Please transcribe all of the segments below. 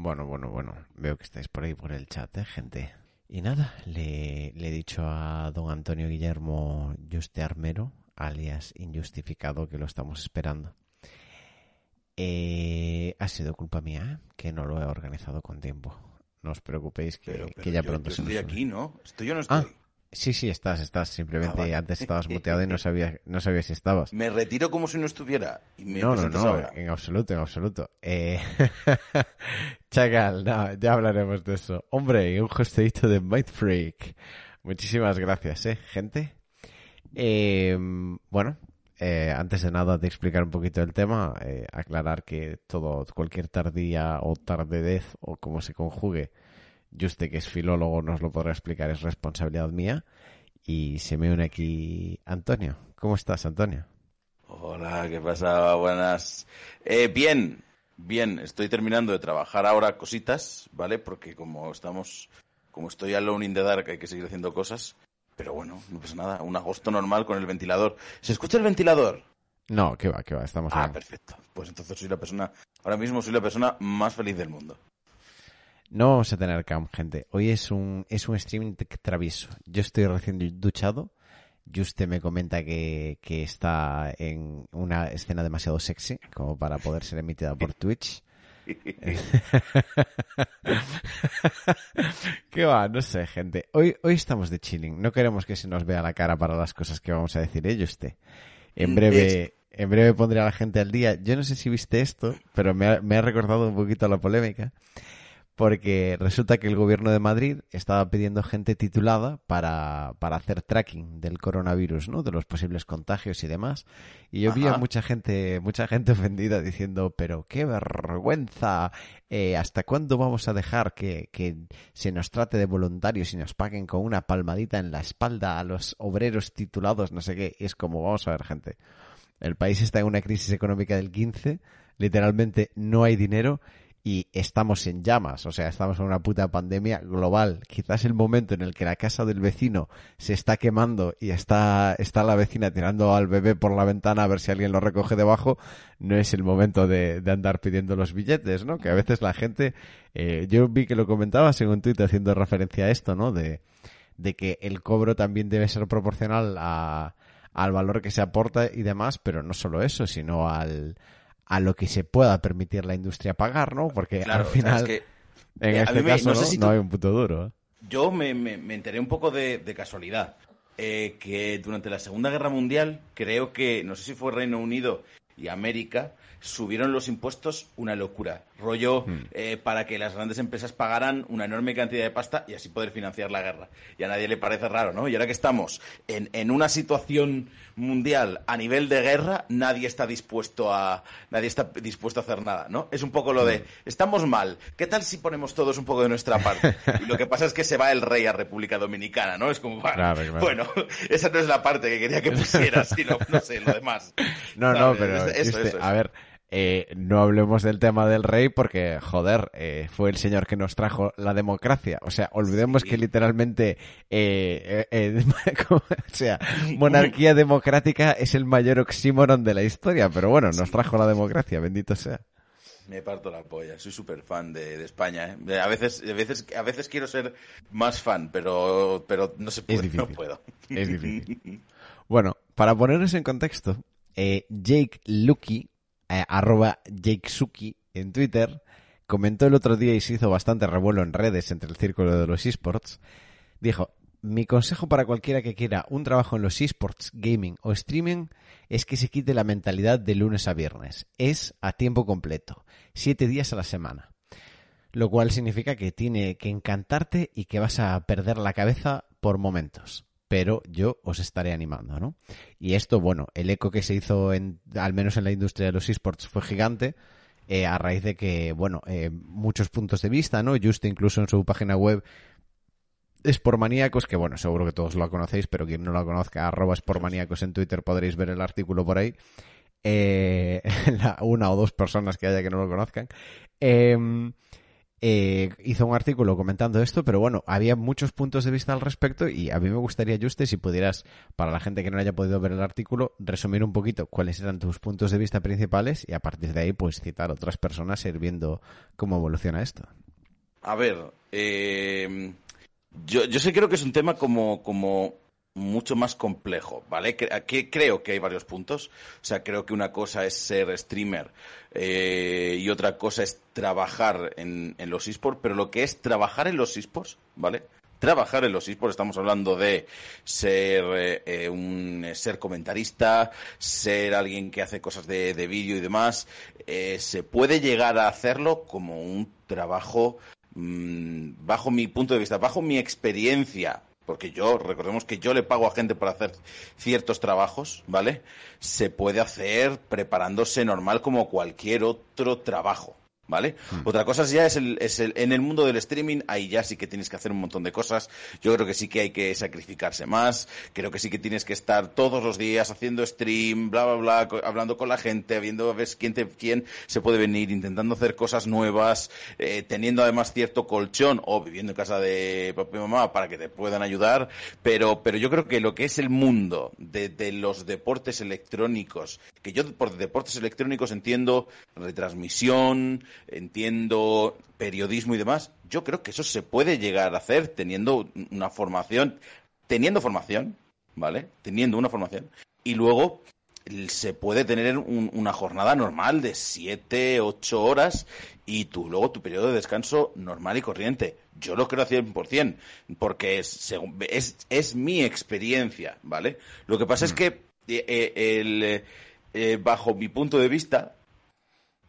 Bueno, bueno, bueno. Veo que estáis por ahí por el chat, ¿eh, gente? Y nada, le, le he dicho a don Antonio Guillermo Juste Armero, alias Injustificado, que lo estamos esperando. Eh, ha sido culpa mía, ¿eh? que no lo he organizado con tiempo. No os preocupéis que, Pero, pero que ya yo- pronto yo se estoy aquí, ¿no? ¿Estoy yo no estoy? Ah, sí, sí, estás, estás. Simplemente Ah, vale. antes estabas muteado y no sabía, no sabía si estabas. Me retiro como si no estuviera. Y me No, no, no, ahora. en absoluto, en absoluto. Eh... Chacal, no, ya hablaremos de eso. Hombre, y un hosteito de Might Freak. Muchísimas gracias, ¿eh, gente? Eh, bueno, eh, antes de nada de explicar un poquito el tema, eh, aclarar que todo, cualquier tardía o tardedez o como se conjugue, Juste, que es filólogo, nos lo podrá explicar, es responsabilidad mía. Y se me une aquí Antonio. ¿Cómo estás, Antonio? Hola, ¿qué pasa? Buenas. Eh, bien, bien. Estoy terminando de trabajar ahora cositas, ¿vale? Porque como estamos, como estoy alone in the dark, hay que seguir haciendo cosas. Pero bueno, no pasa nada. Un agosto normal con el ventilador. ¿Se escucha el ventilador? No, que va, que va, estamos Ah, bien. perfecto. Pues entonces soy la persona, ahora mismo soy la persona más feliz del mundo. No vamos a tener cam, gente. Hoy es un, es un streaming travieso. Yo estoy recién duchado. Juste me comenta que, que está en una escena demasiado sexy como para poder ser emitida por Twitch. ¿Qué va? No sé, gente. Hoy, hoy estamos de chilling. No queremos que se nos vea la cara para las cosas que vamos a decir, ¿eh, Juste? En breve, en breve pondré a la gente al día. Yo no sé si viste esto, pero me ha, me ha recordado un poquito la polémica. Porque resulta que el gobierno de Madrid estaba pidiendo gente titulada para, para hacer tracking del coronavirus, ¿no? De los posibles contagios y demás. Y yo vi a Ajá. mucha gente, mucha gente ofendida diciendo, pero qué vergüenza, eh, ¿hasta cuándo vamos a dejar que, que se nos trate de voluntarios y nos paguen con una palmadita en la espalda a los obreros titulados, no sé qué? Y es como, vamos a ver, gente. El país está en una crisis económica del 15, literalmente no hay dinero y estamos en llamas, o sea, estamos en una puta pandemia global. Quizás el momento en el que la casa del vecino se está quemando y está, está la vecina tirando al bebé por la ventana a ver si alguien lo recoge debajo, no es el momento de, de andar pidiendo los billetes, ¿no? Que a veces la gente, eh, yo vi que lo comentabas en un tuit haciendo referencia a esto, ¿no? De, de que el cobro también debe ser proporcional a, al valor que se aporta y demás, pero no solo eso, sino al, a lo que se pueda permitir la industria pagar, ¿no? Porque Claro, al final, es que, en eh, a este me- caso, no no, sé si No tú- hay un puto duro. ¿eh? Yo me, me- me enteré un poco de, de casualidad eh, que durante la Segunda Guerra Mundial, creo que, no sé si fue Reino Unido y América, subieron los impuestos una locura. Rollo Hmm. eh, para que las grandes empresas pagaran una enorme cantidad de pasta y así poder financiar la guerra. Y a nadie le parece raro, ¿no? Y ahora que estamos en, en una situación mundial a nivel de guerra, nadie está dispuesto a nadie está dispuesto a hacer nada, ¿no? Es un poco lo Hmm. de estamos mal. ¿Qué tal si ponemos todos un poco de nuestra parte? Y lo que pasa es que se va el rey a República Dominicana, ¿no? Es como, bueno, Claro, claro. bueno, esa no es la parte que quería que pusieras, sino, no sé, lo demás. No, no, pero eso, eso. a ver, eh, no hablemos del tema del rey porque, joder, eh, fue el señor que nos trajo la democracia. O sea, olvidemos Sí. que literalmente, eh, eh, eh, o sea, monarquía democrática es el mayor oxímoron de la historia, pero bueno, nos trajo la democracia, bendito sea. Me parto la polla, soy súper fan de, de España. ¿eh? A veces, a veces, a veces quiero ser más fan, pero, pero no se puede, difícil. no puedo. Es difícil. Bueno, para ponernos en contexto, eh, Jake Lucky, eh, arroba Jake Suki en Twitter, comentó el otro día y se hizo bastante revuelo en redes entre el círculo de los esports. Dijo, mi consejo para cualquiera que quiera un trabajo en los esports, gaming o streaming es que se quite la mentalidad de lunes a viernes. Es a tiempo completo, siete días a la semana. Lo cual significa que tiene que encantarte y que vas a perder la cabeza por momentos. Pero yo os estaré animando, ¿no? Y esto, bueno, el eco que se hizo, en, al menos en la industria de los esports, fue gigante. eh, a raíz de que, bueno, eh, muchos puntos de vista, ¿no? Just incluso en su página web Sportmaníacos, que bueno, seguro que todos lo conocéis, pero quien no lo conozca, arroba Sportmaníacos en Twitter podréis ver el artículo por ahí. Eh, una o dos personas que haya que no lo conozcan. Eh, eh, hizo un artículo comentando esto, pero bueno, había muchos puntos de vista al respecto y a mí me gustaría, Juste, si pudieras, para la gente que no haya podido ver el artículo, resumir un poquito cuáles eran tus puntos de vista principales y a partir de ahí, pues citar otras personas sirviendo cómo evoluciona esto. A ver, eh, yo, yo sí creo que es un tema como, como mucho más complejo, ¿vale? Aquí creo que hay varios puntos. O sea, creo que una cosa es ser streamer eh, y otra cosa es trabajar en, los esports, pero lo que es trabajar en los esports, ¿vale? Trabajar en los esports, estamos hablando de ser eh, eh, un ser comentarista, ser alguien que hace cosas de, de vídeo y demás. se puede llegar a hacerlo como un trabajo mm, bajo mi punto de vista, bajo mi experiencia porque yo, recordemos que yo le pago a gente por hacer ciertos trabajos, ¿vale? Se puede hacer preparándose normal como cualquier otro trabajo. ¿Vale? Hmm. Otra cosa ya es, el, es el, en el mundo del streaming, ahí ya sí que tienes que hacer un montón de cosas. Yo creo que sí que hay que sacrificarse más. Creo que sí que tienes que estar todos los días haciendo stream, bla, bla, bla, hablando con la gente, viendo a ver quién, te, quién se puede venir, intentando hacer cosas nuevas, eh, teniendo además cierto colchón o viviendo en casa de papá y mamá para que te puedan ayudar. Pero, pero yo creo que lo que es el mundo de, de los deportes electrónicos, que yo por deportes electrónicos entiendo retransmisión, entiendo periodismo y demás, yo creo que eso se puede llegar a hacer teniendo una formación, teniendo formación, ¿vale? Teniendo una formación. Y luego se puede tener una jornada normal de 7, 8 horas y tú luego tu periodo de descanso normal y corriente. Yo lo creo al 100%, porque es, es, es mi experiencia, ¿vale? Lo que pasa es mm. que eh, eh, el, eh, bajo mi punto de vista,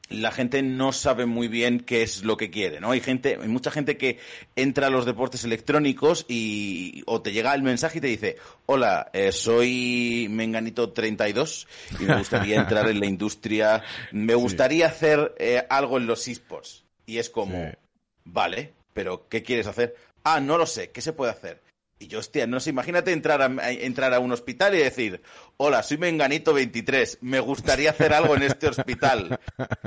la gente no sabe muy bien qué es lo que quiere, ¿no? Hay gente, hay mucha gente que entra a los deportes electrónicos y o te llega el mensaje y te dice, hola, eh, soy Menganito 32 y me gustaría entrar en la industria, me gustaría hacer eh, algo en los esports. Y es como, vale, pero ¿qué quieres hacer? Ah, no lo sé, ¿qué se puede hacer? Y yo, hostia, no sé, imagínate entrar a, entrar a un hospital y decir, hola, soy Menganito 23, me gustaría hacer algo en este hospital.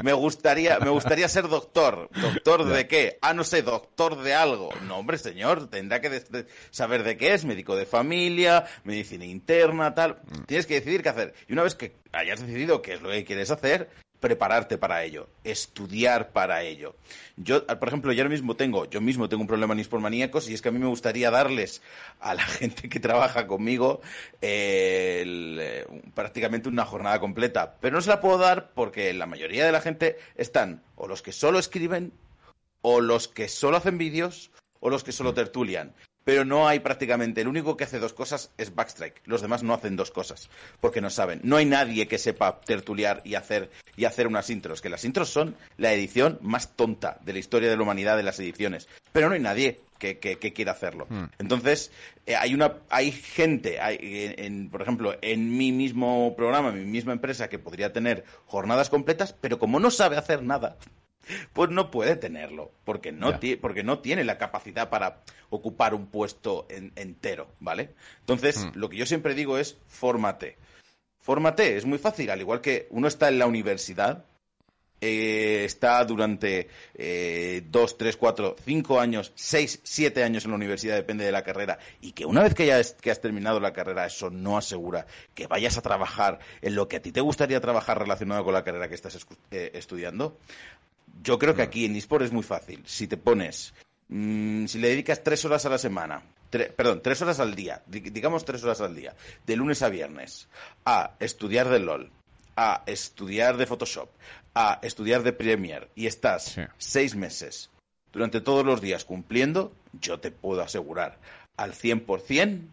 Me gustaría, me gustaría ser doctor. ¿Doctor de qué? Ah, no sé, doctor de algo. No, hombre, señor, tendrá que saber de qué es, médico de familia, medicina interna, tal. Mm. Tienes que decidir qué hacer. Y una vez que hayas decidido qué es lo que quieres hacer, prepararte para ello, estudiar para ello. Yo, por ejemplo, yo ahora mismo tengo, yo mismo tengo un problema en maníacos y es que a mí me gustaría darles a la gente que trabaja conmigo eh, eh, prácticamente una jornada completa, pero no se la puedo dar porque la mayoría de la gente están o los que solo escriben, o los que solo hacen vídeos, o los que solo tertulian pero no hay prácticamente. El único que hace dos cosas es Backstrike. Los demás no hacen dos cosas porque no saben. No hay nadie que sepa tertuliar y hacer y hacer unas intros. Que las intros son la edición más tonta de la historia de la humanidad de las ediciones. Pero no hay nadie que, quiera hacerlo. Hmm. Entonces eh, hay una hay gente, hay, por ejemplo, en mi mismo programa, en mi misma empresa que podría tener jornadas completas, pero como no sabe hacer nada pues no puede tenerlo, porque no, porque no tiene la capacidad para ocupar un puesto entero, ¿vale? Entonces, hmm. lo que yo siempre digo es, fórmate. Fórmate, es muy fácil, al igual que uno está en la universidad, eh, está durante eh, dos, tres, cuatro, cinco años, seis, siete años en la universidad, depende de la carrera, y que una vez que ya que has terminado la carrera, eso no asegura que vayas a trabajar en lo que a ti te gustaría trabajar relacionado con la carrera que estás eh, estudiando. Yo creo que aquí en eSport es muy fácil. Si te pones, mm, si le dedicas tres horas a la semana, perdón, tres horas al día, digamos tres horas al día, de lunes a viernes, a estudiar de LOL, a estudiar de Photoshop, a estudiar de Premiere y estás seis meses durante todos los días cumpliendo, yo te puedo asegurar al 100%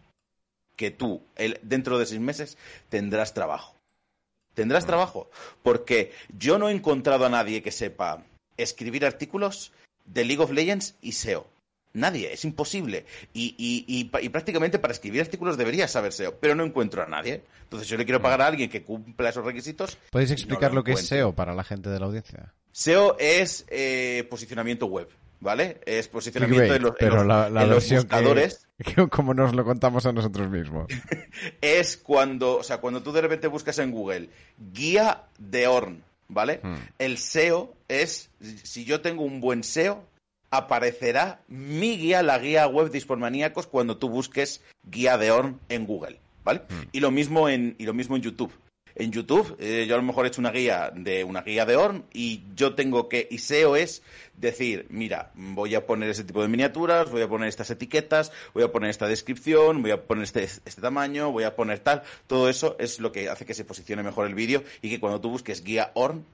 que tú dentro de seis meses tendrás trabajo. Tendrás trabajo. Porque yo no he encontrado a nadie que sepa escribir artículos de League of Legends y SEO. Nadie, es imposible. Y, y, prácticamente para escribir artículos debería saber SEO, pero no encuentro a nadie. Entonces yo le quiero pagar a alguien que cumpla esos requisitos. ¿Podéis explicar lo, que es SEO para la gente de la audiencia? SEO es eh, posicionamiento web, ¿vale? Es posicionamiento en los, pero la, buscadores. como nos lo contamos a nosotros mismos. es cuando, o sea, cuando tú de repente buscas en Google guía de Orn, ¿vale? Hmm. El SEO es, si yo tengo un buen SEO, aparecerá mi guía, la guía web de Hispormaníacos, cuando tú busques guía de Orn en Google, ¿vale? Mm. Y lo mismo en, y lo mismo en YouTube. En YouTube, eh, yo a lo mejor he hecho una guía de una guía de Orn y yo tengo que, y SEO es decir, mira, voy a poner ese tipo de miniaturas, voy a poner estas etiquetas, voy a poner esta descripción, voy a poner este, este tamaño, voy a poner tal. Todo eso es lo que hace que se posicione mejor el vídeo y que cuando tú busques guía Orn,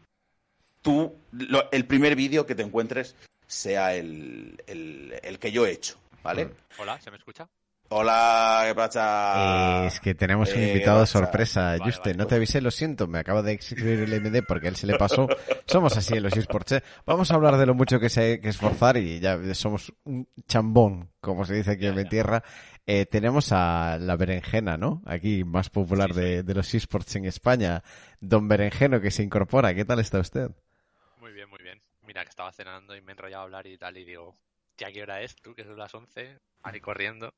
tú, lo- el primer vídeo que te encuentres sea el, el, el que yo he hecho, ¿vale? Hola, ¿se me escucha? Hola, ¿qué pasa? Es que tenemos un invitado pasa? sorpresa. Vale, Juste, vale. no te avisé, lo siento, me acaba de escribir el MD porque a él se le pasó. Somos así en los eSports. ¿eh? Vamos a hablar de lo mucho que se hay que esforzar y ya somos un chambón, como se dice aquí en mi tierra. Eh, tenemos a la berenjena, ¿no? Aquí, más popular Sí, sí. De, de los eSports en España. Don Berenjeno que se incorpora. ¿Qué tal está usted? Muy bien, muy bien. Mira, que estaba cenando y me he enrollado a hablar y tal, y digo, ¿ya qué hora es tú? Que son las 11, ahí corriendo.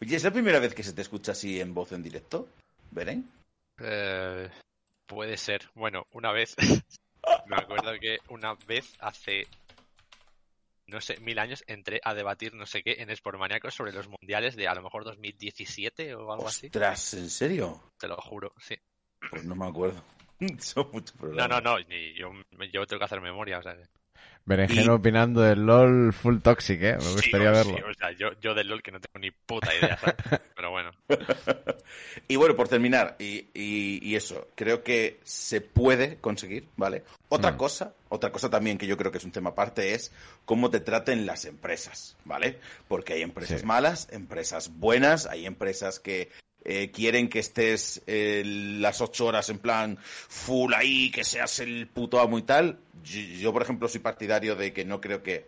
Oye, ¿es la primera vez que se te escucha así en voz en directo? ¿Beren? Eh, puede ser. Bueno, una vez, me acuerdo que una vez hace, no sé, mil años entré a debatir no sé qué en Sportmaníacos sobre los mundiales de a lo mejor 2017 o algo así. Ostras, ¿en serio? Te lo juro, sí. Pues no me acuerdo. Son muchos No, programas. no, no, ni yo, yo tengo que hacer memoria, o sea. que- Berenjeno Y- opinando del LOL full toxic, ¿eh? Me Sí, gustaría verlo. sí, o sea, yo, yo del LOL que no tengo ni puta idea, ¿sabes? Pero bueno. Y bueno, por terminar, y, y- y eso, creo que se puede conseguir, ¿vale? Otra Mm. cosa, otra cosa también que yo creo que es un tema aparte es cómo te traten las empresas, ¿vale? Porque hay empresas Sí. malas, empresas buenas, hay empresas que eh, quieren que estés eh, las ocho horas en plan full ahí, que seas el puto amo y tal. Yo, por ejemplo, soy partidario de que no creo que...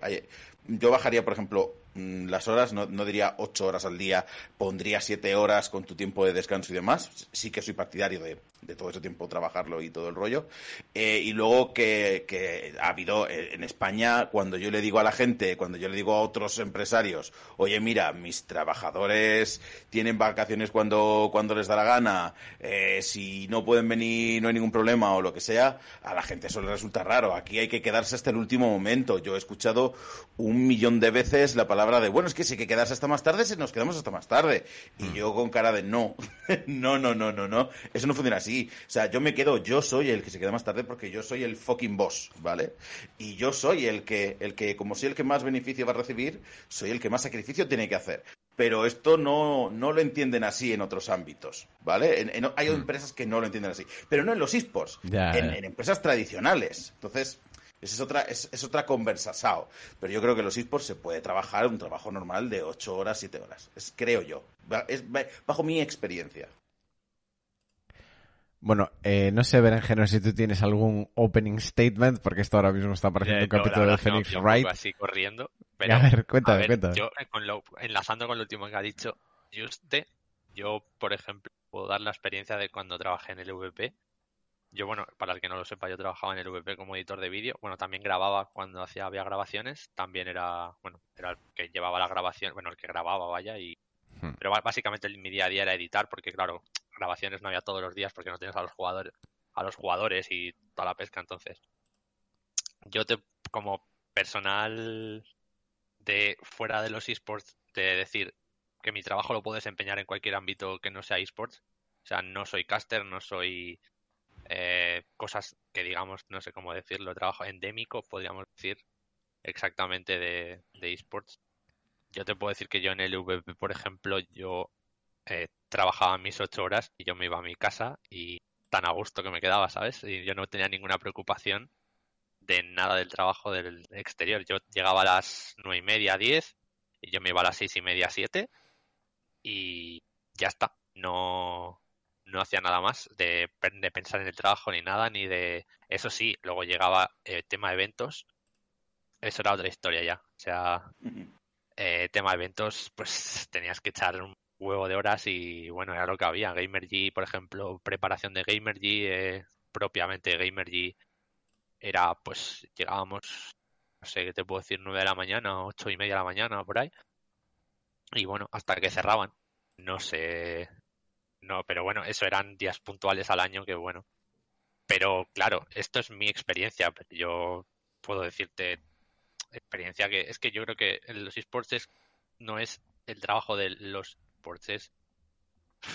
yo bajaría, por ejemplo, mm, las horas, no, no diría ocho horas al día, pondría siete horas con tu tiempo de descanso y demás. Sí que soy partidario de, de todo ese tiempo trabajarlo y todo el rollo. Eh, y luego que, que ha habido eh, en España, cuando yo le digo a la gente, cuando yo le digo a otros empresarios, oye, mira, mis trabajadores tienen vacaciones cuando, cuando les da la gana, eh, si no pueden venir no hay ningún problema o lo que sea, a la gente eso le resulta raro. Aquí hay que quedarse hasta el último momento. Yo he escuchado un millón de veces la palabra de, bueno, es que si hay que quedarse hasta más tarde, si nos quedamos hasta más tarde. Y yo con cara de, no, no, no, no, no, no, eso no funciona así. O sea, yo me quedo, yo soy el que se queda más tarde porque yo soy el fucking boss, ¿vale? Y yo soy el que, el que, como soy el que más beneficio va a recibir, soy el que más sacrificio tiene que hacer. Pero esto no, no lo entienden así en otros ámbitos, ¿vale? En- en- hay empresas que no lo entienden así. Pero no en los esports, Ya, en, empresas tradicionales. Entonces, esa es otra, es, es otra conversa, Sao. Pero yo creo que los esports se puede trabajar un trabajo normal de 8 horas, 7 horas. Es, creo yo. Es bajo mi experiencia. Bueno, eh, no sé, Berenjeno, si tú tienes algún opening statement, porque esto ahora mismo está apareciendo Eh, un no, capítulo de Phoenix poco Wright. así corriendo. Pero, A ver, cuéntame, a ver, cuéntame. Yo, eh, con lo- enlazando con lo último que ha dicho Juste, yo, por ejemplo, puedo dar la experiencia de cuando trabajé en el VP. Yo, bueno, para el que no lo sepa, yo trabajaba en el VP como editor de vídeo. Bueno, también grababa cuando hacía había grabaciones. También era, bueno, era el que llevaba la grabación, bueno, el que grababa, vaya, y Hmm. pero básicamente mi día a día era editar, porque claro, grabaciones no había todos los días porque no tienes a los jugadores, a los jugadores y toda la pesca, entonces. Yo te, como personal de fuera de los esports, de decir que mi trabajo lo puedo desempeñar en cualquier ámbito que no sea esports. O sea, no soy caster, no soy eh, cosas que digamos, no sé cómo decirlo, trabajo endémico, podríamos decir exactamente de, de esports. Yo te puedo decir que yo en el VP, por ejemplo, yo eh, trabajaba mis ocho horas y yo me iba a mi casa y tan a gusto que me quedaba, ¿sabes? Y yo no tenía ninguna preocupación de nada del trabajo del exterior. Yo llegaba a las nueve y media, diez, y yo me iba a las seis y media, siete, y ya está. No, no hacía nada más de, de pensar en el trabajo ni nada, ni de... Eso sí, luego llegaba el tema de eventos. Eso era otra historia ya. O sea, eh, tema eventos, pues tenías que echar un huevo de horas y bueno, era lo que había. Gamergy, por ejemplo, preparación de Gamergy, eh, propiamente Gamergy era pues llegábamos, no sé qué te puedo decir, nueve de la mañana, ocho y media de la mañana, por ahí. Y bueno, hasta que cerraban. No sé, no, pero bueno, eso eran días puntuales al año que bueno. Pero claro, esto es mi experiencia, yo puedo decirte, experiencia que es que yo creo que en los esports es, no es el trabajo de los esports, es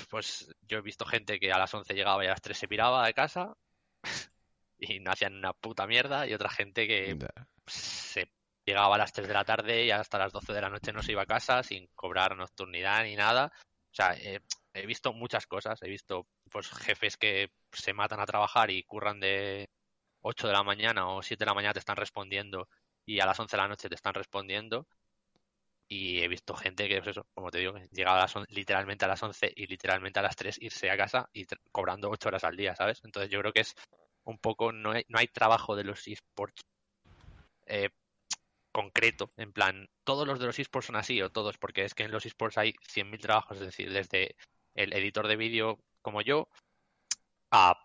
pues yo he visto gente que a las 11 llegaba y a las 3 se piraba de casa y no hacían una puta mierda y otra gente que se llegaba a las 3 de la tarde y hasta las 12 de la noche no se iba a casa sin cobrar nocturnidad ni nada. O sea, he visto muchas cosas, he visto pues jefes que se matan a trabajar y curran de 8 de la mañana o 7 de la mañana te están respondiendo y a las 11 de la noche te están respondiendo y he visto gente que, pues eso, como te digo, llegaba a literalmente a las 11 y literalmente a las 3 irse a casa y cobrando 8 horas al día, ¿sabes? Entonces yo creo que es un poco, no hay, no hay trabajo de los esports eh, concreto, en plan, todos los de los esports son así o todos, porque es que en los esports hay 100.000 trabajos, es decir, desde el editor de vídeo como yo a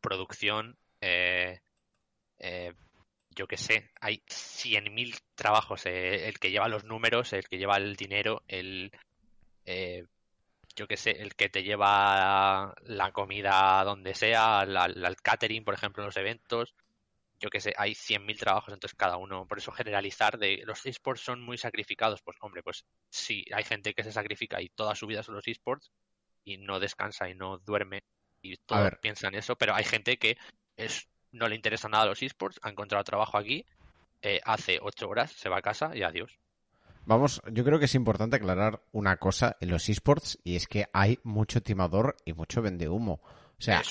producción, eh, eh, yo qué sé, hay 100.000 trabajos. Eh, el que lleva los números, el que lleva el dinero, el. Eh, yo qué sé, el que te lleva la comida donde sea, el catering, por ejemplo, en los eventos. Yo qué sé, hay 100.000 trabajos, entonces cada uno. Por eso generalizar de los esports son muy sacrificados. Pues, hombre, pues sí, hay gente que se sacrifica y toda su vida son los esports y no descansa y no duerme y todo piensa en eso, pero hay gente que es no le interesa nada los esports, ha encontrado trabajo aquí, eh, hace ocho horas, se va a casa y adiós. Vamos, yo creo que es importante aclarar una cosa en los esports y es que hay mucho timador y mucho vende humo. O sea,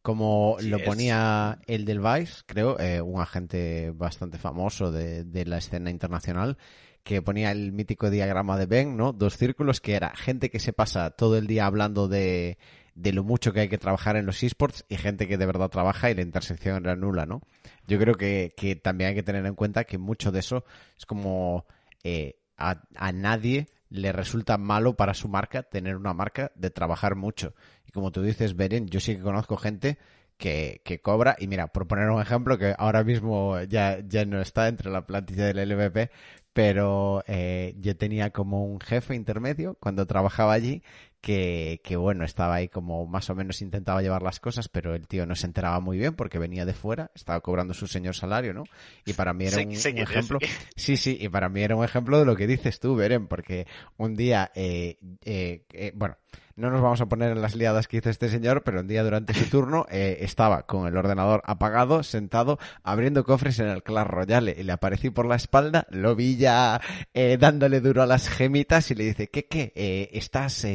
como lo ponía el del Vice, creo, eh, un agente bastante famoso de, de, la escena internacional, que ponía el mítico diagrama de Ben, ¿no? Dos círculos que era gente que se pasa todo el día hablando de de lo mucho que hay que trabajar en los esports y gente que de verdad trabaja y la intersección era nula, ¿no? Yo creo que, que también hay que tener en cuenta que mucho de eso es como eh, a, a nadie le resulta malo para su marca tener una marca de trabajar mucho. Y como tú dices, Beren, yo sí que conozco gente que, que, cobra. Y mira, por poner un ejemplo que ahora mismo ya, ya no está entre la plantilla del LVP, pero eh, yo tenía como un jefe intermedio cuando trabajaba allí que, que, bueno, estaba ahí como más o menos intentaba llevar las cosas, pero el tío no se enteraba muy bien porque venía de fuera, estaba cobrando su señor salario, ¿no? Y para mí era un, ejemplo, sí, sí, y para mí era un ejemplo de lo que dices tú, Beren, porque un día, eh, eh, eh bueno, no nos vamos a poner en las liadas que hizo este señor, pero un día durante su turno eh, estaba con el ordenador apagado, sentado, abriendo cofres en el Clash Royale y le aparecí por la espalda, lo vi ya eh, dándole duro a las gemitas y le dice, ¿qué, qué? Eh, ¿Estás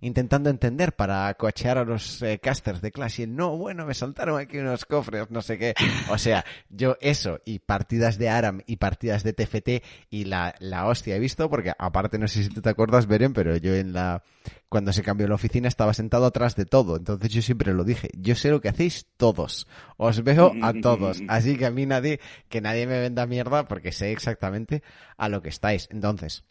intentando entender para coachear a los casters de Clash? Y no, bueno, me saltaron aquí unos cofres, no sé qué. O sea, yo eso y partidas de Aram y partidas de TFT y la, la hostia he visto, porque aparte no sé si tú te acuerdas, Beren, pero yo en la cuando se cambió la oficina estaba sentado atrás de todo. Entonces yo siempre lo dije, yo sé lo que hacéis todos. Os veo a todos. Así que a mí nadie, que nadie me venda mierda porque sé exactamente a lo que estáis. Entonces,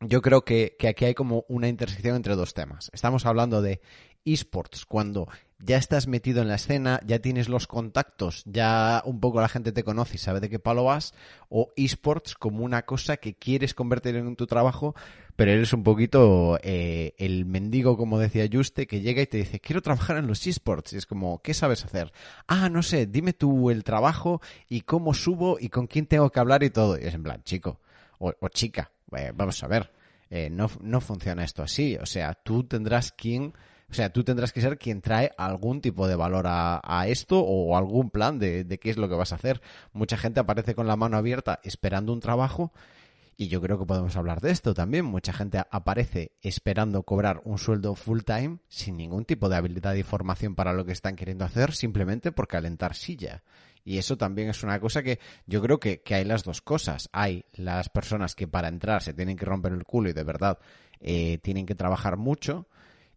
yo creo que, que aquí hay como una intersección entre dos temas. Estamos hablando de esports, cuando ya estás metido en la escena, ya tienes los contactos, ya un poco la gente te conoce y sabe de qué palo vas, o esports como una cosa que quieres convertir en tu trabajo, pero eres un poquito eh, el mendigo, como decía Juste, que llega y te dice, quiero trabajar en los esports. Y es como, ¿qué sabes hacer? Ah, no sé, dime tú el trabajo y cómo subo y con quién tengo que hablar y todo. Y es en plan, chico o, chica, eh, vamos a ver, eh, no, no funciona esto así. O sea, tú tendrás quien o sea, tú tendrás que ser quien trae algún tipo de valor a, esto o algún plan de, qué es lo que vas a hacer. Mucha gente aparece con la mano abierta esperando un trabajo y yo creo que podemos hablar de esto también. Mucha gente aparece esperando cobrar un sueldo full time sin ningún tipo de habilidad y formación para lo que están queriendo hacer, simplemente por calentar silla. Y eso también es una cosa que yo creo que, que hay las dos cosas. Hay las personas que para entrar se tienen que romper el culo y de verdad eh, tienen que trabajar mucho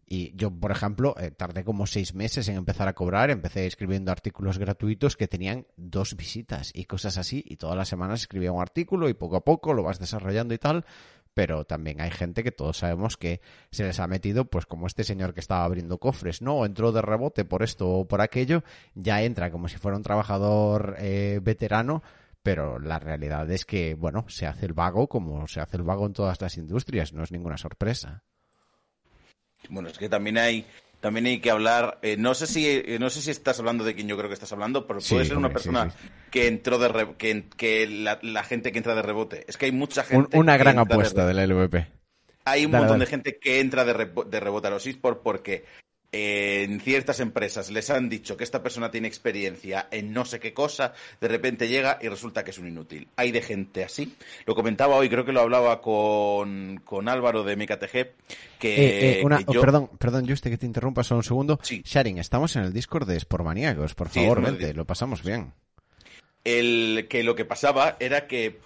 y yo, por ejemplo, eh, tardé como seis meses en empezar a cobrar. Empecé escribiendo artículos gratuitos que tenían dos visitas y cosas así. Y todas las semanas escribía un artículo y poco a poco lo vas desarrollando y tal. Pero también hay gente que todos sabemos que se les ha metido, pues como este señor que estaba abriendo cofres, ¿no? entró de rebote por esto o por aquello, ya entra como si fuera un trabajador eh, veterano pero la realidad es que, bueno, se hace el vago como se hace el vago en todas las industrias, no es ninguna sorpresa. Bueno, es que también hay, también hay que hablar. eh, no sé si eh, no sé si estás hablando de quien yo creo que estás hablando, pero Sí, puede ser una hombre, persona sí. que entró de re- que, que la, la gente que entra de rebote. Es que hay mucha Un- gente. una que gran de apuesta rebote. del LVP. Hay un Dale, montón dale. de gente que entra de, de rebote a los eSports porque en ciertas empresas les han dicho que esta persona tiene experiencia en no sé qué cosa, de repente llega y resulta que es un inútil. Hay de gente así. Lo comentaba hoy, creo que lo hablaba con, con Álvaro de MKTG, que, Eh, eh, una- que oh, yo- perdón, perdón, Juste, que te interrumpa solo un segundo. Sí. Sharing, estamos en el Discord de Sportmaníacos. Por Sí, favor, el vente, lo pasamos bien. el que lo que pasaba era que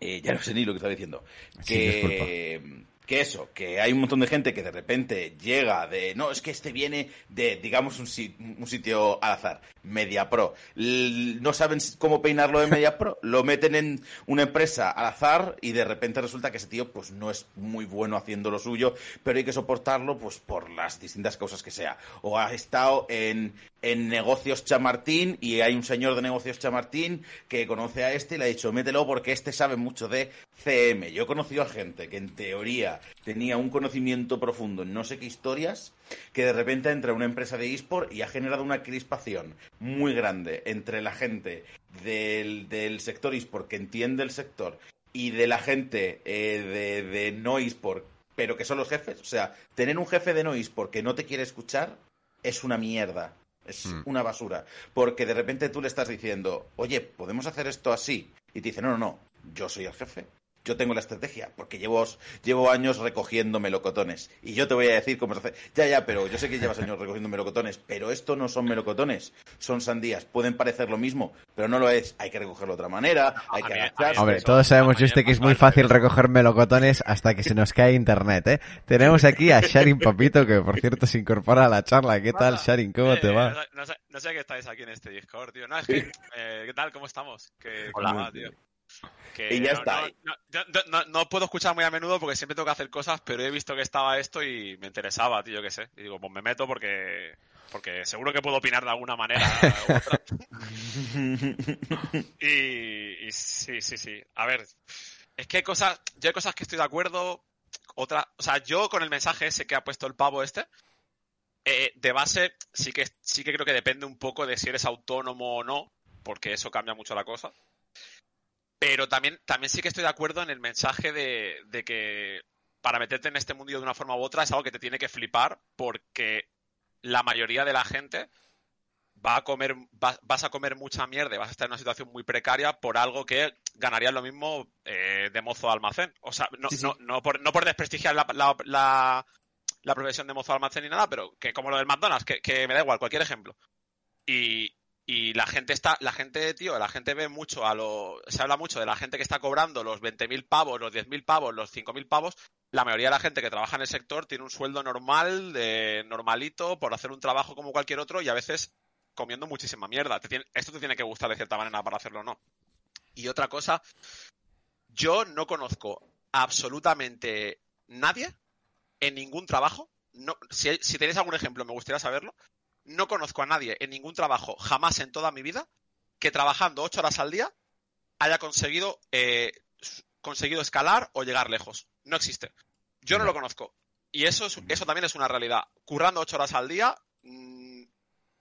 eh, ya no sé ni lo que estaba diciendo Sí, que que eso que hay un montón de gente que de repente llega de no es que este viene de digamos un, si- un sitio al azar Media Pro. L- no saben cómo peinarlo de Media Pro. Lo meten en una empresa al azar y de repente resulta que ese tío pues no es muy bueno haciendo lo suyo pero hay que soportarlo pues por las distintas causas que sea. O ha estado en en negocios Chamartín y hay un señor de negocios Chamartín que conoce a este y le ha dicho mételo porque este sabe mucho de CM. Yo he conocido a gente que en teoría tenía un conocimiento profundo en no sé qué historias que de repente entra una empresa de eSport y ha generado una crispación muy grande entre la gente del, del sector eSport que entiende el sector y de la gente eh, de, de no eSport pero que son los jefes. O sea, tener un jefe de no eSport que no te quiere escuchar es una mierda. Es Mm. una basura. Porque de repente tú le estás diciendo, oye, podemos hacer esto así. Y te dice, no, no, no, yo soy el jefe. Yo tengo la estrategia, porque llevo, llevo años recogiendo melocotones. Y yo te voy a decir cómo se hace. Ya, ya, pero yo sé que llevas años recogiendo melocotones, pero esto no son melocotones, son sandías. Pueden parecer lo mismo, pero no lo es. Hay que recogerlo de otra manera, hay que agacharse. Hombre, todos sabemos, Juste, que es muy fácil recoger melocotones hasta que se nos cae internet, ¿eh? Tenemos aquí a Sharing Papito, que por cierto se incorpora a la charla. ¿Qué tal, Sharing? ¿Cómo Eh, te No, va? no sé, no sé qué estáis aquí en este Discord, tío. No, es que, eh, ¿qué tal? ¿Cómo estamos? ¿Qué, Hola. cómo va, tío? Que Y ya no, está. No, no, puedo escuchar muy a menudo porque siempre tengo que hacer cosas, pero he visto que estaba esto y me interesaba, tío, yo qué sé. Y digo, pues me meto porque porque seguro que puedo opinar de alguna manera u otra. Y, y sí, sí, sí. A ver, es que hay cosas, yo hay cosas que estoy de acuerdo, otra, o sea, yo con el mensaje ese que ha puesto el pavo este, eh, de base sí que sí que creo que depende un poco de si eres autónomo o no, porque eso cambia mucho la cosa. Pero también, también sí que estoy de acuerdo en el mensaje de, de que para meterte en este mundillo de una forma u otra es algo que te tiene que flipar porque la mayoría de la gente va a comer, va- vas a comer mucha mierda, y vas a estar en una situación muy precaria por algo que ganarías lo mismo eh, de mozo de almacén. O sea, no, Sí, sí. no, no, por, no por desprestigiar la, la, la- la profesión de mozo de almacén ni nada, pero que como lo del McDonald's, que, que me da igual, cualquier ejemplo. Y, y la gente está, la gente, tío, la gente ve mucho a lo, se habla mucho de la gente que está cobrando los 20.000 pavos, los 10.000 pavos, los 5.000 pavos. La mayoría de la gente que trabaja en el sector tiene un sueldo normal, de normalito, por hacer un trabajo como cualquier otro y a veces comiendo muchísima mierda. Te tiene- esto te tiene que gustar de cierta manera para hacerlo o no. Y otra cosa, yo no conozco absolutamente nadie en ningún trabajo. No, si, si tenéis algún ejemplo, me gustaría saberlo. No conozco a nadie en ningún trabajo, jamás en toda mi vida, que trabajando ocho horas al día haya conseguido, eh, conseguido escalar o llegar lejos. No existe. Yo no lo conozco. Y eso, es, eso también es una realidad. Currando ocho horas al día mm,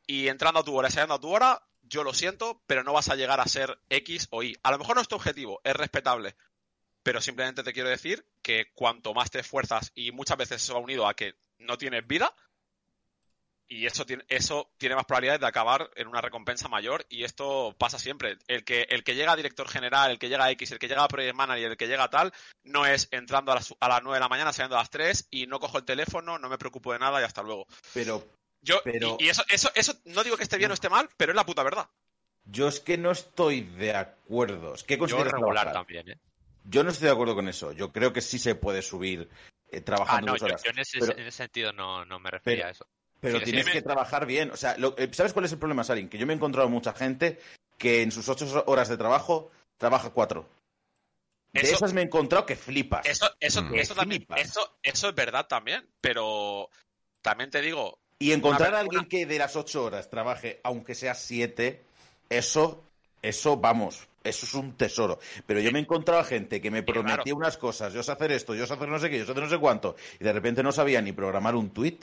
y entrando a tu hora y saliendo a tu hora, yo lo siento, pero no vas a llegar a ser X o Y. A lo mejor no es tu objetivo, es respetable. Pero simplemente te quiero decir que cuanto más te esfuerzas y muchas veces eso va unido a que no tienes vida, y eso tiene, eso tiene más probabilidades de acabar en una recompensa mayor y esto pasa siempre. El que, el que llega a director general, el que llega a X, el que llega a project manager, el que llega a tal, no es entrando a las, a las 9 de la mañana, saliendo a las 3 y no cojo el teléfono, no me preocupo de nada y hasta luego. Pero Yo, Pero- y, y eso, eso, eso no digo que esté bien o esté mal, pero es la puta verdad. yo es que no estoy de acuerdo. Es que Yo regular también, ¿eh? Yo no estoy de acuerdo con eso. Yo creo que sí se puede subir eh, Ah, trabajando no, dos yo, horas. yo en, ese, pero, en ese sentido no, no me refería pero- a eso. Pero sí, tienes sí, me- que trabajar bien. O sea, lo- eh, ¿sabes cuál es el problema, Sarin? Que yo me he encontrado mucha gente que en sus ocho horas de trabajo trabaja cuatro. De Eso- esas me he encontrado que flipas. Eso, eso, Mm. eso también, Flipas. eso, eso es verdad también, pero también te digo, Y encontrar Una a alguien que de las ocho horas trabaje, aunque sea siete, eso, eso, vamos, eso es un tesoro. Pero yo me he encontrado a gente que me claro. prometía unas cosas, yo sé hacer esto, yo sé hacer no sé qué, yo sé hacer no sé cuánto, y de repente no sabía ni programar un tweet.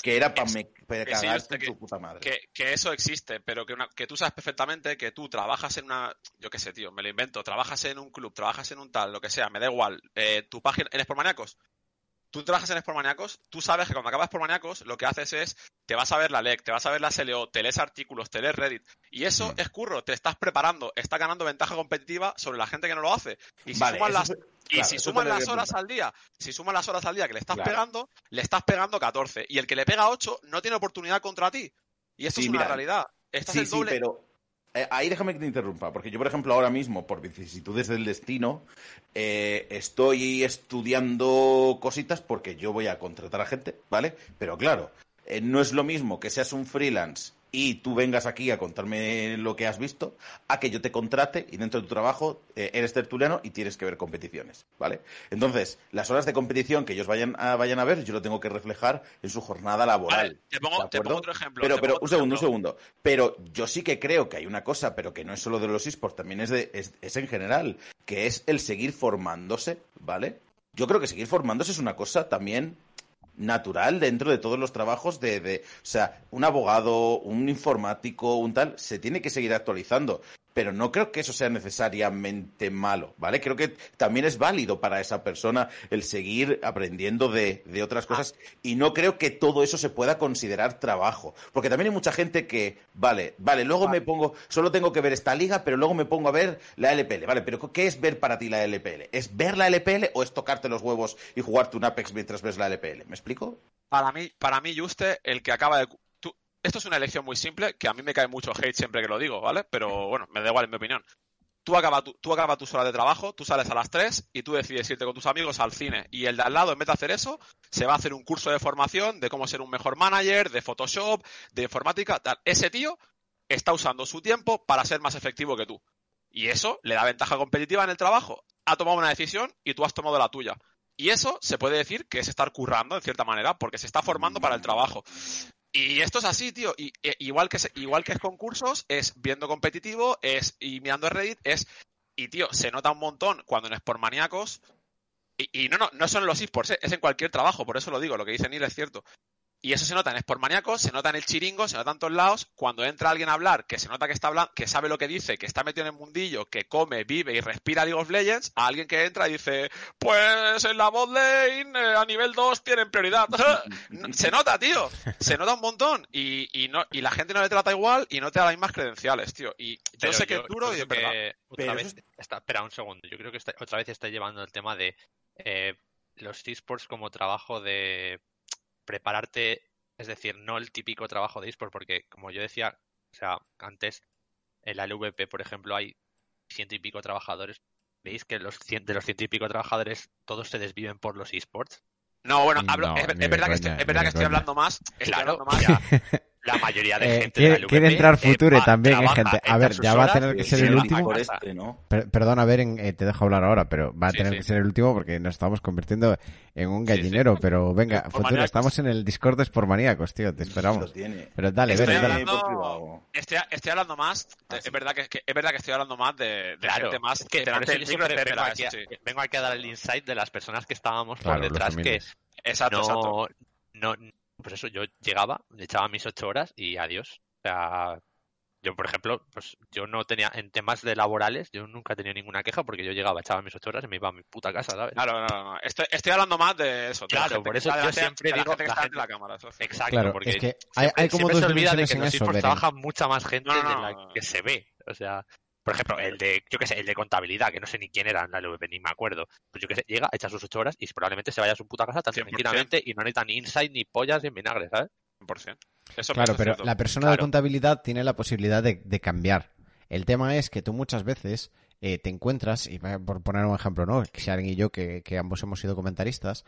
Que era para me que cagarte tu puta madre. que, que eso existe, pero que, una- que tú sabes perfectamente que tú trabajas en una, yo qué sé, tío, me lo invento, trabajas en un club, trabajas en un tal, lo que sea, me da igual, eh, tu página, en Sportmaniacos, tú trabajas en Sportmaniacos, tú sabes que cuando acabas Sportmaniacos lo que haces es, te vas a ver la LEC, te vas a ver la SLO, te lees artículos, te lees Reddit, y eso Mm. es curro, te estás preparando, estás ganando ventaja competitiva sobre la gente que no lo hace. Y si Vale, suman las, es- y claro, si suman las horas al día, si suman las horas al día que le estás Claro. pegando, le estás pegando 14. Y el que le pega 8 no tiene oportunidad contra ti. Y esto Sí, es una mira, realidad. Estás Sí, el sí, doble. pero eh, ahí déjame que te interrumpa, porque yo, por ejemplo, ahora mismo, por vicisitudes del destino, eh, estoy estudiando cositas porque yo voy a contratar a gente, ¿vale? Pero claro, eh, no es lo mismo que seas un freelance y tú vengas aquí a contarme lo que has visto, a que yo te contrate y dentro de tu trabajo eh, eres tertuliano y tienes que ver competiciones, ¿vale? Entonces, las horas de competición que ellos vayan a, vayan a ver, yo lo tengo que reflejar en su jornada laboral. Vale, te pongo, otro ejemplo. Pero, pero un segundo, un segundo. Pero yo sí que creo que hay una cosa, pero que no es solo de los esports, también es, de, es, es en general, que es el seguir formándose, ¿vale? Yo creo que seguir formándose es una cosa también natural dentro de todos los trabajos de, de, o sea, un abogado, un informático, un tal, se tiene que seguir actualizando. Pero no creo que eso sea necesariamente malo, ¿vale? Creo que también es válido para esa persona el seguir aprendiendo de, de otras cosas y no creo que todo eso se pueda considerar trabajo. Porque también hay mucha gente que, vale, vale, luego me pongo, solo tengo que ver esta liga, pero luego me pongo a ver la LPL, ¿vale? Pero ¿qué es ver para ti la LPL? ¿Es ver la LPL o es tocarte los huevos y jugarte un Apex mientras ves la LPL? ¿Me explico? Para mí, para mí, Juste, el que acaba de. Esto es una elección muy simple, que a mí me cae mucho hate siempre que lo digo, ¿vale? Pero bueno, me da igual en mi opinión. Tú acabas tu, tú acabas tus horas de trabajo, tú sales a las 3 y tú decides irte con tus amigos al cine. Y el de al lado, en vez de hacer eso, se va a hacer un curso de formación de cómo ser un mejor manager, de Photoshop, de informática, tal. Ese tío está usando su tiempo para ser más efectivo que tú. Y eso le da ventaja competitiva en el trabajo. Ha tomado una decisión y tú has tomado la tuya. Y eso se puede decir que es estar currando, en cierta manera, porque se está formando para el trabajo. Y esto es así, tío. Y, e- igual, que igual que es concursos, es viendo competitivo, es y mirando Reddit, es. Y tío, se nota un montón cuando en Sportmaníacos. Y, y no, no, no son los esports, es en cualquier trabajo, por eso lo digo, lo que dice Neil es cierto. Y eso se nota en Sportmaníacos, se nota en el chiringo, se nota en todos lados. Cuando entra alguien a hablar, que se nota que está hablando, que sabe lo que dice, que está metido en el mundillo, que come, vive y respira League of Legends, a alguien que entra y dice, pues en la bot lane, eh, a nivel 2 tienen prioridad. Se nota, tío. Se nota un montón. Y, y, no, y la gente no le trata igual y no te da las mismas credenciales, tío. Y yo Pero sé que es duro y es verdad. otra vez está, espera un segundo. Yo creo que está- otra vez está llevando el tema de eh, los esports como trabajo de prepararte, es decir, no el típico trabajo de esports, porque como yo decía, o sea, antes en la LVP, por ejemplo, hay ciento y pico trabajadores. ¿Veis que los cien- de los ciento y pico trabajadores todos se desviven por los esports? No, bueno, hablo, No, es, verdad que estoy, es verdad que estoy hablando más. Estoy Claro, hablando más. La mayoría de Eh, gente quiere- de la quiere entrar Future también, eh, trabaja, gente. A ver, ya va a tener que ser se el a último. este, ¿no? Per- perdona, Beren, eh, te dejo hablar ahora, pero va a Sí, tener sí. que ser el último porque nos estamos convirtiendo en un Sí, sí. gallinero. Pero venga, maníacos. estamos en el Discord de por maníacos, tío, te esperamos. Pero dale, Estoy dale. hablando- privado. Estoy, estoy hablando más. Ah, es, verdad que, que- es verdad que estoy hablando más de, de Claro, gente más. que yo siempre vengo aquí, a, sí. vengo aquí a dar el insight de las personas que estábamos Claro, por detrás que. Exacto, exacto. no, no, pues eso, yo llegaba, le echaba mis ocho horas y adiós. O sea, yo, por ejemplo, pues yo no tenía, en temas de laborales, yo nunca he tenido ninguna queja porque yo llegaba, echaba mis ocho horas y me iba a mi puta casa, ¿sabes? Claro, no, no, no. Estoy, estoy hablando más de eso. de Claro, gente por eso yo siempre digo, que la está la cámara. eso sí. Exacto, Claro, porque es que hay, siempre- hay como siempre dos se olvida de que en los esports trabaja mucha más gente No, no, de la que se ve. O sea, por ejemplo, el de, yo qué sé, el de contabilidad, que no sé ni quién era en la LVP, ni me acuerdo. Pues yo qué sé, llega, echa sus ocho horas y probablemente se vaya a su puta casa tan 100%. tranquilamente y no necesita ni insight, ni pollas, ni vinagre, ¿sabes? 100%. Eso Claro, pero cierto. la persona de contabilidad tiene la posibilidad de, de cambiar. El tema es que tú muchas veces eh, te encuentras, y por poner un ejemplo, ¿no? Alguien y yo, que, que ambos hemos sido comentaristas,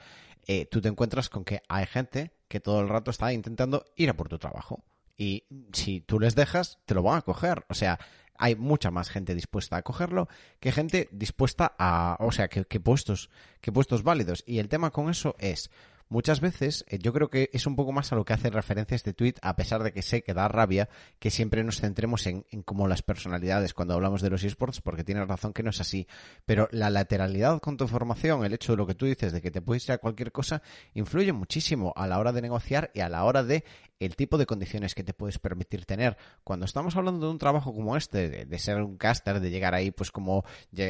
eh, tú te encuentras con que hay gente que todo el rato está intentando ir a por tu trabajo. Y si tú les dejas, te lo van a coger. O sea, hay mucha más gente dispuesta a cogerlo que gente dispuesta a, o sea, que, que puestos, que puestos válidos. Y el tema con eso es, muchas veces eh, yo creo que es un poco más a lo que hace referencia este tweet, a pesar de que sé que da rabia que siempre nos centremos en, en como las personalidades cuando hablamos de los esports, porque tienes razón que no es así. Pero la lateralidad con tu formación, el hecho de lo que tú dices, de que te puedes ir a cualquier cosa, influye muchísimo a la hora de negociar y a la hora de el tipo de condiciones que te puedes permitir tener. Cuando estamos hablando de un trabajo como este, de, ser un caster, de llegar ahí, pues como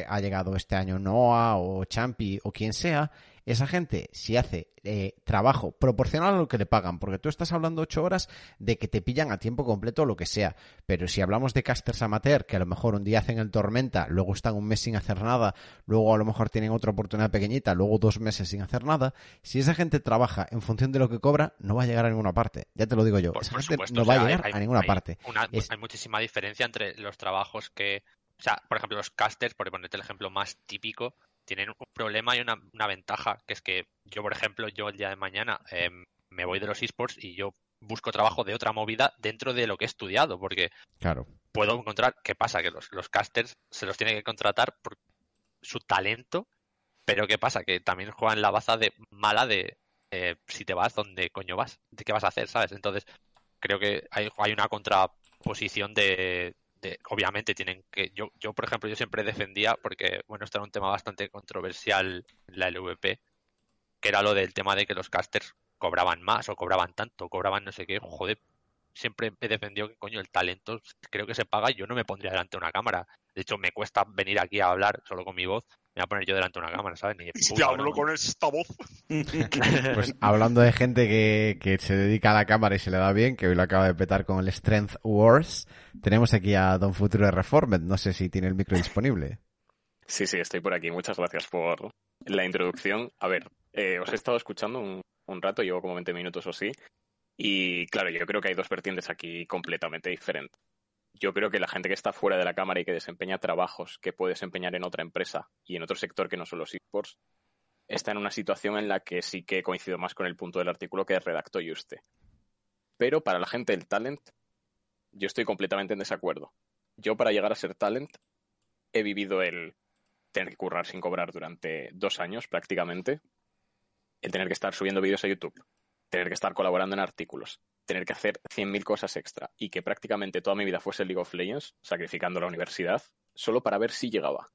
ha llegado este año Noah o Champi o quien sea, esa gente, si hace eh, trabajo proporcional a lo que le pagan, porque tú estás hablando ocho horas de que te pillan a tiempo completo o lo que sea, pero si hablamos de casters amateur, que a lo mejor un día hacen el tormenta, luego están un mes sin hacer nada, luego a lo mejor tienen otra oportunidad pequeñita, luego dos meses sin hacer nada, si esa gente trabaja en función de lo que cobra, no va a llegar a ninguna parte, ya te lo digo yo, Por- esa por gente supuesto, no o va sea, a llegar hay- a ninguna hay parte. una- Es- Hay muchísima diferencia entre los trabajos que. O sea, por ejemplo, los casters, por ponerte el ejemplo más típico, tienen un problema y una, una ventaja, que es que yo, por ejemplo, yo el día de mañana eh, me voy de los esports y yo busco trabajo de otra movida dentro de lo que he estudiado, porque Claro. puedo encontrar, ¿qué pasa? Que los, los casters se los tiene que contratar por su talento, pero ¿qué pasa? Que también juegan la baza de mala de eh, si te vas, ¿dónde coño vas? ¿De qué vas a hacer? ¿Sabes? Entonces, creo que hay, hay una contraposición de, obviamente tienen que, yo, yo por ejemplo, yo siempre defendía, porque, bueno, esto era un tema bastante controversial en la LVP, que era lo del tema de que los casters cobraban más o cobraban tanto, cobraban no sé qué, joder, siempre he defendido que coño el talento creo que se paga y yo no me pondría delante de una cámara. De hecho, me cuesta venir aquí a hablar solo con mi voz, me voy a poner yo delante de una cámara, ¿sabes? Ni de Y si puta te hablo con esta voz. Pues hablando de gente que, que se dedica a la cámara y se le da bien, que hoy lo acaba de petar con el Strength Wars, tenemos aquí a Don Futuro de Reformed. No sé si tiene el micro disponible. Sí, sí, estoy por aquí. Muchas gracias por la introducción. A ver, eh, os he estado escuchando un, un rato, llevo como 20 minutos o sí. Y claro, yo creo que hay dos vertientes aquí completamente diferentes. Yo creo que la gente que está fuera de la cámara y que desempeña trabajos que puede desempeñar en otra empresa y en otro sector que no son los esports, está en una situación en la que sí que coincido más con el punto del artículo que redactó Juste. Pero para la gente del talent, yo estoy completamente en desacuerdo. Yo para llegar a ser talent he vivido el tener que currar sin cobrar durante dos años prácticamente, el tener que estar subiendo vídeos a YouTube, tener que estar colaborando en artículos, tener que hacer 100.000 cosas extra y que prácticamente toda mi vida fuese League of Legends, sacrificando la universidad, solo para ver si llegaba.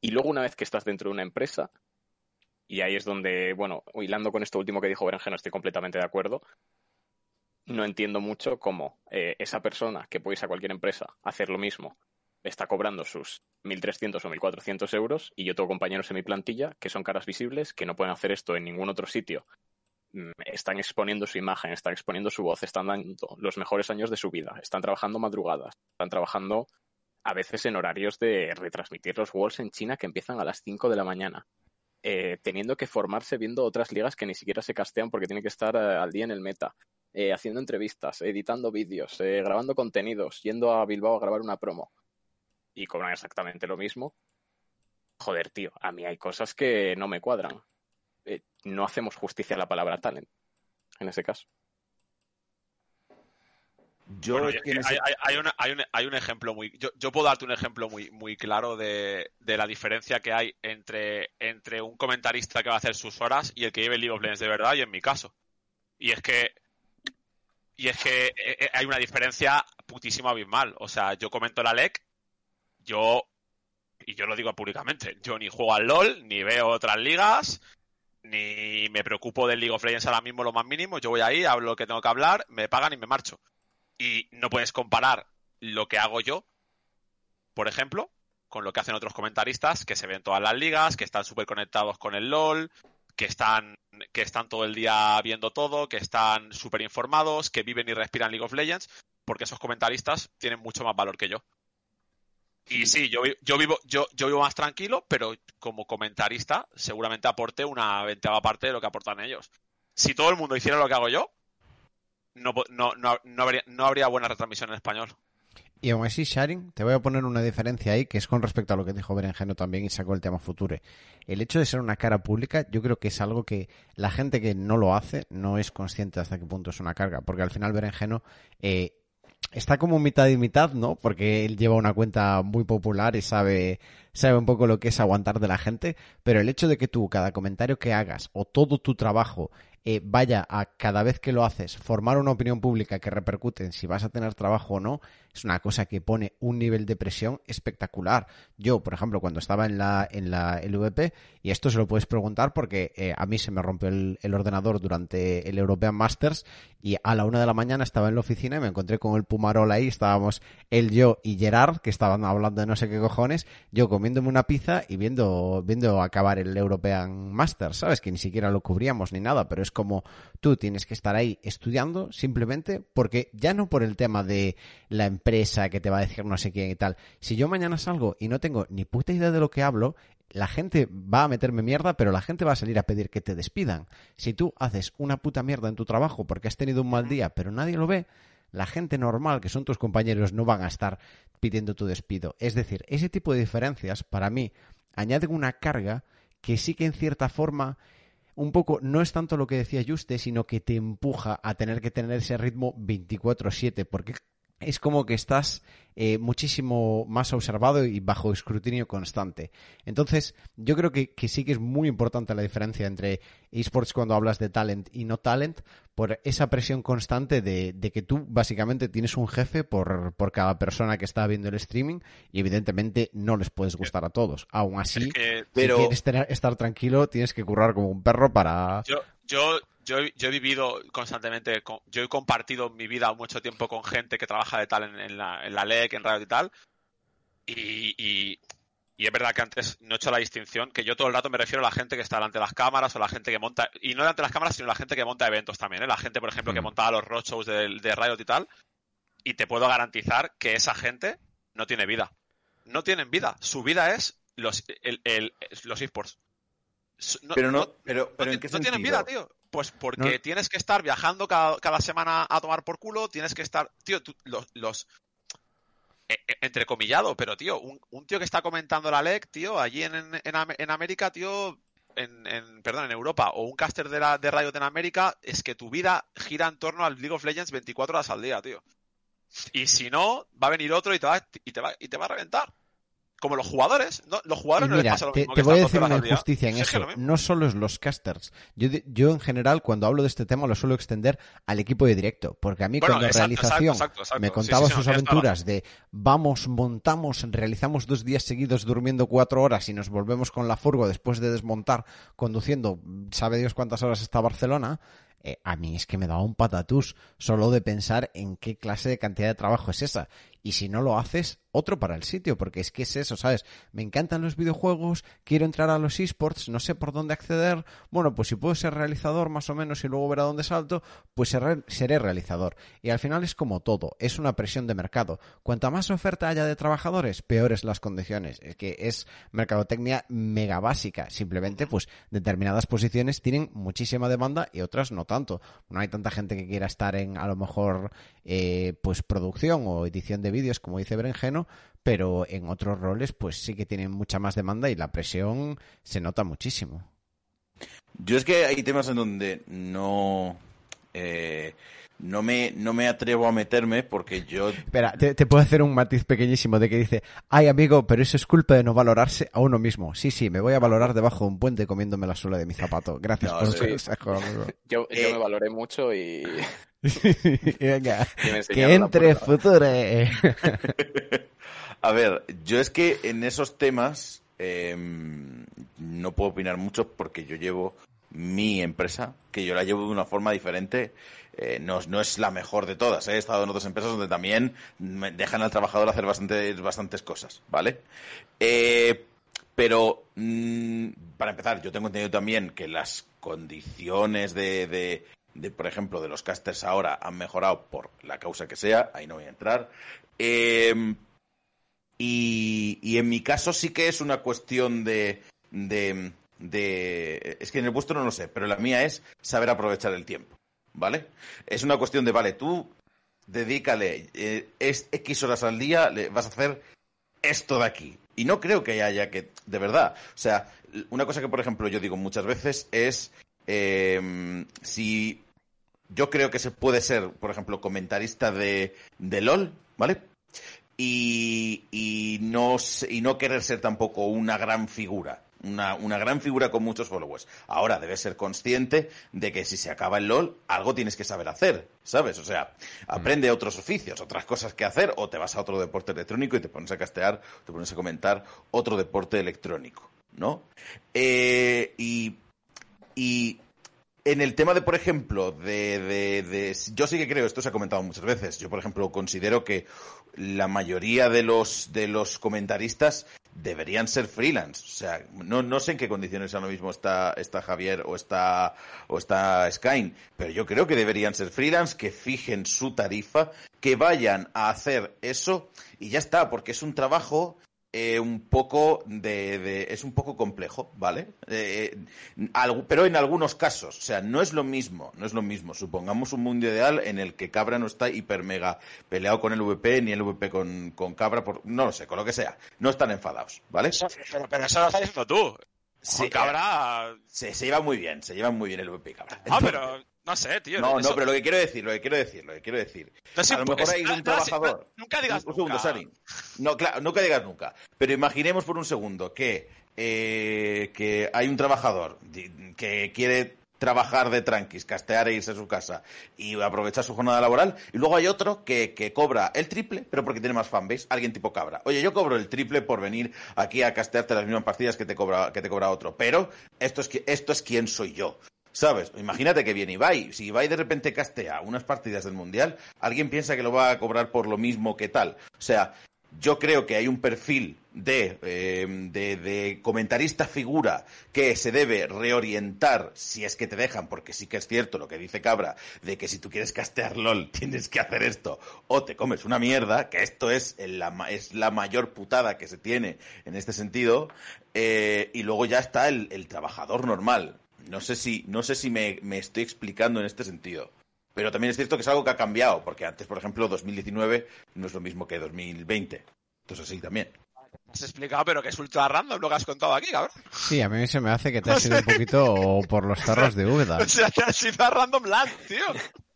Y luego una vez que estás dentro de una empresa, y ahí es donde, bueno, hilando con esto último que dijo Berenjeno, estoy completamente de acuerdo, no entiendo mucho cómo eh, esa persona que puede irse a cualquier empresa a hacer lo mismo está cobrando sus 1.300 o 1.400 euros y yo tengo compañeros en mi plantilla que son caras visibles, que no pueden hacer esto en ningún otro sitio. Mm, Están exponiendo su imagen, están exponiendo su voz, están dando los mejores años de su vida, están trabajando madrugadas, están trabajando a veces en horarios de retransmitir los Worlds en China que empiezan a las 5 de la mañana, eh, teniendo que formarse viendo otras ligas que ni siquiera se castean porque tienen que estar eh, al día en el meta, eh, haciendo entrevistas, editando vídeos, grabando contenidos, yendo a Bilbao a grabar una promo y cobran exactamente lo mismo. Joder, tío, a mí hay cosas que no me cuadran. Eh, no hacemos justicia a la palabra talent, en ese caso. Yo Bueno, hay, hay- hay una- hay un, hay un ejemplo muy. Yo, yo puedo darte un ejemplo muy, muy claro de, de la diferencia que hay entre, entre un comentarista que va a hacer sus horas y el que lleve League of Legends de verdad, y en mi caso. Y es que. Y es que eh, eh, hay una diferencia putísimo abismal. O sea, yo comento la LEC, yo. Y yo lo digo públicamente, yo ni juego al LOL, ni veo otras ligas, ni me preocupo del League of Legends ahora mismo lo más mínimo. Yo voy ahí, hablo lo que tengo que hablar, me pagan y me marcho. Y no puedes comparar lo que hago yo, por ejemplo, con lo que hacen otros comentaristas que se ven en todas las ligas, que están súper conectados con el LOL, que están, que están todo el día viendo todo, que están súper informados, que viven y respiran League of Legends, porque esos comentaristas tienen mucho más valor que yo. Y sí, yo, vi- yo vivo, yo, yo vivo más tranquilo, pero como comentarista seguramente aporte una ventaja parte de lo que aportan ellos. Si todo el mundo hiciera lo que hago yo, no, no, no, no habría buena retransmisión en español. Y aún así, Sharing, te voy a poner una diferencia ahí, que es con respecto a lo que dijo Berenjeno también y sacó el tema Future. El hecho de ser una cara pública, yo creo que es algo que la gente que no lo hace no es consciente hasta qué punto es una carga, porque al final Berenjeno eh, está como mitad y mitad, ¿no? Porque él lleva una cuenta muy popular y sabe, sabe un poco lo que es aguantar de la gente, pero el hecho de que tú, cada comentario que hagas o todo tu trabajo eh, vaya a cada vez que lo haces formar una opinión pública que repercute en si vas a tener trabajo o no, es una cosa que pone un nivel de presión espectacular. Yo, por ejemplo, cuando estaba en la, en la LVP, y esto se lo puedes preguntar porque eh, a mí se me rompió el, el, ordenador durante el European Masters y a la una de la mañana estaba en la oficina y me encontré con el Pumarol ahí, estábamos él, yo y Gerard, que estaban hablando de no sé qué cojones, yo comiéndome una pizza y viendo, viendo acabar el European Masters, ¿sabes? Que ni siquiera lo cubríamos ni nada, pero es como tú tienes que estar ahí estudiando simplemente porque ya no por el tema de la empresa que te va a decir no sé quién y tal. Si yo mañana salgo y no tengo ni puta idea de lo que hablo, la gente va a meterme mierda, pero la gente va a salir a pedir que te despidan. Si tú haces una puta mierda en tu trabajo porque has tenido un mal día, pero nadie lo ve, la gente normal, que son tus compañeros, no van a estar pidiendo tu despido. Es decir, ese tipo de diferencias, para mí, añaden una carga que sí que en cierta forma un poco no es tanto lo que decía Juste, sino que te empuja a tener que tener ese ritmo 24/7, porque es como que estás eh, muchísimo más observado y bajo escrutinio constante. Entonces, yo creo que, que, sí que es muy importante la diferencia entre esports cuando hablas de talent y no talent, por esa presión constante de, de que tú básicamente tienes un jefe por, por, cada persona que está viendo el streaming y evidentemente no les puedes gustar a todos. Aún así, Es que- Pero- si quieres tener- estar tranquilo, tienes que currar como un perro para... Yo, yo, yo, he- yo he vivido constantemente, con- yo he compartido mi vida mucho tiempo con gente que trabaja de tal en, en la, en la LEC, en radio y tal, y, y, y es verdad que antes no he hecho la distinción, que yo todo el rato me refiero a la gente que está delante de las cámaras o la gente que monta, y no delante de las cámaras, sino la gente que monta eventos también, ¿eh? la gente, por ejemplo, que Mm. montaba los roadshows de, de Riot y tal, y te puedo garantizar que esa gente no tiene vida. No tienen vida. Su vida es los, el, el- los esports. No- Pero no, no- pero, pero no, ¿en qué no sentido? tienen vida, tío. Pues porque No. tienes que estar viajando cada, cada semana a tomar por culo, tienes que estar, tío, tú- los, los eh, eh, entrecomillado, pero tío, un, un tío que está comentando la LEC, tío, allí en, en, en Am- en América, tío, en, en- perdón, en Europa, o un caster de, la, de Riot en América, es que tu vida gira en torno al League of Legends 24 horas al día, tío. Y si no, va a venir otro y te va, y te va, y te va a reventar. Como los jugadores, ¿no? Los jugadores no les mira, pasa lo te, mismo te que voy a decir 12 una injusticia en es eso. No solo es los casters. Yo, yo en general, cuando hablo de este tema, lo suelo extender al equipo de directo. Porque a mí, Bueno, cuando exacto, realización exacto, exacto, me contaba Sí, sí, sí, sus no, aventuras de vamos, montamos, realizamos dos días seguidos durmiendo cuatro horas y nos volvemos con la furgo después de desmontar, conduciendo, sabe Dios cuántas horas hasta Barcelona. Eh, a mí es que me daba un patatús solo de pensar en qué clase de cantidad de trabajo es esa. Y si no lo haces, otro para el sitio, porque es que es eso, ¿sabes? Me encantan los videojuegos, quiero entrar a los esports, no sé por dónde acceder. Bueno, pues si puedo ser realizador más o menos y luego ver a dónde salto, pues seré, seré realizador. Y al final es como todo, es una presión de mercado. Cuanta más oferta haya de trabajadores, peores las condiciones. Es que es mercadotecnia mega básica. Simplemente, pues determinadas posiciones tienen muchísima demanda y otras no tanto. No hay tanta gente que quiera estar en, a lo mejor, eh, pues producción o edición de vídeos, como dice Berenjeno, pero en otros roles, pues sí que tienen mucha más demanda y la presión se nota muchísimo. Yo es que hay temas en donde no, eh, no, me, no me atrevo a meterme porque yo Espera, te, te puedo hacer un matiz pequeñísimo de que dice, ay amigo, pero eso es culpa de no valorarse a uno mismo. Sí, sí, me voy a valorar debajo de un puente comiéndome la suela de mi zapato. Gracias No, por sí. Yo, yo Eh. me valoré mucho y, Venga, y me que entre future. A ver, yo es que en esos temas eh, no puedo opinar mucho porque yo llevo mi empresa, que yo la llevo de una forma diferente. Eh, no, es la mejor de todas. ¿eh? He estado en otras empresas donde también dejan al trabajador hacer bastantes, bastantes cosas, ¿vale? Eh, pero, mm, para empezar, yo tengo entendido también que las condiciones de, de, por ejemplo, de los casters ahora han mejorado por la causa que sea, ahí no voy a entrar. Eh, y, en mi caso sí que es una cuestión de, de, de- Es que en el vuestro no lo sé, pero la mía es saber aprovechar el tiempo, ¿vale? Es una cuestión de, vale, tú dedícale eh, es X horas al día, le vas a hacer esto de aquí. Y no creo que haya que, de verdad, o sea, una cosa que, por ejemplo, yo digo muchas veces es, eh, si yo creo que se puede ser, por ejemplo, comentarista de, de LOL, ¿vale? Y, y, no, y no querer ser tampoco una gran figura. Una, una, gran figura con muchos followers. Ahora debes ser consciente de que si se acaba el LOL, algo tienes que saber hacer, ¿sabes? O sea, aprende otros oficios, otras cosas que hacer, o te vas a otro deporte electrónico y te pones a castear, te pones a comentar otro deporte electrónico, ¿no? Eh, y, y en el tema de, por ejemplo, de, de, de, Yo sí que creo, esto se ha comentado muchas veces, yo, por ejemplo, considero que la mayoría de los, de los comentaristas deberían ser freelance. O sea, no, no sé en qué condiciones ahora mismo está, está Javier o está, o está Skyne, pero yo creo que deberían ser freelance, que fijen su tarifa, que vayan a hacer eso y ya está, porque es un trabajo eh, un poco de, de, es un poco complejo, ¿vale? Eh, algo, pero en algunos casos, o sea, no es lo mismo, no es lo mismo. Supongamos un mundo ideal en el que Cabra no está hiper mega peleado con el VP ni el VP con, con Cabra, por, no lo sé, con lo que sea. No están enfadados, ¿vale? Pero, pero eso lo estás diciendo tú. Sí, Cabra se, se lleva muy bien, se lleva muy bien el VP y Cabra. Ah, pero no sé, tío. No, eso- no, pero lo que quiero decir, lo que quiero decir, lo que quiero decir. No a lo mejor hay no, un no, trabajador. sí, nunca digas un, nunca. No, claro, nunca digas nunca. Pero imaginemos por un segundo que, eh, que hay un trabajador que quiere trabajar de tranquis, castear e irse a su casa y aprovechar su jornada laboral. Y luego hay otro que, que cobra el triple, pero porque tiene más fanbase, alguien tipo cabra. Oye, yo cobro el triple por venir aquí a castearte las mismas partidas que te cobra, que te cobra otro. Pero esto es, esto es quién soy yo. ¿Sabes? Imagínate que viene Ibai. Si Ibai de repente castea unas partidas del Mundial, alguien piensa que lo va a cobrar por lo mismo que tal. O sea, yo creo que hay un perfil de, eh, de, comentarista figura que se debe reorientar si es que te dejan, porque sí que es cierto lo que dice Cabra, de que si tú quieres castear LOL tienes que hacer esto o te comes una mierda, que esto es la, es la mayor putada que se tiene en este sentido, eh, y luego ya está el trabajador normal. No sé si, no sé si me, me estoy explicando en este sentido. Pero también es cierto que es algo que ha cambiado, porque antes, por ejemplo, 2019 no es lo mismo que 2020. Entonces sí, también. Has explicado, pero que es ultra random lo que has contado aquí, cabrón. Sí, a mí se me hace que te has ido un poquito por los cerros de Úbeda. O sea, que has sido a random land, tío.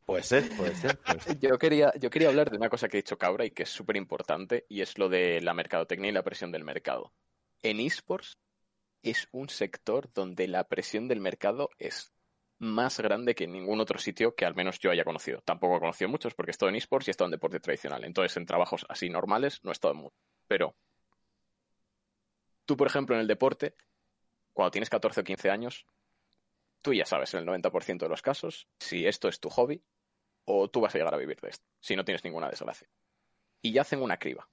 Puede ser, puede ser. puede ser. Yo quería, yo quería hablar de una cosa que ha dicho Cabra y que es súper importante, y es lo de la mercadotecnia y la presión del mercado. En esports es un sector donde la presión del mercado es más grande que en ningún otro sitio que al menos yo haya conocido. Tampoco he conocido muchos porque he estado en esports y he estado en deporte tradicional. Entonces, en trabajos así normales no he estado en mucho. Pero tú, por ejemplo, en el deporte, cuando tienes 14 o 15 años, tú ya sabes en el 90% de los casos si esto es tu hobby o tú vas a llegar a vivir de esto, si no tienes ninguna desgracia. Y ya hacen una criba.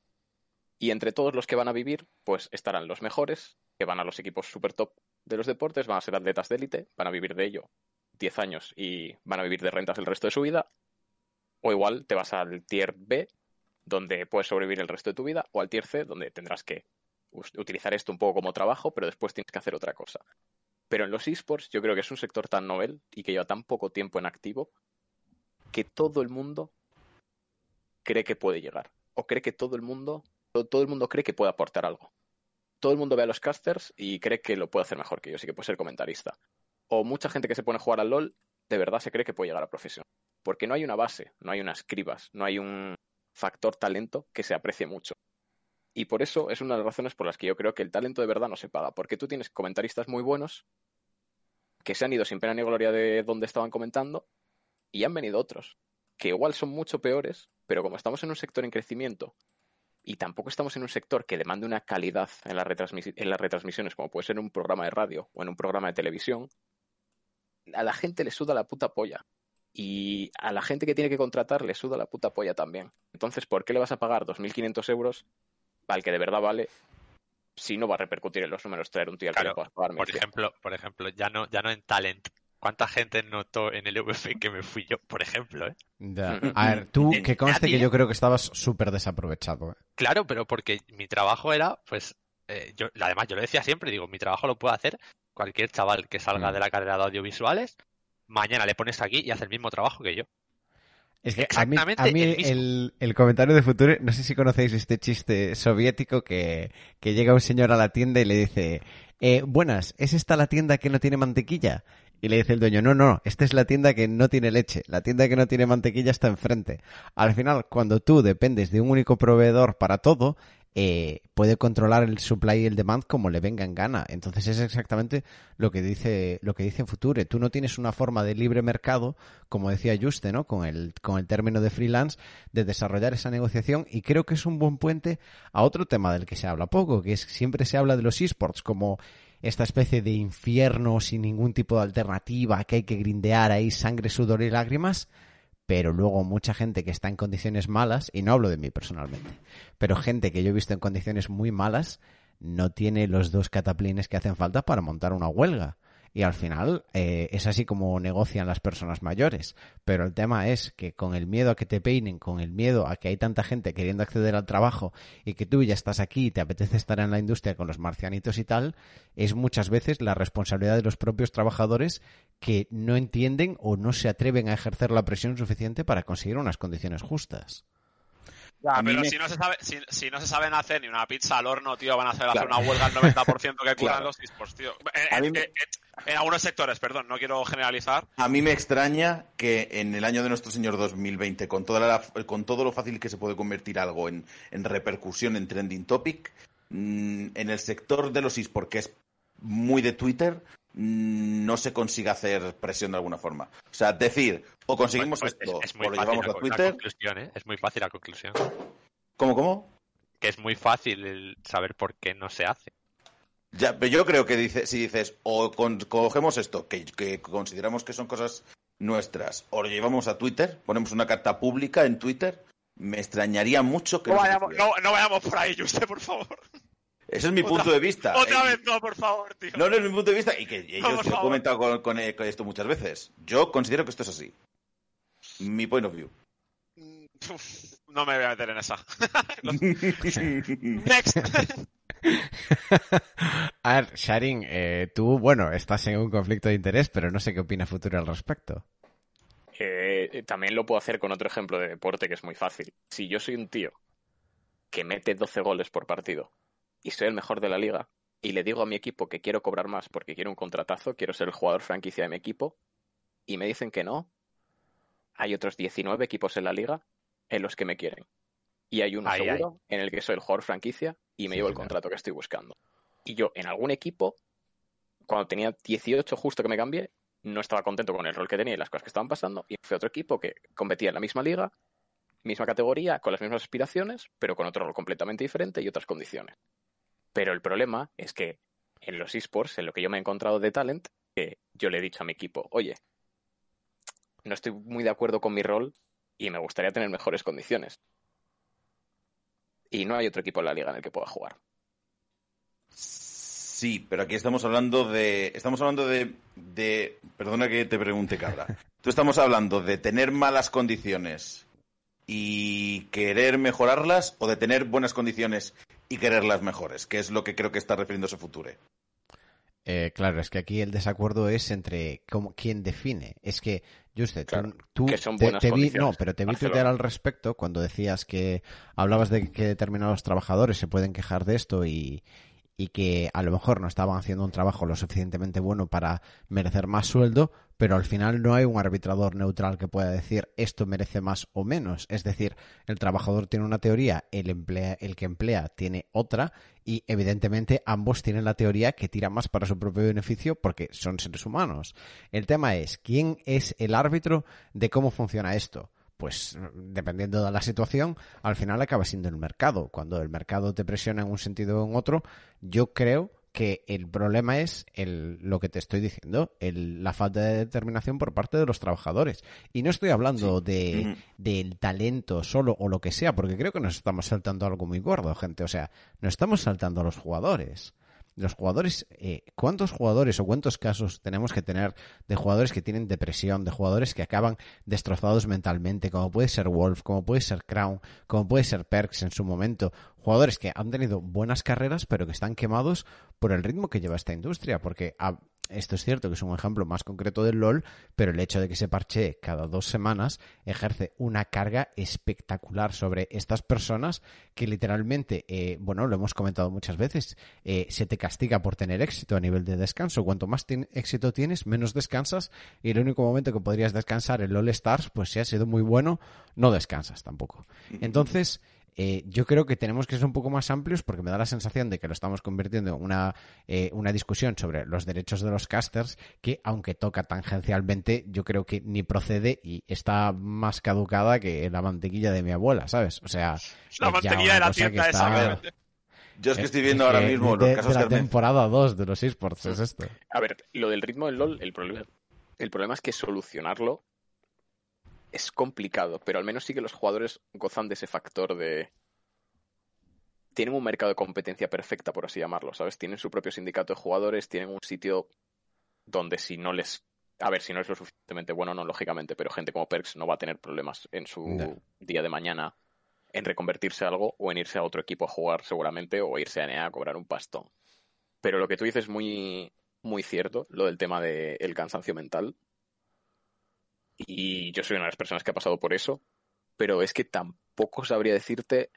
Y entre todos los que van a vivir, pues estarán los mejores, que van a los equipos super top de los deportes, van a ser atletas de élite, van a vivir de ello 10 años y van a vivir de rentas el resto de su vida. O igual te vas al tier B, donde puedes sobrevivir el resto de tu vida, o al tier C, donde tendrás que utilizar esto un poco como trabajo, pero después tienes que hacer otra cosa. Pero en los esports yo creo que es un sector tan novel y que lleva tan poco tiempo en activo que todo el mundo cree que puede llegar. O cree que todo el mundo, todo el mundo cree que puede aportar algo. Todo el mundo ve a los casters y cree que lo puede hacer mejor que ellos y que puede ser comentarista. O mucha gente que se pone a jugar al LOL de verdad se cree que puede llegar a profesión. Porque no hay una base, no hay unas cribas, no hay un factor talento que se aprecie mucho. Y por eso es una de las razones por las que yo creo que el talento de verdad no se paga. Porque tú tienes comentaristas muy buenos que se han ido sin pena ni gloria de donde estaban comentando y han venido otros que igual son mucho peores, pero como estamos en un sector en crecimiento y tampoco estamos en un sector que demande una calidad en, la en las retransmisiones, como puede ser en un programa de radio o en un programa de televisión, a la gente le suda la puta polla. Y a la gente que tiene que contratar le suda la puta polla también. Entonces, ¿por qué le vas a pagar 2.500 euros al que de verdad vale si no va a repercutir en los números traer un tío al que Claro, le puedas pagar Por 1.100? ejemplo, por ejemplo, ya no, ya no en talent. ¿Cuánta gente notó en el VF que me fui yo, por ejemplo? eh? Ya. A ver, tú, que conste que yo creo que estabas súper desaprovechado. ¿eh? Claro, pero porque mi trabajo era, pues, eh, yo, además yo lo decía siempre, digo, mi trabajo lo puede hacer cualquier chaval que salga Mm. de la carrera de audiovisuales, mañana le pones aquí y hace el mismo trabajo que yo. Es que a mí, Exactamente a mí el, el comentario de futuro, no sé si conocéis este chiste soviético que, que llega un señor a la tienda y le dice, eh, buenas, ¿es esta la tienda que no tiene mantequilla? Y le dice el dueño, no, no, esta es la tienda que no tiene leche, la tienda que no tiene mantequilla está enfrente. Al final, cuando tú dependes de un único proveedor para todo, eh, puede controlar el supply y el demand como le venga en gana. Entonces es exactamente lo que dice lo que dice Future. Tú no tienes una forma de libre mercado, como decía Juste, ¿no? Con el con el término de freelance de desarrollar esa negociación y creo que es un buen puente a otro tema del que se habla poco, que es siempre se habla de los esports como esta especie de infierno sin ningún tipo de alternativa, que hay que grindear ahí sangre, sudor y lágrimas pero luego mucha gente que está en condiciones malas, y no hablo de mí personalmente, pero gente que yo he visto en condiciones muy malas, no tiene los dos cataplines que hacen falta para montar una huelga y al final eh, es así como negocian las personas mayores. Pero el tema es que con el miedo a que te peinen, con el miedo a que hay tanta gente queriendo acceder al trabajo y que tú ya estás aquí y te apetece estar en la industria con los marcianitos y tal, es muchas veces la responsabilidad de los propios trabajadores que no entienden o no se atreven a ejercer la presión suficiente para conseguir unas condiciones justas. Ya, pero si, no se sabe, si, si, no se saben hacer ni una pizza al horno, tío, van a hacer, hacer una huelga al 90% que curan los esports, tío. En, en, en, algunos sectores, perdón, no quiero generalizar. A mí me extraña que en el año de nuestro señor 2020, con, toda la, con todo lo fácil que se puede convertir algo en, en repercusión, en trending topic, mmm, en el sector de los esports, que es muy de Twitter, no se consiga hacer presión de alguna forma. O sea, decir, o conseguimos pues, esto, es, es muy o lo fácil llevamos la, a Twitter. La ¿eh? Es muy fácil la conclusión. ¿Cómo, cómo? Que es muy fácil el saber por qué no se hace. Ya, pero yo creo que dice, si dices, o con, cogemos esto, que, que, consideramos que son cosas nuestras, o lo llevamos a Twitter, ponemos una carta pública en Twitter, me extrañaría mucho que... No, vayamos, no, no vayamos por ahí, Juste, por favor. Ese es mi otra, punto de vista. Otra eh, vez no, por favor, tío. No, no es mi punto de vista y que No, yo he comentado con, con, eh, con esto muchas veces. Yo considero que esto es así. Mi point of view. No me voy a meter en esa. Next. a ver, Sharing, eh, tú, bueno, estás en un conflicto de interés, pero no sé qué opina Futuro al respecto. Eh, también lo puedo hacer con otro ejemplo de deporte que es muy fácil. Si yo soy un tío que mete 12 goles por partido y soy el mejor de la liga y le digo a mi equipo que quiero cobrar más porque quiero un contratazo, quiero ser el jugador franquicia de mi equipo y me dicen que no, hay otros 19 equipos en la liga en los que me quieren. Y hay uno Ay, seguro en el que soy el jugador franquicia y me Sí, llevo el contrato que estoy buscando. Y yo en algún equipo, cuando tenía 18 justo que me cambié, no estaba contento con el rol que tenía y las cosas que estaban pasando y fue otro equipo que competía en la misma liga, misma categoría, con las mismas aspiraciones, pero con otro rol completamente diferente y otras condiciones. Pero el problema es que en los esports, en lo que yo me he encontrado de talent, que yo le he dicho a mi equipo, oye, no estoy muy de acuerdo con mi rol y me gustaría tener mejores condiciones. Y no hay otro equipo en la liga en el que pueda jugar. Sí, pero aquí estamos hablando de. Estamos hablando de. de perdona que te pregunte, cabra. Tú estamos hablando de tener malas condiciones y querer mejorarlas o de tener buenas condiciones y quererlas mejores, que es lo que creo que está refiriéndose Future. Eh, claro, es que aquí el desacuerdo es entre cómo, quién define. Es que, Juste, Claro, tú, tú que son te, vi, no, pero te vi tuitear al respecto cuando decías que hablabas de que determinados trabajadores se pueden quejar de esto y, y que a lo mejor no estaban haciendo un trabajo lo suficientemente bueno para merecer más sueldo, pero al final no hay un arbitrador neutral que pueda decir esto merece más o menos. Es decir, el trabajador tiene una teoría, el, emplea, el que emplea tiene otra y evidentemente ambos tienen la teoría que tira más para su propio beneficio porque son seres humanos. El tema es, ¿quién es el árbitro de cómo funciona esto? Pues dependiendo de la situación, al final acaba siendo el mercado. Cuando el mercado te presiona en un sentido o en otro, yo creo que el problema es el, lo que te estoy diciendo, el, la falta de determinación por parte de los trabajadores. Y no estoy hablando Sí. de, del talento solo o lo que sea, porque creo que nos estamos saltando algo muy gordo, gente. O sea, nos estamos saltando a los jugadores. Los jugadores, eh, ¿cuántos jugadores o cuántos casos tenemos que tener de jugadores que tienen depresión, de jugadores que acaban destrozados mentalmente, como puede ser Wolf, como puede ser Crown, como puede ser Perks en su momento? Jugadores que han tenido buenas carreras, pero que están quemados por el ritmo que lleva esta industria, porque a- esto es cierto que es un ejemplo más concreto del LOL, pero el hecho de que se parche cada dos semanas ejerce una carga espectacular sobre estas personas que literalmente, eh, bueno, lo hemos comentado muchas veces, eh, se te castiga por tener éxito a nivel de descanso. Cuanto más éxito tienes, menos descansas y el único momento que podrías descansar en LOL Stars, pues si ha sido muy bueno, no descansas tampoco. Entonces, eh, yo creo que tenemos que ser un poco más amplios porque me da la sensación de que lo estamos convirtiendo en una, eh, una discusión sobre los derechos de los casters que, aunque toca tangencialmente, yo creo que ni procede y está más caducada que la mantequilla de mi abuela, ¿sabes? O sea, la mantequilla de la tienda esa. Yo es que estoy viendo ahora mismo los casos de la temporada 2 de los esports, es esto. A ver, lo del ritmo del LOL, el problema, el problema es que solucionarlo es complicado, pero al menos sí que los jugadores gozan de ese factor de... Tienen un mercado de competencia perfecta, por así llamarlo, ¿sabes? Tienen su propio sindicato de jugadores, tienen un sitio donde si no les... A ver, si no es lo suficientemente bueno, no, lógicamente, pero gente como Perks no va a tener problemas en su día de mañana en reconvertirse a algo o en irse a otro equipo a jugar seguramente o irse a NEA a cobrar un pastón. Pero lo que tú dices es muy, muy cierto, lo del tema del cansancio mental. Y yo soy una de las personas que ha pasado por eso, pero es que tampoco sabría decirte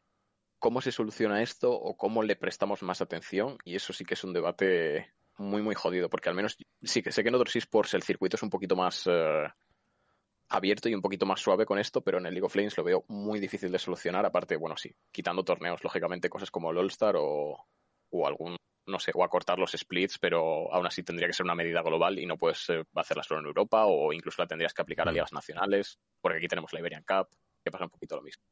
cómo se soluciona esto o cómo le prestamos más atención. Y eso sí que es un debate muy, muy jodido, porque al menos sí que sé que en otros esports el circuito es un poquito más eh, abierto y un poquito más suave con esto, pero en el League of Legends lo veo muy difícil de solucionar. Aparte, bueno, sí, quitando torneos, lógicamente, cosas como el All-Star o, o algún no sé, o acortar los splits, pero aún así tendría que ser una medida global y no puedes eh, hacerla solo en Europa o incluso la tendrías que aplicar a mm. ligas nacionales, porque aquí tenemos la Iberian Cup, que pasa un poquito lo mismo.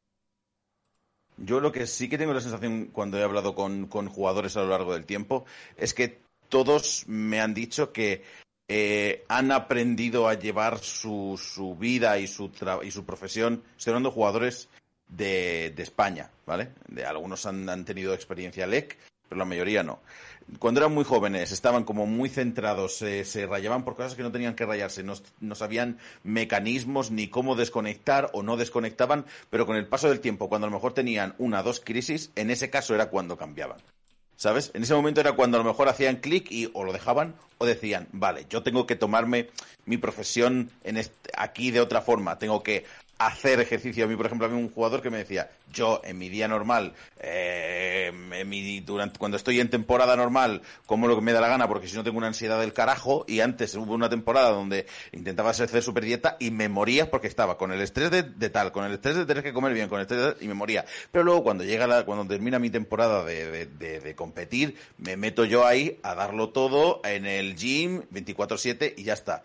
Yo lo que sí que tengo la sensación cuando he hablado con, jugadores a lo largo del tiempo es que todos me han dicho que eh, han aprendido a llevar su, su vida y su, y su profesión, estoy hablando de jugadores de, de España, ¿vale? De, algunos han, han tenido experiencia LEC, pero la mayoría no. Cuando eran muy jóvenes, estaban como muy centrados, se rayaban por cosas que no tenían que rayarse, no, no, sabían mecanismos ni cómo desconectar o no desconectaban, pero con el paso del tiempo, cuando a lo mejor tenían una o dos crisis, en ese caso era cuando cambiaban. ¿Sabes? En ese momento era cuando a lo mejor hacían clic y o lo dejaban o decían, vale, yo tengo que tomarme mi profesión en aquí de otra forma, tengo que hacer ejercicio. A mí, por ejemplo, había un jugador que me decía, yo en mi día normal, eh, durante, cuando estoy en temporada normal, como lo que me da la gana, porque si no tengo una ansiedad del carajo, y antes hubo una temporada donde intentaba hacer super dieta y me moría porque estaba con el estrés de, tal, con el estrés de tener que comer bien, con el estrés de, y me moría. Pero luego cuando llega la, cuando termina mi temporada de, de competir, me meto yo ahí a darlo todo en el gym 24/7 y ya está.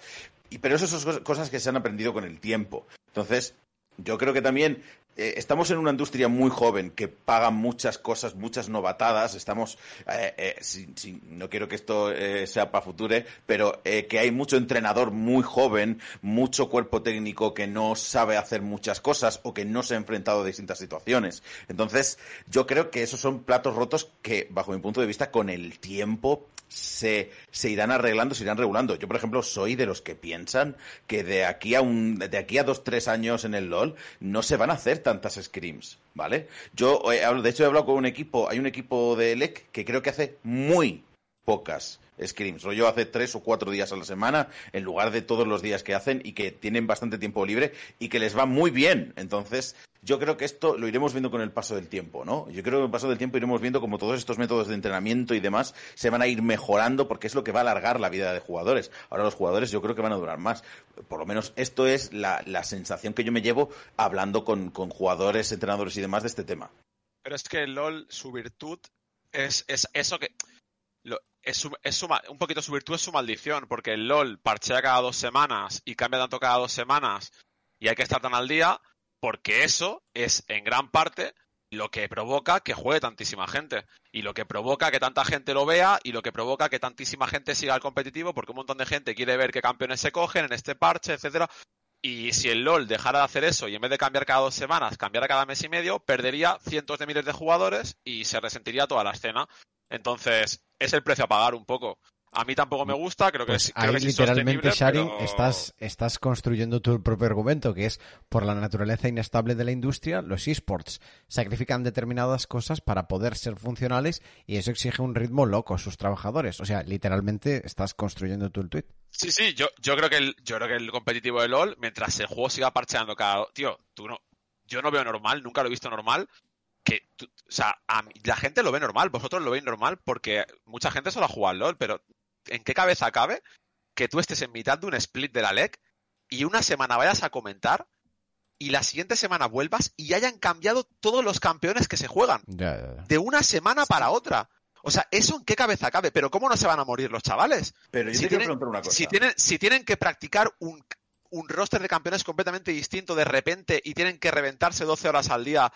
Y, pero eso son cosas que se han aprendido con el tiempo. Entonces, yo creo que también eh, estamos en una industria muy joven que paga muchas cosas, muchas novatadas. Estamos, eh, eh, no quiero que esto sea para future, pero que hay mucho entrenador muy joven, mucho cuerpo técnico que no sabe hacer muchas cosas o que no se ha enfrentado a distintas situaciones. Entonces, yo creo que esos son platos rotos que, bajo mi punto de vista, con el tiempo se, se irán arreglando, se irán regulando. Yo, por ejemplo, soy de los que piensan que de aquí a un, de aquí a dos, tres años en el LOL no se van a hacer tantas scrims, ¿vale? Yo, eh, de hecho, he hablado con un equipo, hay un equipo de LEC que creo que hace muy pocas scrims. Yo hace tres o cuatro días a la semana en lugar de todos los días que hacen y que tienen bastante tiempo libre y que les va muy bien. Entonces, yo creo que esto lo iremos viendo con el paso del tiempo, ¿no? Yo creo que con el paso del tiempo iremos viendo como todos estos métodos de entrenamiento y demás se van a ir mejorando porque es lo que va a alargar la vida de jugadores. Ahora los jugadores yo creo que van a durar más. Por lo menos esto es la, sensación que yo me llevo hablando con, con jugadores, entrenadores y demás de este tema. Pero es que LOL, su virtud es, es eso que es, un poquito su virtud es su maldición, porque el LOL parchea cada dos semanas y cambia tanto cada dos semanas y hay que estar tan al día, porque eso es en gran parte lo que provoca que juegue tantísima gente y lo que provoca que tanta gente lo vea y lo que provoca que tantísima gente siga al competitivo porque un montón de gente quiere ver qué campeones se cogen en este parche, etcétera. Y si el LOL dejara de hacer eso y en vez de cambiar cada dos semanas, cambiara cada mes y medio, perdería cientos de miles de jugadores y se resentiría toda la escena. Entonces, es el precio a pagar un poco. A mí tampoco me gusta, creo que Pues es, creo ahí que es literalmente, Shari, pero- estás, estás construyendo tu propio argumento, que es por la naturaleza inestable de la industria, los esports sacrifican determinadas cosas para poder ser funcionales y eso exige un ritmo loco a sus trabajadores. O sea, literalmente estás construyendo tú el tweet. Sí, sí, yo, yo creo que el, yo creo que el competitivo de LOL, mientras el juego siga parcheando cada. Tío, tú no. Yo no veo normal, nunca lo he visto normal. Que tú- o sea, a mí- la gente lo ve normal, vosotros lo veis normal porque mucha gente solo ha jugado al LOL, pero ¿en qué cabeza cabe que tú estés en mitad de un split de la LEC y una semana vayas a comentar y la siguiente semana vuelvas y hayan cambiado todos los campeones que se juegan? Ya, ya, ya. De una semana para otra. O sea, ¿eso en qué cabeza cabe? Pero ¿cómo no se van a morir los chavales? Pero yo Si te quiero tienen- preguntar una cosa. Si tienen, si tienen que practicar un, un roster de campeones completamente distinto de repente y tienen que reventarse 12 horas al día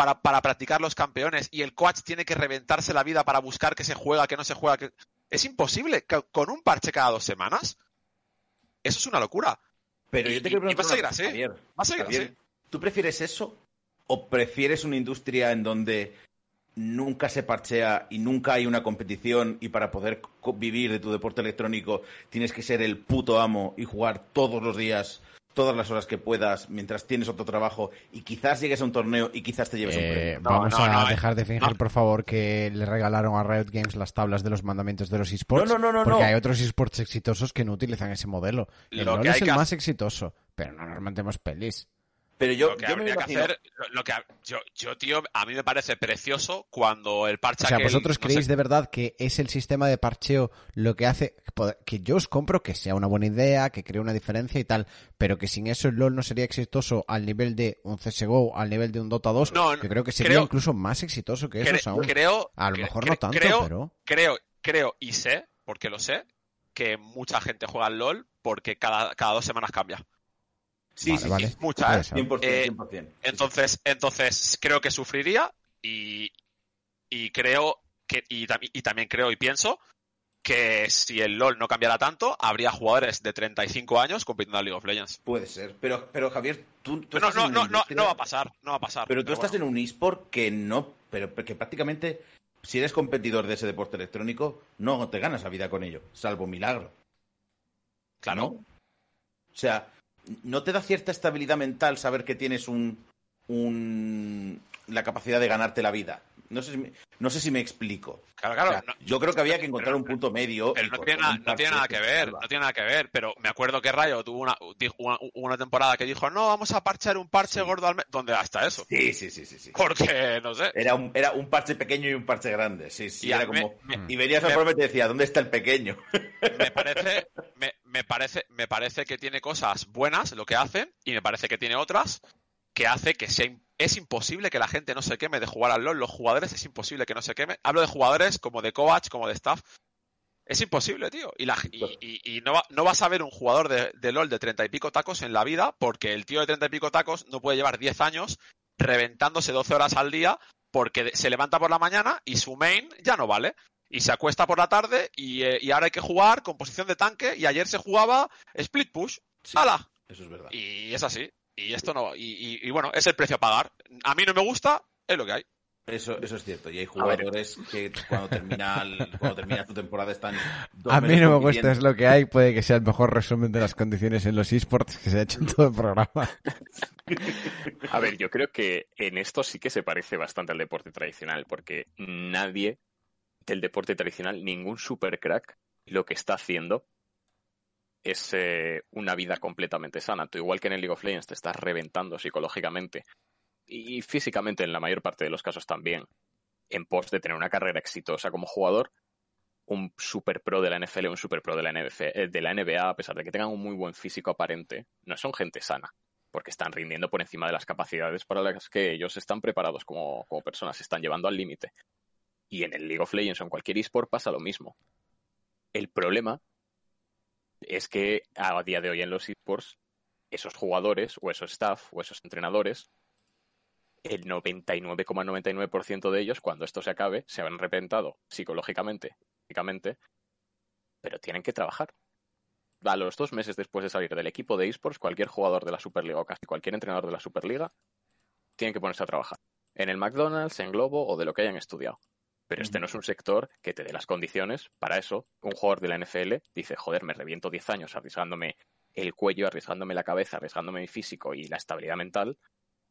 para, para practicar los campeones y el coach tiene que reventarse la vida para buscar que se juega, que no se juega, que... es imposible. Con un parche cada dos semanas, eso es una locura. Pero yo te quiero a preguntar una cosa, así. Javier. A así. ¿Tú prefieres eso o prefieres una industria en donde nunca se parchea y nunca hay una competición y para poder vivir de tu deporte electrónico tienes que ser el puto amo y jugar todos los días, todas las horas que puedas mientras tienes otro trabajo y quizás llegues a un torneo y quizás te lleves un Eh, premio? No, vamos no, a no, eh. dejar de fingir, No. por favor, que le regalaron a Riot Games las tablas de los mandamientos de los esports. No, no, no, no, Porque no. hay otros esports exitosos que no utilizan ese modelo. El Lo LoL que es el que más exitoso, pero no nos mantemos pelis. Pero yo, lo que yo me habría que hacer, lo, lo que ha- yo, yo, tío, a mí me parece precioso cuando el parche O sea, aquel, ¿vosotros no sé, creéis de verdad que es el sistema de parcheo lo que hace que yo os compro que sea una buena idea, que cree una diferencia y tal, pero que sin eso el LoL no sería exitoso al nivel de un CSGO, al nivel de un Dota 2? No, yo creo que sería creo- incluso más exitoso que cre- esos aún. creo, A lo cre- mejor no tanto, creo, pero... creo, creo y sé, porque lo sé, que mucha gente juega al LOL porque cada, cada dos semanas cambia. Sí, Vale, sí, vale. sí. Mucha, Puede ¿eh? ser. 100%, Eh, 100%. Entonces, entonces creo que sufriría y, y creo que y, y también creo y pienso que si el LOL no cambiara tanto, habría jugadores de 35 años compitiendo en League of Legends. Puede ser. Pero, pero Javier, tú, tú No, estás no, en no, no, no va a pasar, no va a pasar. Pero tú estás en un eSport que no, pero que prácticamente, si eres competidor de ese deporte electrónico, no te ganas la vida con ello, salvo milagro. Claro. ¿no? O sea, ¿no te da cierta estabilidad mental saber que tienes un, un la capacidad de ganarte la vida? No sé si me, no sé si me explico. Claro, O claro. sea, no- yo creo que había que encontrar pero- un punto medio. Pero no tiene, nada, no tiene que ver, no tiene nada que ver, pero me acuerdo que Rayo tuvo una, dijo una, temporada que dijo, no, vamos a parchar un parche Sí. gordo al mes. ¿Dónde hasta eso? Sí, sí, sí, sí. sí. Porque, no sé. Era un, era un parche pequeño y un parche grande. Sí, sí. Y a era como. me- y venías me- programa y te decía, ¿dónde está el pequeño? me parece, me, me parece, me parece que tiene cosas buenas lo que hacen y me parece que tiene otras que hace que sea es imposible que la gente no se queme de jugar al LoL. Los jugadores es imposible que no se queme. Hablo de jugadores como de coach, como de staff. Es imposible, tío. Y, la, y, y- y no, va- no vas a ver un jugador de, de LOL de treinta y pico tacos en la vida porque el tío de treinta y pico tacos no puede llevar 10 años reventándose 12 horas al día porque se levanta por la mañana y su main ya no vale. Y se acuesta por la tarde y, eh, y ahora hay que jugar con posición de tanque y ayer se jugaba split push. Sí, ¡Hala! Eso es verdad. Y es así. Y esto no. Y, y- y bueno, es el precio a pagar. A mí no me gusta, es lo que hay. Eso, eso es cierto. Y hay jugadores que cuando termina, el- cuando termina tu temporada están. dos A mí no me gusta, es lo que hay. Puede que sea el mejor resumen de las condiciones en los esports que se ha hecho en todo el programa. A ver, yo creo que en esto sí que se parece bastante al deporte tradicional, porque nadie del deporte tradicional, ningún super crack, lo que está haciendo es eh, una vida completamente sana. Tú, igual que en el League of Legends, te estás reventando psicológicamente y físicamente en la mayor parte de los casos también, en pos de tener una carrera exitosa como jugador. Un super pro de la NFL, un super pro de la, NF eh, NBA, a pesar de que tengan un muy buen físico aparente, no son gente sana porque están rindiendo por encima de las capacidades para las que ellos están preparados como, como personas, se están llevando al límite. Y en el League of Legends o en cualquier eSport pasa lo mismo. El problema es que a día de hoy en los eSports, esos jugadores o esos staff o esos entrenadores, el 99,99% de ellos, cuando esto se acabe, se habrán repentado psicológicamente, físicamente, pero tienen que trabajar a los dos meses después de salir del equipo de esports, cualquier jugador de la Superliga o casi cualquier entrenador de la Superliga tiene que ponerse a trabajar. En el McDonald's, en Globo o de lo que hayan estudiado. Pero este no es un sector que te dé las condiciones para eso. Un jugador de la NFL dice, joder, me reviento 10 años arriesgándome el cuello, arriesgándome la cabeza, arriesgándome mi físico y la estabilidad mental,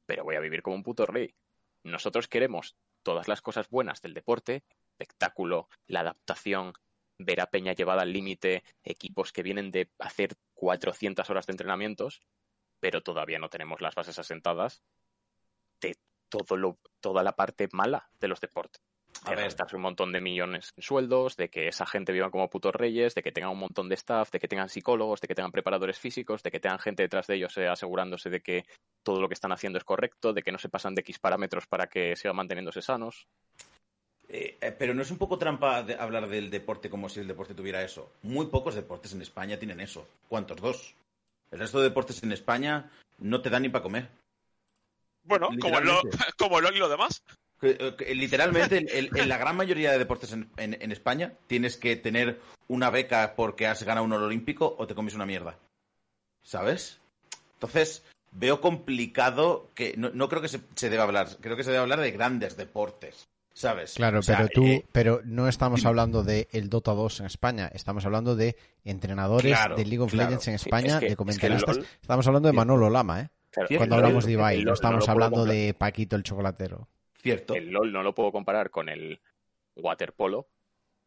pero voy a vivir como un puto rey. Nosotros queremos todas las cosas buenas del deporte, espectáculo, la adaptación, ver a Peña llevada al límite, equipos que vienen de hacer 400 horas de entrenamientos, pero todavía no tenemos las bases asentadas de todo lo, toda la parte mala de los deportes. A De ver. gastarse un montón de millones en sueldos, de que esa gente viva como putos reyes, de que tengan un montón de staff, de que tengan psicólogos, de que tengan preparadores físicos, de que tengan gente detrás de ellos eh, asegurándose de que todo lo que están haciendo es correcto, de que no se pasan de X parámetros para que sigan manteniéndose sanos. Eh, eh, pero no es un poco trampa de hablar del deporte como si el deporte tuviera eso. Muy pocos deportes en España tienen eso. ¿Cuántos? Dos. El resto de deportes en España no te dan ni para comer. Bueno, como lo, Literalmente. como lo y lo demás. Eh, que Literalmente, en, en- en la gran mayoría de deportes en, en- en España tienes que tener una beca porque has ganado un oro olímpico o te comes una mierda. ¿Sabes? Entonces, veo complicado que... No, no creo que se, se deba hablar. Creo que se debe hablar de grandes deportes. ¿Sabes? Claro, O sea, pero tú, eh, pero no estamos hablando de el Dota 2 en España, estamos hablando de entrenadores Claro, de League of claro. Legends en España, es que- de es que el comentaristas. LOL- Estamos hablando de Manolo Lama, ¿eh? Claro, Cuando hablamos de Ibai, LOL no estamos hablando de Paquito el chocolatero. Cierto. El LOL no lo puedo comparar con el waterpolo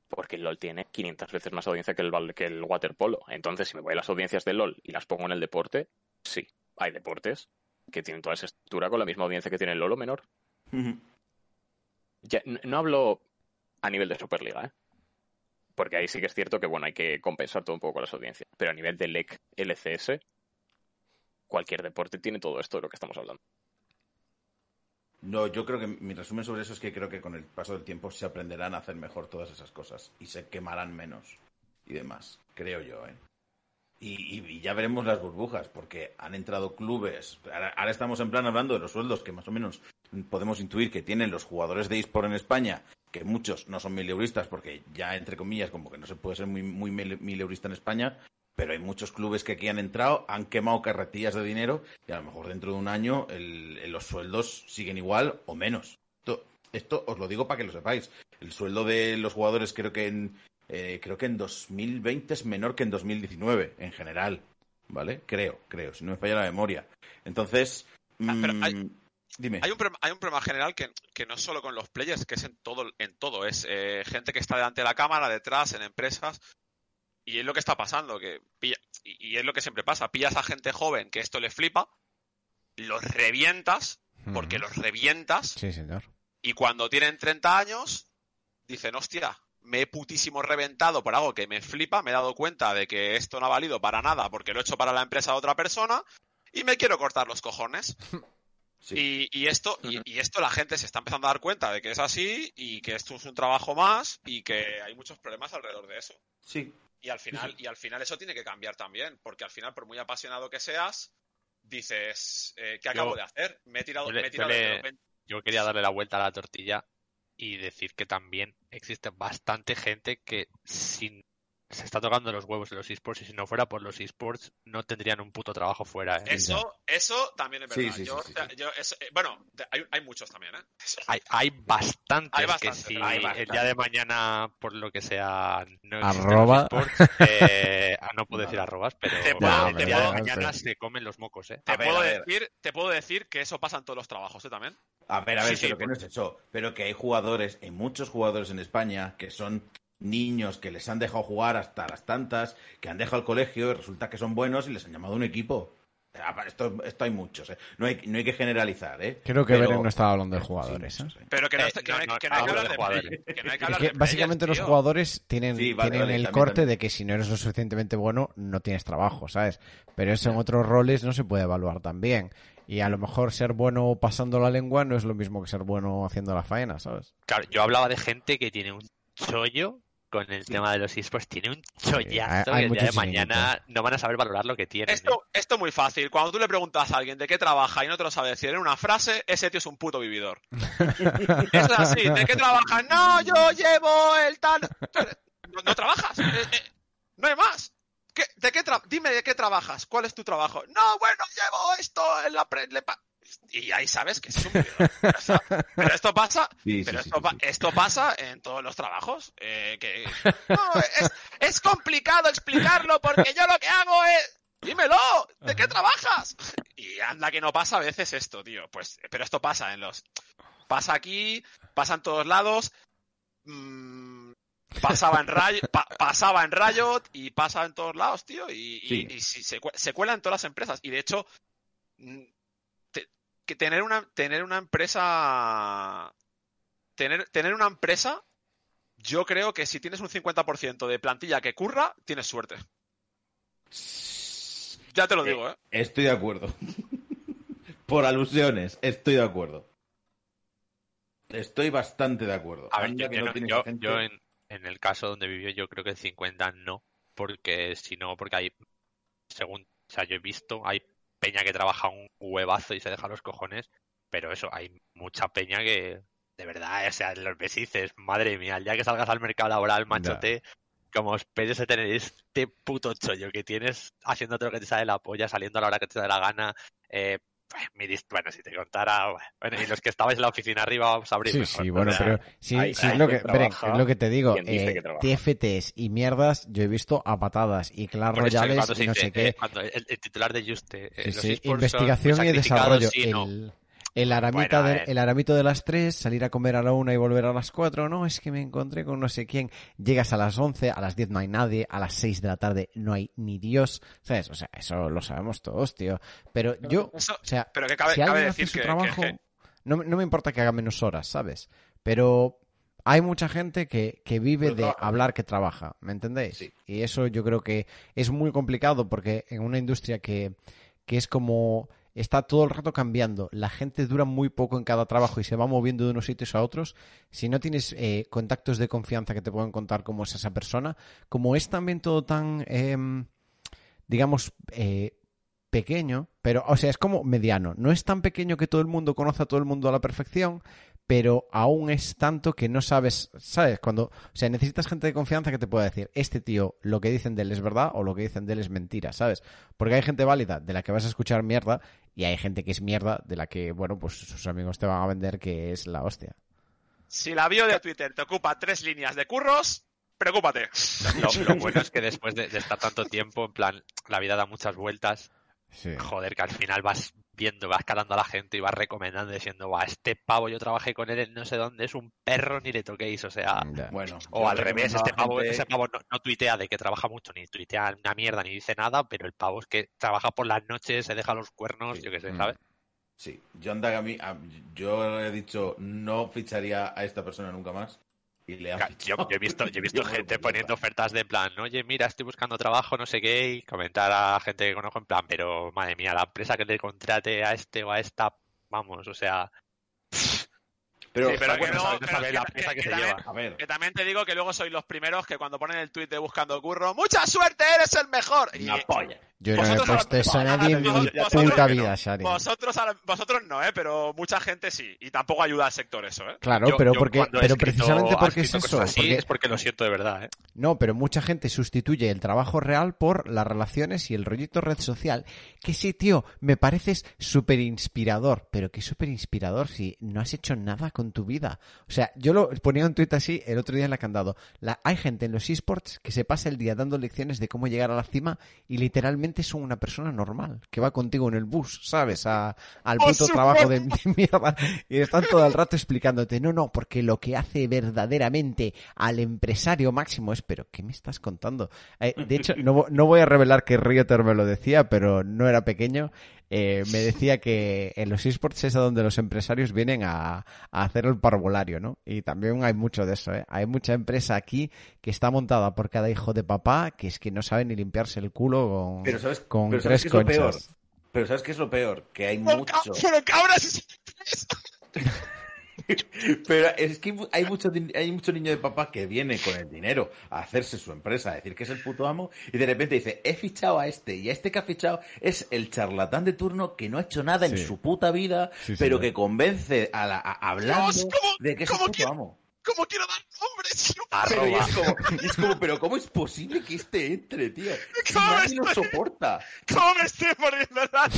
porque el LOL tiene 500 veces más audiencia que el, que el waterpolo. Entonces, si me voy a las audiencias del LOL y las pongo en el deporte, sí, hay deportes que tienen toda esa estructura con la misma audiencia que tiene el LOL o menor. Ya, no hablo a nivel de Superliga, ¿eh? Porque ahí sí que es cierto que, bueno, hay que compensar todo un poco las audiencias. Pero a nivel de LEC, LCS, cualquier deporte tiene todo esto de lo que estamos hablando. No, yo creo que mi resumen sobre eso es que creo que con el paso del tiempo se aprenderán a hacer mejor todas esas cosas y se quemarán menos y demás, creo yo, ¿eh? Y, y- y ya veremos las burbujas, porque han entrado clubes. Ahora, estamos en plan hablando de los sueldos que más o menos podemos intuir que tienen los jugadores de eSport en España, que muchos no son mileuristas, porque ya entre comillas, como que no se puede ser muy, muy mil- mileurista en España, pero hay muchos clubes que aquí han entrado, han quemado carretillas de dinero y a lo mejor dentro de un año el- los sueldos siguen igual o menos. Esto, esto os lo digo para que lo sepáis. El sueldo de los jugadores creo que en eh, creo que en 2020 es menor que en 2019 en general, ¿vale? Creo, creo, si no me falla la memoria. Entonces, Ah, pero mm, hay- dime. Hay un, problema, hay un problema general que, que no es solo con los players, que es en todo, en todo. Es eh, gente que está delante de la cámara, detrás, en empresas. Y es lo que está pasando, que pilla- y, y es lo que siempre pasa. Pillas a gente joven que esto le flipa, los revientas, porque los revientas, Sí, señor. y cuando tienen 30 años, dicen, hostia, me he putísimo reventado por algo que me flipa, me he dado cuenta de que esto no ha valido para nada porque lo he hecho para la empresa de otra persona y me quiero cortar los cojones. Sí. Y, y esto, y, y esto la gente se está empezando a dar cuenta de que es así y que esto es un trabajo más y que hay muchos problemas alrededor de eso. Sí, Y al final, y al final eso tiene que cambiar también, porque al final, por muy apasionado que seas, dices, eh, ¿qué acabo Yo- de hacer? Me he tirado, yo le- me he tirado yo de le- los 20 Yo quería darle la vuelta a la tortilla y decir que también existe bastante gente que sin se está tocando los huevos en los esports y si no fuera por los esports no tendrían un puto trabajo fuera. ¿eh? Eso, eso también es Sí, verdad. sí, yo, sí, sí, sí. yo- eso- bueno, de- hay, hay muchos también, ¿eh? Hay, hay bastantes Hay que si hay el día de mañana, por lo que sea, no Arroba. los esports, eh, ah, no puedo decir arrobas, pero Te el puedo- te de puedo- mañana se comen los mocos, ¿eh? Te, ver, puedo decir, te puedo decir que eso pasa en todos los trabajos, ¿eh? También. A ver, a ver, Sí, sí, pero que no es eso. Pero que hay jugadores, hay muchos jugadores en España que son niños que les han dejado jugar hasta las tantas, que han dejado el colegio y resulta que son buenos y les han llamado a un equipo. Ah, Esto, esto hay muchos, ¿eh? No hay, no hay que generalizar, ¿eh? Creo que Pero- Beren no estaba hablando de jugadores. Pero que no, Eh, está- que no, no hay, no, que no hay que hablo hablar de jugadores. play- que no hay que Es hablar que de básicamente players, los tío. jugadores tienen, Sí, vale, tienen vale, el también, corte también. de que si no eres lo suficientemente bueno, no tienes trabajo, ¿sabes? Pero eso en otros roles no se puede evaluar tan bien. Y a lo mejor ser bueno pasando la lengua no es lo mismo que ser bueno haciendo la faena, ¿sabes? Claro, yo hablaba de gente que tiene un chollo con el tema de los esports, tiene un chollazo hay que el día de mañana no van a saber valorar lo que tienen. ¿eh? Esto, esto es muy fácil. Cuando tú le preguntas a alguien de qué trabaja y no te lo sabe decir en una frase, ese tío es un puto vividor. Es así. ¿De qué trabajas? No, yo llevo el tal. No, no trabajas. Eh, eh, no hay más. ¿Qué- ¿De qué tra- Dime de qué trabajas. ¿Cuál es tu trabajo? No, bueno, llevo esto en la pre- le pa- y ahí sabes que es un vividor. Pero esto- Pero esto pasa, Sí, pero sí, esto, sí, pa- sí. esto pasa en todos los trabajos. eh, que no, es, es complicado explicarlo porque yo lo que hago es dímelo, ¿de qué trabajas? Y anda que no pasa a veces esto, tío. Pues, pero esto pasa en los, pasa aquí, pasa en todos lados. mm, pasaba en Riot, pa- pasaba en Riot y pasa en todos lados, tío. Y, y- Sí. y se, se cuela en todas las empresas. Y de hecho, mm, que tener una, tener una empresa, tener, tener una empresa, yo creo que si tienes un 50% de plantilla que curra, tienes suerte. Ya te lo digo, ¿eh? Estoy de acuerdo. Por alusiones, estoy de acuerdo. Estoy bastante de acuerdo. A ver, yo, que yo no no- tienes yo- gente- yo en, en el caso donde vivió, yo creo que el 50 no, porque si no, porque hay, según, o sea, yo he visto, hay peña que trabaja un huevazo y se deja los cojones, pero eso, hay mucha peña que, de verdad, o sea, los dices, madre mía, el día que salgas al mercado laboral, machote, como esperes de tener este puto chollo que tienes haciendo todo lo que te sale la polla, saliendo a la hora que te da la gana, eh, mi bueno, si te contara, bueno, y los que estabais en la oficina arriba, vamos a abrir Sí, mejor, sí, o bueno, sea, pero sí, hay- sí hay es lo que Bren, es lo que te digo. eh. TFTs y mierdas yo he visto a patadas y Clash Royales y no dice, sé qué. eh, cuando el, el titular de Juste, eh, Sí, los sí, investigación y desarrollo. sí, no. El, aramita Bueno, de- el aramito de las 3, salir a comer a la 1 y volver a las 4. No, es que me encontré con no sé quién. Llegas a las 11, a las 10 no hay nadie, a las 6 de la tarde no hay ni Dios. ¿Sabes? O sea, eso lo sabemos todos, tío. Pero yo, Eso- o sea, pero que cabe, si cabe alguien decir hace su que, trabajo, que- que- no, me- no me importa que haga menos horas, ¿sabes? Pero hay mucha gente que, que vive Pero de trabaja. hablar que trabaja, ¿me entendéis? Sí. Y eso yo creo que es muy complicado porque en una industria que, que es como está todo el rato cambiando, la gente dura muy poco en cada trabajo y se va moviendo de unos sitios a otros, si no tienes eh, contactos de confianza que te puedan contar cómo es esa persona, como es también todo tan, em, digamos, eh, pequeño, pero, o sea, es como mediano. No es tan pequeño que todo el mundo conoce a todo el mundo a la perfección, pero aún es tanto que no sabes, ¿sabes? Cuando, o sea, necesitas gente de confianza que te pueda decir, este tío, lo que dicen de él es verdad o lo que dicen de él es mentira, ¿sabes? Porque hay gente válida de la que vas a escuchar mierda y hay gente que es mierda de la que, bueno, pues sus amigos te van a vender que es la hostia. si la bio de Twitter te ocupa tres líneas de curros, preocúpate. Lo, lo bueno es que después de, de estar tanto tiempo, en plan, la vida da muchas vueltas. Sí. Joder, que al final vas viendo, vas calando a la gente y vas recomendando diciendo, va, este pavo yo trabajé con él en no sé dónde, es un perro, ni le toquéis, o sea... Bueno, O al revés, este pavo, gente- ese pavo no, no tuitea de que trabaja mucho, ni tuitea una mierda, ni dice nada, pero el pavo es que trabaja por las noches, se deja los cuernos, Sí. yo qué sé, Mm. ¿sabes? Sí, yo anda que a mí, a- yo he dicho no ficharía a esta persona nunca más y le Yo, he visto, yo he visto gente poniendo ofertas de plan, oye, mira, estoy buscando trabajo, no sé qué, y comentar a gente que conozco en plan, pero madre mía, la empresa que le contrate a este o a esta, vamos, o sea, Pero, Sí, pero bueno, que no- sabe- pero sabe que- la que- pieza que que se también- lleva. a ver, Que también te digo que luego sois los primeros que cuando ponen el tuit de buscando curro, ¡mucha suerte, eres el mejor! Y una polla. Yo no he Vosotros puesto eso a nadie en mi puta vida, no. Shari. vosotros, no, ¿eh? Pero mucha gente sí. Y tampoco ayuda al sector eso, ¿eh? Claro, yo- pero yo porque, pero escrito- precisamente porque es eso. cosas así, porque- es porque lo siento de verdad, ¿eh? No, pero mucha gente sustituye el trabajo real por las relaciones y el rollito red social. Que sí, tío, me pareces súper inspirador. Pero qué súper inspirador si no has hecho nada con tu vida. O sea, yo lo ponía un tuit así el otro día en la candado. La, hay gente en los esports que se pasa el día dando lecciones de cómo llegar a la cima y literalmente son una persona normal que va contigo en el bus, ¿sabes? A- al puto trabajo de, de mierda. Y están todo el rato explicándote, no, no, porque lo que hace verdaderamente al empresario máximo es, pero ¿qué me estás contando? Eh, de hecho, no, no voy a revelar que Rioter me lo decía, pero no era pequeño. Eh, me decía que en los esports es a donde los empresarios vienen a, a hacer el parvulario, ¿no? Y también hay mucho de eso, ¿eh? Hay mucha empresa aquí que está montada por cada hijo de papá que es que no sabe ni limpiarse el culo con, Pero sabes, con pero ¿sabes tres qué es lo peor? conchas. Pero ¿sabes qué es lo peor? Que hay mucho. ca- Pero cabras, Pero es que hay hay mucho niño de papá que viene con el dinero a hacerse su empresa, a decir que es el puto amo, y de repente dice, he fichado a este, y a este que ha fichado es el charlatán de turno que no ha hecho nada en su puta vida, Sí, pero señor. que convence a la, a- hablando Dios, ¿cómo- de que es el puto quiero- amo. ¿Cómo quiero dar nombres? No Pero y es, como, y es como, pero ¿cómo es posible que este entre, tío? Si ¿Cómo nadie lo estoy? soporta. ¿Cómo me estoy poniendo la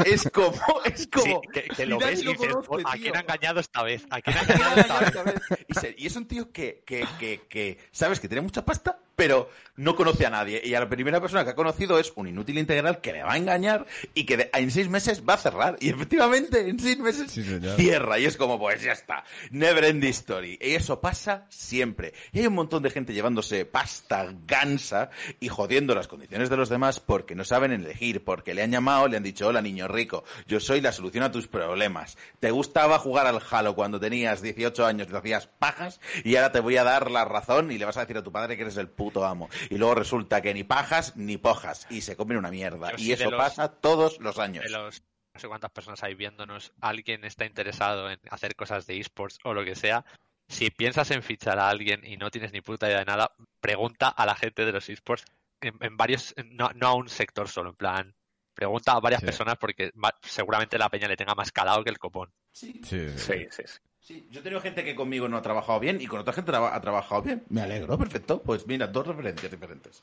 Es como, es Sí, como. que, que y lo ves y lo dices, conoce, ¿a quién ha engañado esta vez? ¿A quién ha ¿A quién engañado esta vez? esta vez? Y, se- y es un tío que, que, que, que, sabes que tiene mucha pasta, pero no conoce a nadie. Y a la primera persona que ha conocido es un inútil integral que le va a engañar y que de- en seis meses va a cerrar. Y efectivamente, en seis meses Sí, cierra. Y es como, pues ya está. Never end story. Y eso pasa siempre. Y hay un montón de gente llevándose pasta gansa y jodiendo las condiciones de los demás porque no saben elegir, porque le han llamado, le han dicho, hola niño rico, yo soy la solución a tus problemas. ¿Te gustaba jugar al Halo cuando tenías 18 años y te hacías pajas? Y ahora te voy a dar la razón y le vas a decir a tu padre que eres el puto amo. Y luego resulta que ni pajas ni pojas y se comen una mierda. Yo y sí eso los- pasa todos los años. de los no sé cuántas personas hay viéndonos, alguien está interesado en hacer cosas de esports o lo que sea, si piensas en fichar a alguien y no tienes ni puta idea de nada, pregunta a la gente de los esports en, en varios, no, no a un sector solo, en plan, pregunta a varias Sí. personas porque seguramente la peña le tenga más calado que el copón. Sí, Sí, sí, sí. Sí, sí, yo he tenido gente que conmigo no ha trabajado bien y con otra gente ha trabajado bien. Me alegro, perfecto. Pues mira, dos referencias diferentes.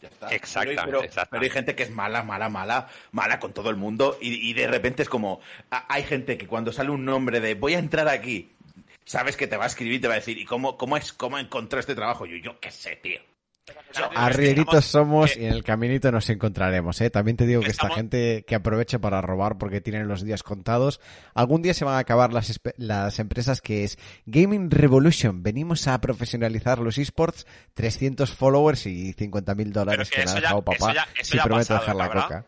Ya está. Exactamente, Pero, pero- exactamente. pero hay gente que es mala, mala, mala, mala con todo el mundo y, y de repente es como... a- Hay gente que cuando sale un nombre de voy a entrar aquí, sabes que te va a escribir y te va a decir ¿y cómo, cómo es cómo encontré este trabajo? Yo, yo qué sé, tío. Arrieritos somos y en el caminito nos encontraremos, ¿eh? También te digo que esta gente que aprovecha para robar porque tienen los días contados, algún día se van a acabar las, las empresas que es Gaming Revolution. Venimos a profesionalizar los esports, 300 followers y 50 mil dólares que que, me ha dejado eso papá ya- eso si pasado, dejar la coca.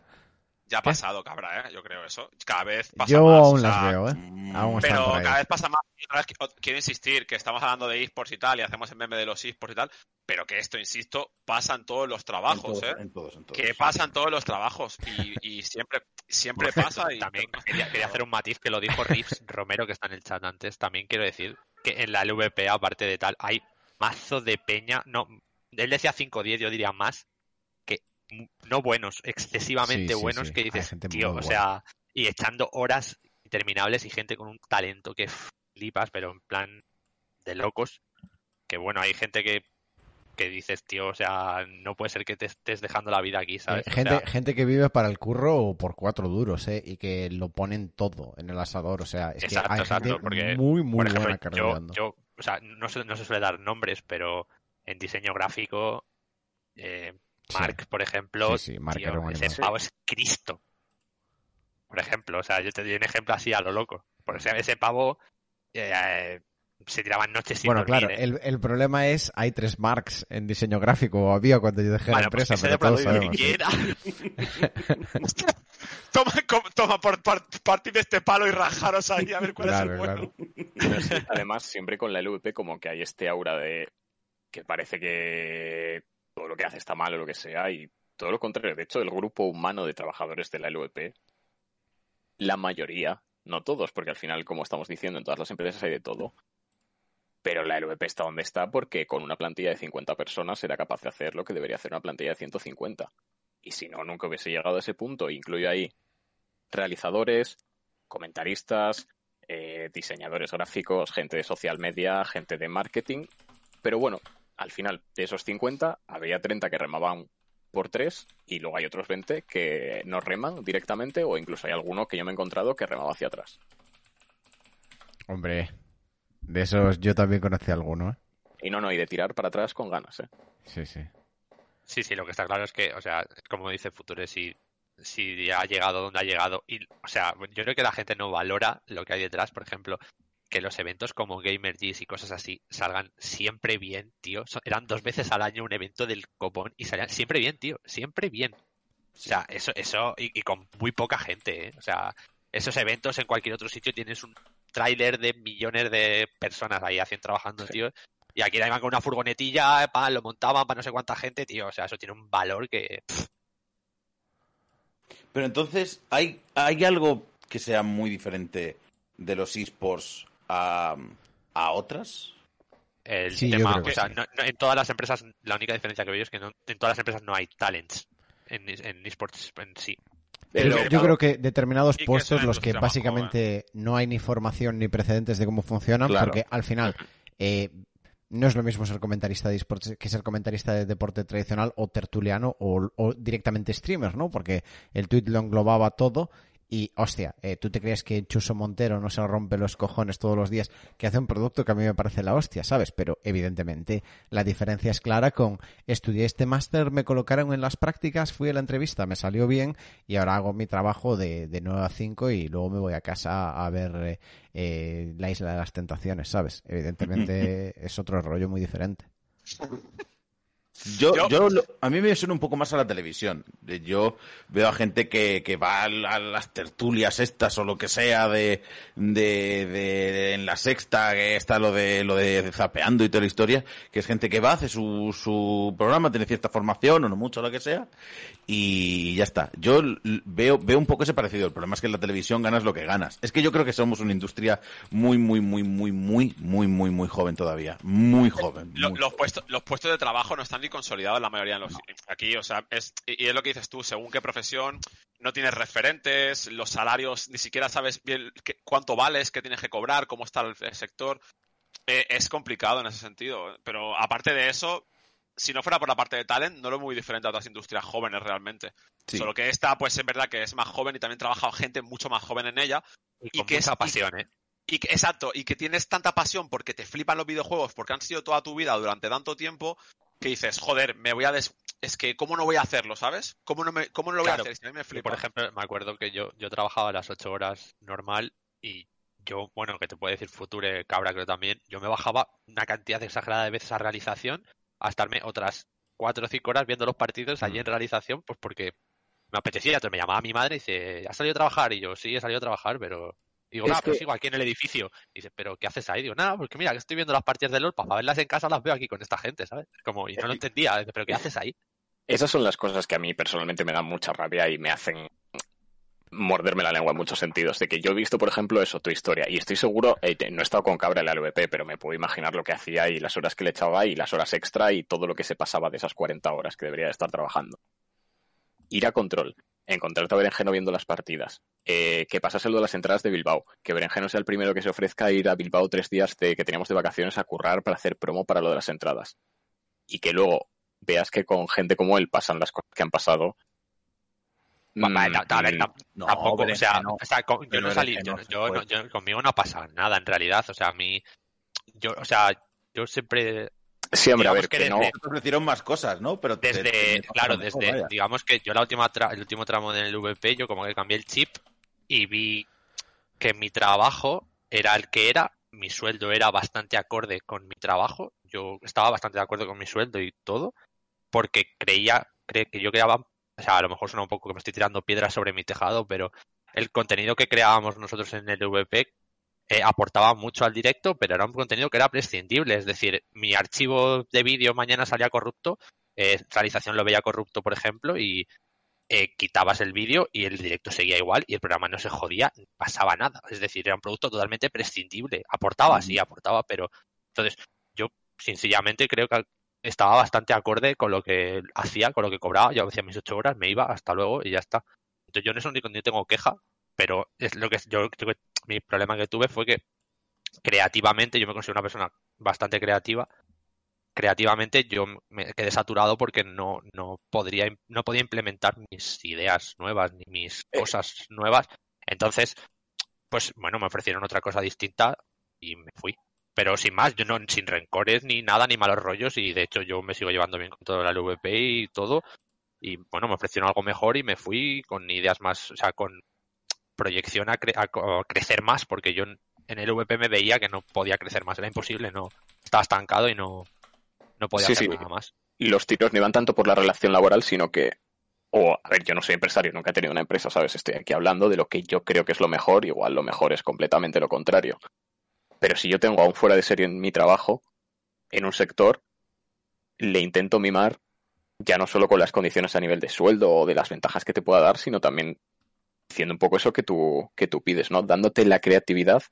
Ya ha pasado, cabra, ¿eh? Yo creo eso. Cada vez pasa Yo más. aún o sea, las veo, ¿eh? Aún Pero cada vez pasa más. Y otra vez qui- quiero insistir que estamos hablando de esports y tal, y hacemos el meme de los esports y tal, pero que esto, insisto, pasa en todos los en trabajos, todos, ¿eh? en todos, en todos. Que pasa en todos los trabajos. Y, y siempre, siempre pasa. Y También quería, quería hacer un matiz que lo dijo Rips Romero, que está en el chat antes. También quiero decir que en la LVP, aparte de tal, hay mazo de peña. No, él decía 5 o 10, yo diría más. No buenos, excesivamente Sí, sí, buenos, sí. que dices, gente tío, o sea, y echando horas interminables y gente con un talento que flipas, pero en plan de locos. Que bueno, hay gente que, que dices, tío, o sea, no puede ser que te estés dejando la vida aquí, ¿sabes? Eh, O gente, sea, gente que vive para el curro o por cuatro duros, ¿eh? Y que lo ponen todo en el asador. O sea, es Exacto, que hay exacto, gente porque, muy, muy por ejemplo, buena yo, o sea, no se, no se suele dar nombres, pero en diseño gráfico, eh, Sí. Mark, por ejemplo, Sí, sí, Mark tío, era un ese animal. pavo es Cristo. Por ejemplo, o sea, yo te doy un ejemplo así a lo loco. Por ese, ese pavo eh, eh, se tiraban noches sin Bueno, dormir, claro, ¿eh? el, el problema es, hay tres marks en diseño gráfico, o había cuando yo dejé la Bueno, pues empresa, que se pero todos sabemos. quiera. toma, toma por, par- partir de este palo y rajaros ahí a ver cuál es el bueno. claro. Sí, además, siempre con la LVP como que hay este aura de que parece que todo lo que hace está mal o lo que sea, y todo lo contrario. De hecho, el grupo humano de trabajadores de la LVP, la mayoría, no todos, porque al final, como estamos diciendo, en todas las empresas hay de todo, pero la LVP está donde está porque con una plantilla de 50 personas era capaz de hacer lo que debería hacer una plantilla de 150. Y si no, nunca hubiese llegado a ese punto. Incluyo ahí realizadores, comentaristas, eh, diseñadores gráficos, gente de social media, gente de marketing. Pero bueno, al final de esos 50 había 30 que remaban por 3 y luego hay otros 20 que no reman directamente o incluso hay alguno que yo me he encontrado que remaba hacia atrás. Hombre, de esos yo también conocí alguno, ¿eh? Y no, no, y de tirar para atrás con ganas, ¿eh? Sí, sí. Sí, sí, lo que está claro es que, o sea, como dice Future, si, si ha llegado donde ha llegado, y, o sea, yo creo que la gente no valora lo que hay detrás, por ejemplo, que los eventos como Gamer G's y cosas así salgan siempre bien, tío. Eran dos veces al año un evento del copón y salían siempre bien, tío, siempre bien. O sea, eso, eso, y, y con muy poca gente, ¿eh? O sea, esos eventos en cualquier otro sitio tienes un tráiler de millones de personas ahí haciendo trabajando, Sí. tío. Y aquí iban con una furgonetilla, pa, lo montaban para no sé cuánta gente, tío. O sea, eso tiene un valor que. pff, Pero entonces, ¿hay, ¿hay algo que sea muy diferente de los esports a, a otras? el Sí, yo tema, creo que o sea, sí. no- no- en todas las empresas, la única diferencia que veo es que no, en todas las empresas no hay talents en, en esports en sí. Pero- yo, yo creo que determinados que puestos, son los que básicamente no hay ni formación ni precedentes de cómo funcionan, Claro. porque al final, eh, no es lo mismo ser comentarista de esports que ser comentarista de deporte tradicional o tertuliano o, o directamente streamer, ¿no? Porque el tweet lo englobaba todo y, hostia, eh, ¿tú te crees que Chuso Montero no se rompe los cojones todos los días que hace un producto que a mí me parece la hostia, ¿sabes? Pero evidentemente la diferencia es clara con estudié este máster, me colocaron en las prácticas, fui a la entrevista, me salió bien y ahora hago mi trabajo de, de 9 a 5 y luego me voy a casa a ver eh, eh, la isla de las tentaciones, ¿sabes? Evidentemente es otro rollo muy diferente. Yo, Yo- a mí me suena un poco más a la televisión. Yo veo a gente que, que va a la- a las tertulias estas o lo que sea de, de, de- en la sexta, que está lo de lo de zapeando y toda la historia, que es gente que va, hace su, su programa, tiene cierta formación o no mucho, lo que sea, y ya está. Yo veo, veo un poco ese parecido. El problema es que en la televisión ganas lo que ganas. Es que yo creo que somos una industria muy, muy, muy, muy, muy, muy, muy, muy joven todavía. Muy joven. Lo- muy los, puestos, los puestos de trabajo no están ni consolidados en la mayoría de los aquí, o sea, es, y y es lo que dices tú, según qué profesión, no tienes referentes, los salarios, ni siquiera sabes bien qué- cuánto vales, qué tienes que cobrar, cómo está el, el sector. Eh, es complicado en ese sentido. Pero aparte de eso, si no fuera por la parte de talent, no lo es muy diferente a otras industrias jóvenes realmente. Sí. Solo que esta, pues es verdad que es más joven y también trabaja gente mucho más joven en ella. Y Y con que mucha es- pasión, ¿eh? Y que, exacto, y que tienes tanta pasión porque te flipan los videojuegos, porque han sido toda tu vida durante tanto tiempo, que dices, joder, me voy a des... Es que, ¿cómo no voy a hacerlo, sabes? ¿Cómo no, me... ¿Cómo no lo voy Claro. a hacer? Si a mí me flipa. por ejemplo, me acuerdo que yo, yo trabajaba las ocho horas normal y yo, bueno, que te puede decir Future Cabra creo también, yo me bajaba una cantidad exagerada de veces a realización a estarme otras cuatro o cinco horas viendo los partidos allí en realización, pues porque me apetecía. Entonces me llamaba mi madre y dice, ¿has salido a trabajar? Y yo, sí, he salido a trabajar, pero... Digo, Es nada, pero que- sigo aquí en el edificio. Y dice, ¿pero qué haces ahí? Digo, nada, porque mira, que estoy viendo las partidas de LOL, para verlas en casa las veo aquí con esta gente, ¿sabes? Como, y no lo entendía, ¿pero qué haces ahí? Esas son las cosas que a mí personalmente me dan mucha rabia y me hacen morderme la lengua en muchos sentidos. De que yo he visto, por ejemplo, eso, tu historia, y estoy seguro, eh, no he estado con Cabra en la LVP, pero me puedo imaginar lo que hacía y las horas que le echaba y las horas extra y todo lo que se pasaba de esas 40 horas que debería de estar trabajando. Ir a control, encontrarte a Berenjeno viendo las partidas, eh, que pasase lo de las entradas de Bilbao, que Berenjeno sea el primero que se ofrezca a ir a Bilbao tres días de, que teníamos de vacaciones a currar para hacer promo para lo de las entradas. Y que luego veas que con gente como él pasan las cosas que han pasado. Vale, mm, no, a ver, mm, tam- No, tampoco, o sea, berenjeno. o sea, con- yo no salí, yo, yo, no- yo- conmigo no ha pasado nada en realidad, o sea, a mí, yo, o sea, yo siempre, Sí, hombre, a ver, que que desde- más cosas, ¿no? Pero desde, te- te- claro, desde, vaya. digamos que yo la última tra- el último tramo del VP, yo como que cambié el chip y vi que mi trabajo era el que era, mi sueldo era bastante acorde con mi trabajo, yo estaba bastante de acuerdo con mi sueldo y todo, porque creía, cre- que yo creaba, o sea, a lo mejor suena un poco que me estoy tirando piedras sobre mi tejado, pero el contenido que creábamos nosotros en el VP eh, aportaba mucho al directo, pero era un contenido que era prescindible. Es decir, mi archivo de vídeo mañana salía corrupto, eh, realización lo veía corrupto, por ejemplo, y eh, quitabas el vídeo y el directo seguía igual y el programa no se jodía, pasaba nada. Es decir, era un producto totalmente prescindible. Aportaba, sí, aportaba, pero entonces yo sencillamente creo que estaba bastante acorde con lo que hacía, con lo que cobraba. Yo hacía mis ocho horas, me iba, hasta luego y ya está. Entonces yo en eso ni tengo queja, pero es lo que yo creo que mi problema que tuve fue que creativamente yo me considero una persona bastante creativa. Creativamente yo me quedé saturado porque no, no podría no podía implementar mis ideas nuevas ni mis cosas nuevas. Entonces, pues bueno, me ofrecieron otra cosa distinta y me fui. Pero sin más, yo no, sin rencores ni nada, ni malos rollos, y de hecho yo me sigo llevando bien con todo la LVP y todo. Y bueno, me ofrecieron algo mejor y me fui con ideas más, o sea, con proyección a, cre- a co- a crecer más, porque yo en el VP me veía que no podía crecer más, era imposible, no estaba estancado y no, no podía Sí, hacer sí. nada más. Y los tiros no iban tanto por la relación laboral, sino que. O, a ver, yo no soy empresario, nunca he tenido una empresa, ¿sabes? Estoy aquí hablando de lo que yo creo que es lo mejor, igual lo mejor es completamente lo contrario. Pero si yo tengo a un fuera de serie en mi trabajo, en un sector, le intento mimar ya no solo con las condiciones a nivel de sueldo o de las ventajas que te pueda dar, sino también haciendo un poco eso que tú, que tú pides, ¿no? Dándote la creatividad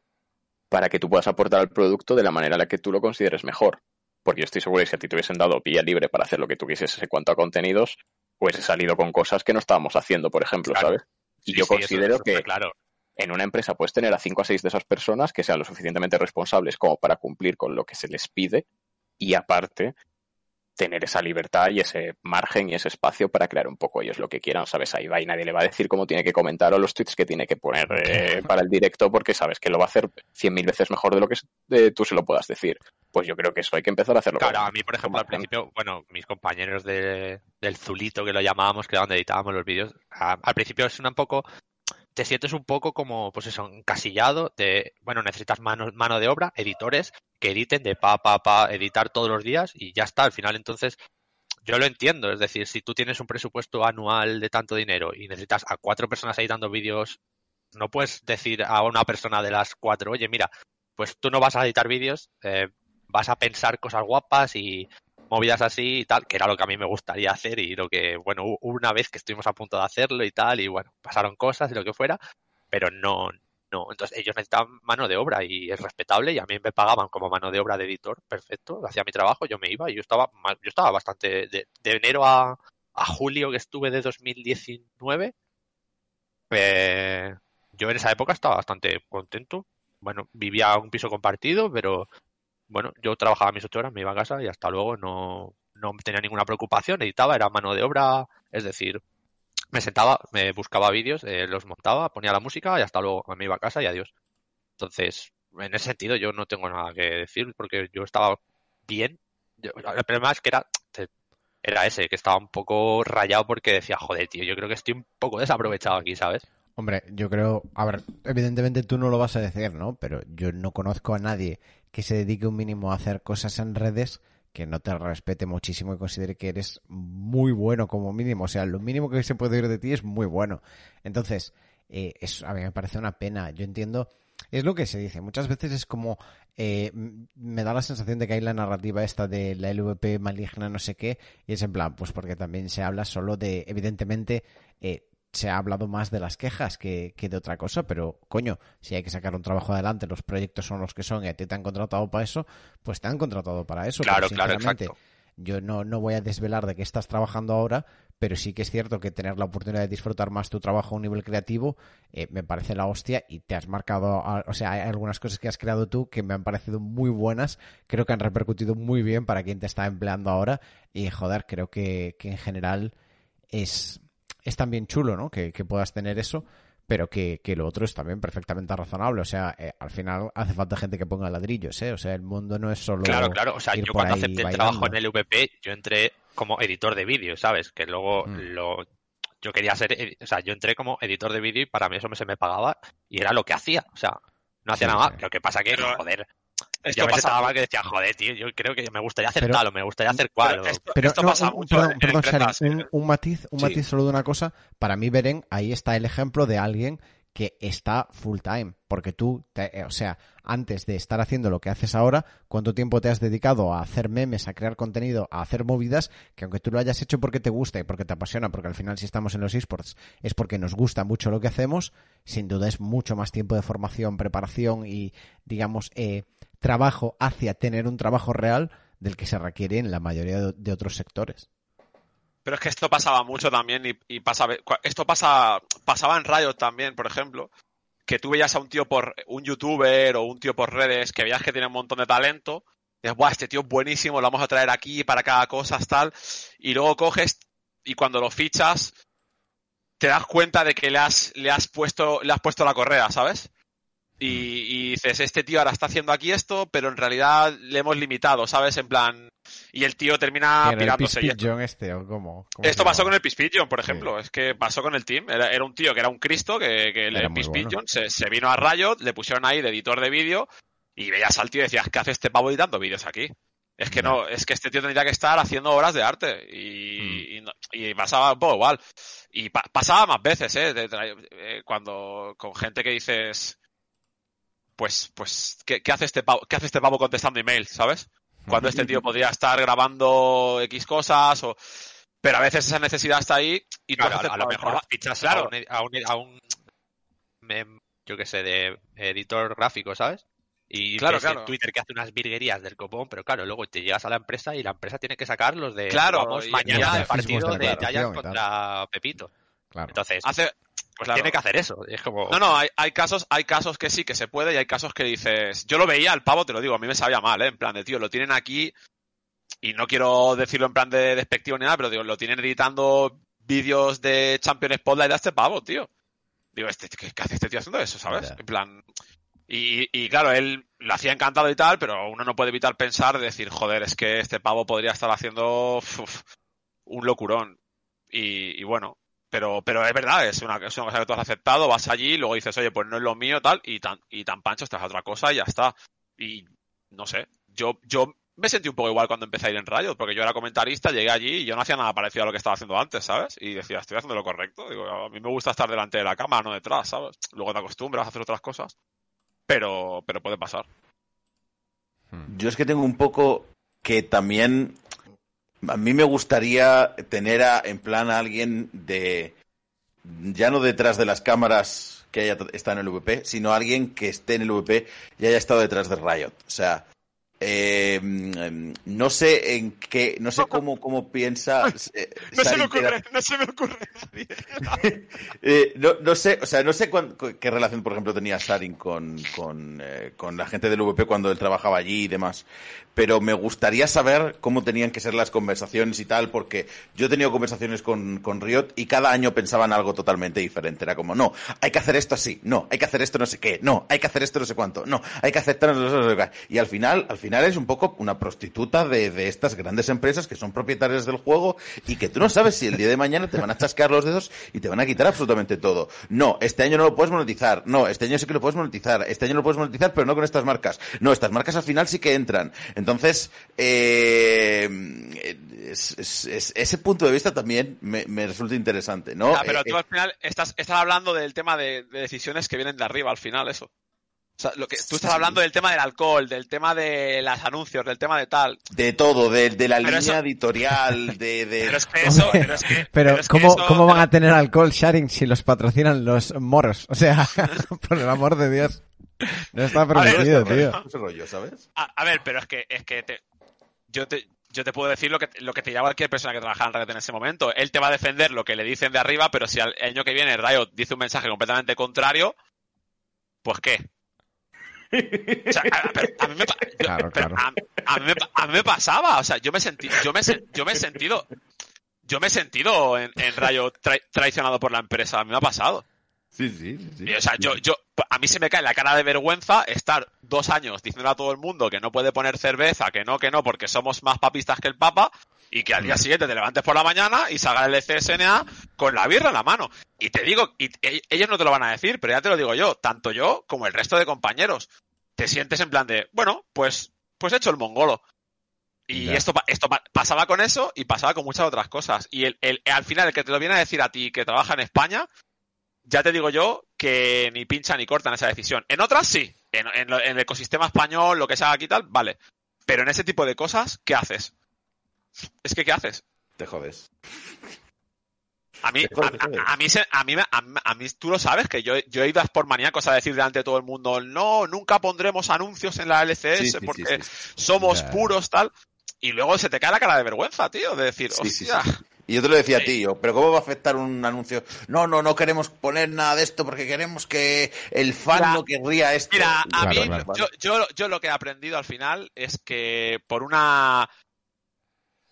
para que tú puedas aportar al producto de la manera en la que tú lo consideres mejor. Porque yo estoy seguro que si a ti te hubiesen dado vía libre para hacer lo que tú quisieses en cuanto a contenidos, pues he salido con cosas que no estábamos haciendo, por ejemplo, Claro. ¿sabes? Y Sí, yo sí, considero eso que claro. En una empresa puedes tener a cinco a seis de esas personas que sean lo suficientemente responsables como para cumplir con lo que se les pide y aparte tener esa libertad y ese margen y ese espacio para crear un poco ellos lo que quieran, ¿sabes? Ahí va y nadie le va a decir cómo tiene que comentar o los tweets que tiene que poner eh, para el directo porque sabes que lo va a hacer cien mil veces mejor de lo que eh, tú se lo puedas decir. Pues yo creo que eso hay que empezar a hacerlo. Claro, a mí, por ejemplo, al principio, bueno, mis compañeros de, del Zulito que lo llamábamos, que era donde editábamos los vídeos, al principio es un poco te sientes un poco como, pues eso, encasillado de, bueno, necesitas mano, mano de obra, editores que editen de pa, pa, pa, editar todos los días y ya está. Al final, entonces, yo lo entiendo. Es decir, si tú tienes un presupuesto anual de tanto dinero y necesitas a cuatro personas editando vídeos, no puedes decir a una persona de las cuatro, oye, mira, pues tú no vas a editar vídeos, eh, vas a pensar cosas guapas y movidas así y tal, que era lo que a mí me gustaría hacer y lo que, bueno, una vez que estuvimos a punto de hacerlo y tal, y bueno, pasaron cosas y lo que fuera, pero no, no. Entonces ellos necesitaban mano de obra y es respetable y a mí me pagaban como mano de obra de editor, perfecto, hacía mi trabajo, yo me iba y yo estaba, yo estaba bastante, de, enero a, a, julio que estuve de 2019, eh, yo en esa época estaba bastante contento. Bueno, vivía un piso compartido, pero bueno, yo trabajaba mis ocho horas, me iba a casa y hasta luego no, no tenía ninguna preocupación, editaba, era mano de obra, es decir, me sentaba, me buscaba vídeos, eh, los montaba, ponía la música y hasta luego me iba a casa y adiós. Entonces, en ese sentido yo no tengo nada que decir porque yo estaba bien. el problema es que era, era ese, que estaba un poco rayado porque decía, joder, tío, yo creo que estoy un poco desaprovechado aquí, ¿sabes? Hombre, yo creo, a ver, evidentemente tú no lo vas a decir, ¿no? Pero yo no conozco a nadie que se dedique un mínimo a hacer cosas en redes que no te respete muchísimo y considere que eres muy bueno como mínimo. O sea, lo mínimo que se puede ir de ti es muy bueno. Entonces, eh, a mí me parece una pena. Yo entiendo, es lo que se dice. Muchas veces es como, eh, me da la sensación de que hay la narrativa esta de la LVP maligna, no sé qué, y es en plan, pues porque también se habla solo de, evidentemente, eh, se ha hablado más de las quejas que, de otra cosa, pero coño, si hay que sacar un trabajo adelante, los proyectos son los que son y a ti te han contratado para eso, pues te han contratado para eso. Claro, claro, exacto. Yo no, no voy a desvelar de qué estás trabajando ahora, pero sí que es cierto que tener la oportunidad de disfrutar más tu trabajo a un nivel creativo eh, me parece la hostia y te has marcado, o sea, hay algunas cosas que has creado tú que me han parecido muy buenas, creo que han repercutido muy bien para quien te está empleando ahora y joder, creo que, que en general es, es también chulo, ¿no? Que, puedas tener eso, pero que, lo otro es también perfectamente razonable. O sea, eh, al final hace falta gente que ponga ladrillos, ¿eh? O sea, el mundo no es solo. Claro, claro. O sea, yo cuando acepté el trabajo en el VP, yo entré como editor de vídeo, ¿sabes? Que luego mm. lo. Yo quería ser. O sea, yo entré como editor de vídeo y para mí eso me se me pagaba y era lo que hacía. O sea, no hacía nada más. Lo que pasa que, joder, esto yo me pasa mal que decía, joder, tío, yo creo que me gustaría hacer tal o me gustaría hacer cual. Pero esto, pasa mucho. Perdón, un, matiz, un matiz solo de una cosa. Para mí, Beren, ahí está el ejemplo de alguien que está full time, porque tú, eh, o sea, antes de estar haciendo lo que haces ahora, ¿cuánto tiempo te has dedicado a hacer memes, a crear contenido, a hacer movidas, que aunque tú lo hayas hecho porque te gusta y porque te apasiona, porque al final si estamos en los esports es porque nos gusta mucho lo que hacemos, sin duda es mucho más tiempo de formación, preparación y, digamos, eh, trabajo hacia tener un trabajo real del que se requiere en la mayoría de otros sectores. Pero es que esto pasaba mucho también y, pasa, esto pasa, pasaba en Riot también, por ejemplo, que tú veías a un tío por un youtuber o un tío por redes que veías que tiene un montón de talento, y dices, este tío es buenísimo, lo vamos a traer aquí para cada cosa, tal, y luego coges y cuando lo fichas te das cuenta de que le has, le has puesto, le has puesto la correa, ¿sabes? Y, dices, este tío ahora está haciendo aquí esto, pero en realidad le hemos limitado, ¿sabes? En plan. Y el tío termina pirándose. El este, ¿o cómo? Esto pasó con el Pispigeon, por ejemplo. Es que pasó con el team. Era, un tío que era un Cristo, que, el Pispigeon se, se, vino a Riot, le pusieron ahí de editor de vídeo, y veías al tío y decías, ¿qué hace este pavo editando vídeos aquí? Es que no. es que este tío tendría que estar haciendo obras de arte. Y, mm. y, pasaba un poco igual. Y pasaba más veces, ¿eh? ¿eh? Cuando con gente que dices pues, pues, ¿qué, hace este pavo, ¿qué hace este pavo contestando email, ¿sabes? Cuando este tío podría estar grabando X cosas o... Pero a veces esa necesidad está ahí y tú a, lo mejor fichas claro. a, un, a, un, yo qué sé, de editor gráfico, ¿sabes? Y claro, claro. en Twitter que hace unas virguerías del copón, pero claro, luego te llegas a la empresa y la empresa tiene que sacar los de claro, mañana el partido de Giants contra Pepito. Claro. Entonces, hace, pues tiene que hacer eso. Es como... No, no, hay, hay, casos, hay casos que sí que se puede y hay casos que dices. Yo lo veía al pavo, te lo digo, a mí me sabía mal, ¿eh? En plan de tío, lo tienen aquí y no quiero decirlo en plan de despectivo ni nada, pero digo, lo tienen editando vídeos de Champion Spotlight a este pavo, tío. Digo, este, ¿qué, qué hace este tío haciendo eso, sabes? En plan. Y, y claro, él lo hacía encantado y tal, pero uno no puede evitar pensar, decir, joder, es que este pavo podría estar haciendo uf, un locurón. Y, y bueno, pero, pero es verdad, es una, es una cosa que tú has aceptado, vas allí y luego dices, oye, pues no es lo mío, tal, y tan, y tan pancho, estás a otra cosa y ya está. Y no sé, yo, yo me sentí un poco igual cuando empecé a ir en Riot, porque yo era comentarista, llegué allí y yo no hacía nada parecido a lo que estaba haciendo antes, ¿sabes? Y decía, estoy haciendo lo correcto. Digo, a mí me gusta estar delante de la cámara, no detrás, ¿sabes? Luego te acostumbras a hacer otras cosas. Pero, pero puede pasar. Yo es que tengo un poco que también a mí me gustaría tener a, en plan a alguien de ya no detrás de las cámaras que haya está en el VP, sino alguien que esté en el VP y haya estado detrás de Riot. O sea, eh, mm, no sé en qué, no sé cómo, cómo piensa. eh, No se me ocurre, no se me ocurre nadie. eh, no, no sé, o sea, no sé cuán- qué relación, por ejemplo, tenía Sarin con, con, con la gente del VP cuando él trabajaba allí y demás. Pero me gustaría saber cómo tenían que ser las conversaciones y tal, porque yo he tenido conversaciones con, con Riot y cada año pensaban algo totalmente diferente. Era como, no, hay que hacer esto así, no, hay que hacer esto no sé qué, no, hay que hacer esto no sé cuánto, no, hay que no sé qué. Y al final, al final es un poco una prostituta de, de estas grandes empresas que son propietarias del juego y que tú no sabes si el día de mañana te van a chasquear los dedos y te van a quitar absolutamente todo. No, este año no lo puedes monetizar. No, este año sí que lo puedes monetizar. Este año lo puedes monetizar, pero no con estas marcas. No, estas marcas al final sí que entran. Entonces, eh, es- es- es- ese punto de vista también me, me resulta interesante, ¿no? Ah, pero Eh, tú eh, al final estás, estás hablando del tema de, de decisiones que vienen de arriba al final, eso. O sea, lo que, tú estás hablando del tema del alcohol, del tema de los anuncios, del tema de tal. de todo, de, de la Pero línea eso- editorial, de... de- Pero es que eso, pero es que, Pero, es que ¿cómo, eso- ¿cómo van a tener alcohol sharing si los patrocinan los moros? O sea, por el amor de Dios. No está permitido, tío. rollo, ese rollo, ¿sabes? A, a ver, pero es que, es que te- yo te, yo te puedo decir lo que, lo que te llama cualquier persona que trabaja en Riot en ese momento. Él te va a defender lo que le dicen de arriba, pero si al el año que viene Riot dice un mensaje completamente contrario, pues qué. O sea, a, pero a mí me, pa- yo- Claro, pero claro. a- a mí me pa- a mí me pasaba, o sea, yo me sentí, yo me, yo me he sentido, yo me he sentido en, tra- traicionado por la empresa, a mí me ha pasado. Sí, sí, sí, sí. Y, o sea, yo, yo, a mí se me cae la cara de vergüenza estar dos años diciendo a todo el mundo que no puede poner cerveza, que no, que no, porque somos más papistas que el Papa, y que al día siguiente te levantes por la mañana y salga el CSNA con la birra en la mano. Y te digo, y ellos no te lo van a decir, pero ya te lo digo yo, tanto yo como el resto de compañeros. Te sientes en plan de, bueno, pues, pues he hecho el mongolo. Y esto, esto pa- pasaba con eso y pasaba con muchas otras cosas. Y el, el- al final, el que te lo viene a decir a ti que trabaja en España, ya te digo yo que ni pincha ni cortan esa decisión. En otras sí. En, en en el ecosistema español, lo que sea aquí y tal, vale. Pero en ese tipo de cosas, ¿qué haces? Es que, ¿qué haces? Te jodes. A mí, a, a- mí, se- a, mí, a, mí- a mí, tú lo sabes, que yo, yo he ido a por maníacos a decir delante de todo el mundo, no, nunca pondremos anuncios en la LCS Sí, sí, sí, porque sí, somos puros, tal. Y luego se te cae la cara de vergüenza, tío, de decir, hostia. Y yo te lo decía a ti, yo, pero ¿cómo va a afectar un anuncio? No, no, no queremos poner nada de esto porque queremos que el fan Mira, no querría esto. Mira, a Claro, mí, claro. Yo, yo, yo lo que he aprendido al final es que por una.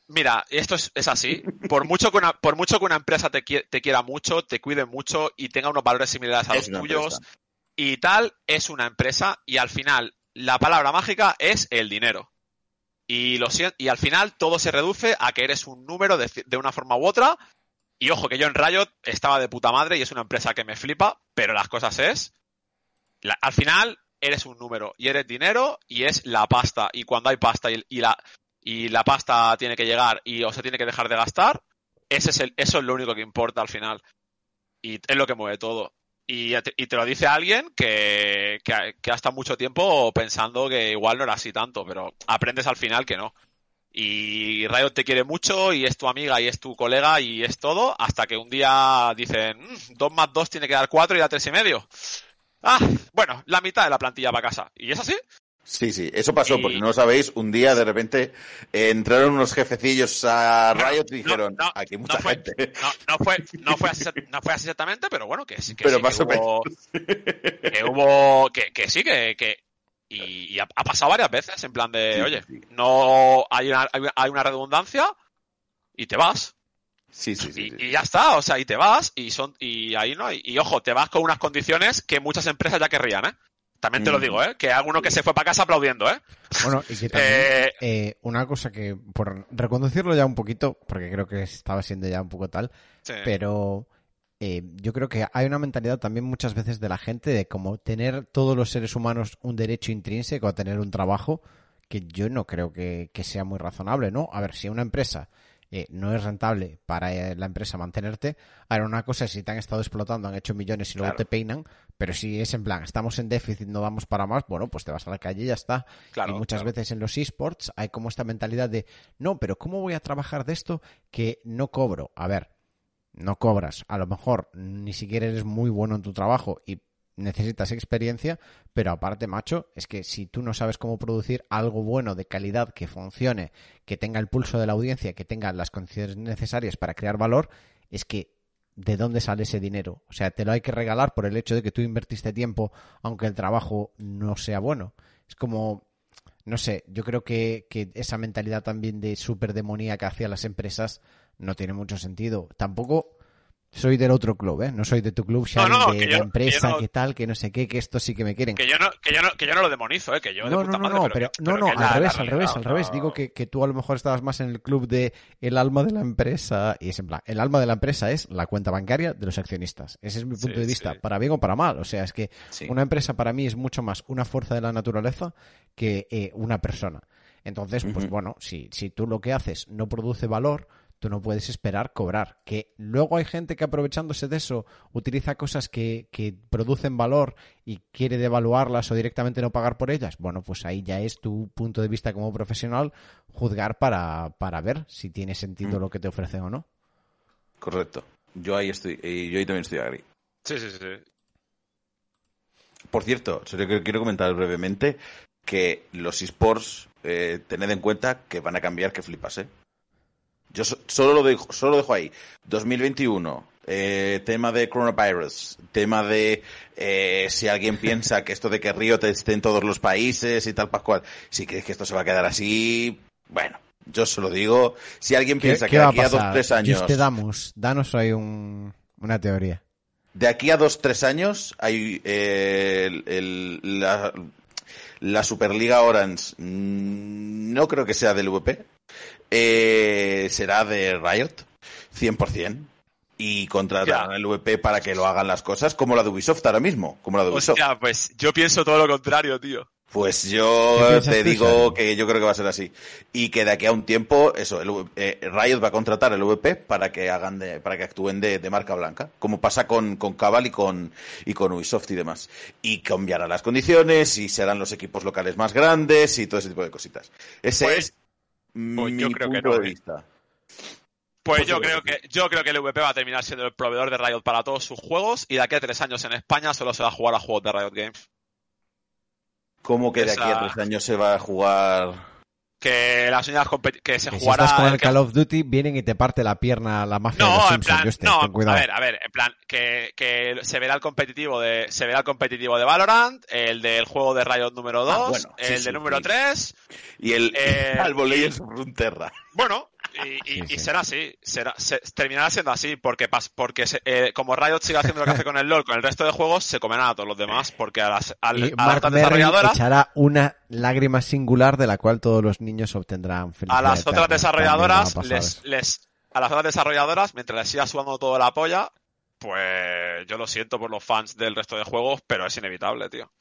Mira, esto es, es así. Por mucho, que una, por mucho que una empresa te, quie- te quiera mucho, te cuide mucho y tenga unos valores similares a Es los tuyos empresa. y tal, es una empresa y al final la palabra mágica es el dinero. Y, lo, sien- y al final todo se reduce a que eres un número de, una forma u otra. Y ojo, que yo en Riot estaba de puta madre y es una empresa que me flipa, pero las cosas es la- al final eres un número y eres dinero y es la pasta. Y cuando hay pasta y, y la, y la pasta tiene que llegar y o se tiene que dejar de gastar, ese es el, eso es lo único que importa al final. Y es lo que mueve todo. Y, te- lo dice alguien que, que, que ha estado mucho tiempo pensando que igual no era así tanto, pero aprendes al final que no. Y Riot te quiere mucho y es tu amiga y es tu colega y es todo, hasta que un día dicen, "Mm, dos más dos tiene que dar cuatro y da tres y medio. Ah, bueno, la mitad de la plantilla para casa. ¿Y es así? Sí, sí, eso pasó, Y- porque no lo sabéis, un día de repente eh, entraron unos jefecillos a Riot y dijeron, no, no, aquí hay mucha no fue, gente. No, no fue, no fue así, no fue así exactamente, pero bueno, que sí, que Pero sí, más que o hubo, que hubo, que, que sí, que, que, Y, y ha, ha pasado varias veces, en plan de, Sí, oye, sí. no hay una, hay una- redundancia y te vas. Sí, sí, sí. Y, y ya está, o sea, y te vas y son y ahí no hay. Y ojo, te vas con unas condiciones que muchas empresas ya querrían, ¿eh? También te lo Mm. digo, ¿eh? Que alguno que se fue para casa aplaudiendo, ¿eh? Bueno, y que también, Eh, eh, una cosa que, por reconducirlo ya un poquito, porque creo que estaba siendo ya un poco tal, sí. pero eh, yo creo que hay una mentalidad también muchas veces de la gente de como tener todos los seres humanos un derecho intrínseco a tener un trabajo que yo no creo que, que sea muy razonable, ¿no? A ver, si una empresa eh, no es rentable para eh, la empresa mantenerte, ahora una cosa es si te han estado explotando, han hecho millones y luego Claro. te peinan, pero si es en plan, estamos en déficit, no damos para más, bueno, pues te vas a la calle y ya está. claro, y muchas claro. veces en los esports hay como esta mentalidad de, no, pero ¿cómo voy a trabajar de esto que no cobro? A ver, no cobras. A lo mejor ni siquiera eres muy bueno en tu trabajo y necesitas experiencia, pero aparte, macho, es que si tú no sabes cómo producir algo bueno, de calidad, que funcione, que tenga el pulso de la audiencia, que tenga las condiciones necesarias para crear valor, es que ¿de dónde sale ese dinero? O sea, te lo hay que regalar por el hecho de que tú invertiste tiempo, aunque el trabajo no sea bueno. Es como, no sé, yo creo que, que esa mentalidad también de súper demoníaca hacia las empresas no tiene mucho sentido. Tampoco soy del otro club, ¿eh? No soy de tu club, Sharon, no, de la que empresa, no- que tal, que no sé qué, que esto sí que me quieren. Que yo no, que yo no, que yo no lo demonizo, ¿eh? Que yo de No, puta no, no, madre, no, pero, no, pero no, que al la- la revés, al revés, al revés. Digo que, que tú a lo mejor estabas más en el club de el alma de la empresa y es en plan, el alma de la empresa es la cuenta bancaria de los accionistas. Ese es mi punto Sí, de vista, sí. para bien o para mal. O sea, es que Sí. una empresa para mí es mucho más una fuerza de la naturaleza que eh, una persona. Entonces, pues bueno, si, si tú lo que haces no produce valor, tú no puedes esperar cobrar. Que luego hay gente que aprovechándose de eso utiliza cosas que, que producen valor y quiere devaluarlas o directamente no pagar por ellas. Bueno, pues ahí ya es tu punto de vista como profesional juzgar para, para ver si tiene sentido Mm. lo que te ofrecen o no. Correcto. Yo ahí estoy, y yo ahí también estoy agree. Sí, sí, sí. sí. Por cierto, solo que quiero comentar brevemente que los esports, eh, tened en cuenta que van a cambiar que flipas, ¿eh? Yo so- solo, lo dejo, solo lo dejo ahí. 2021, eh, tema de coronavirus, tema de eh, si alguien piensa que esto de que Riot esté en todos los países y tal, pascual, si crees que esto se va a quedar así, bueno, yo solo digo, si alguien ¿Qué, piensa que de aquí a dos, tres años... Just te damos, danos ahí un- una teoría. De aquí a dos, tres años hay eh, el- el- la, la Superliga Orange. mm, No creo que sea del VP. Eh, será de Riot, 100%. Y contratarán Ya. el VP para que lo hagan las cosas como la de Ubisoft ahora mismo. Como la de Ubisoft. Hostia, pues yo pienso todo lo contrario, tío. Pues ¿Qué yo te digo que yo creo que va a ser así. Y que de aquí a un tiempo, eso, el, eh, Riot va a contratar el VP para que hagan de, para que actúen de, de marca blanca, como pasa con, con Cabal y con, y con Ubisoft y demás. Y cambiará las condiciones, y serán los equipos locales más grandes, y todo ese tipo de cositas. Ese Pues- es pues mi yo creo que no, de ¿eh? vista. Pues Pues yo creo que yo creo que el VP va a terminar siendo el proveedor de Riot para todos sus juegos y de aquí a tres años en España solo se va a jugar a juegos de Riot Games. ¿Cómo que de aquí a tres años se va a jugar? Que las únicas que se Que si jugará estás con el el que- Call of Duty, vienen y te parte la pierna la mafia de los No, en Simpsons. plan, no, ten cuidado. a ver, a ver, en plan, que, que se verá el competitivo de, se verá el competitivo de Valorant, el del juego de Riot número 2, Ah, bueno, sí, el sí, de número sí. 3, Y el Eh, Albo y- Legends Runeterra. bueno, y, y- Sí, y sí. será así, será, se- terminará siendo así, porque, pas- porque se- eh, como Riot sigue haciendo lo que hace con el LoL, con el resto de juegos, se comerán a todos los demás, porque a las, a, Y a las Mark Merrill desarrolladoras, echará una lágrima singular de la cual todos los niños obtendrán felicidad a las eterna. otras desarrolladoras, a les, les, a las otras desarrolladoras, mientras les siga sudando todo la polla, pues yo lo siento por los fans del resto de juegos, pero es inevitable, tío.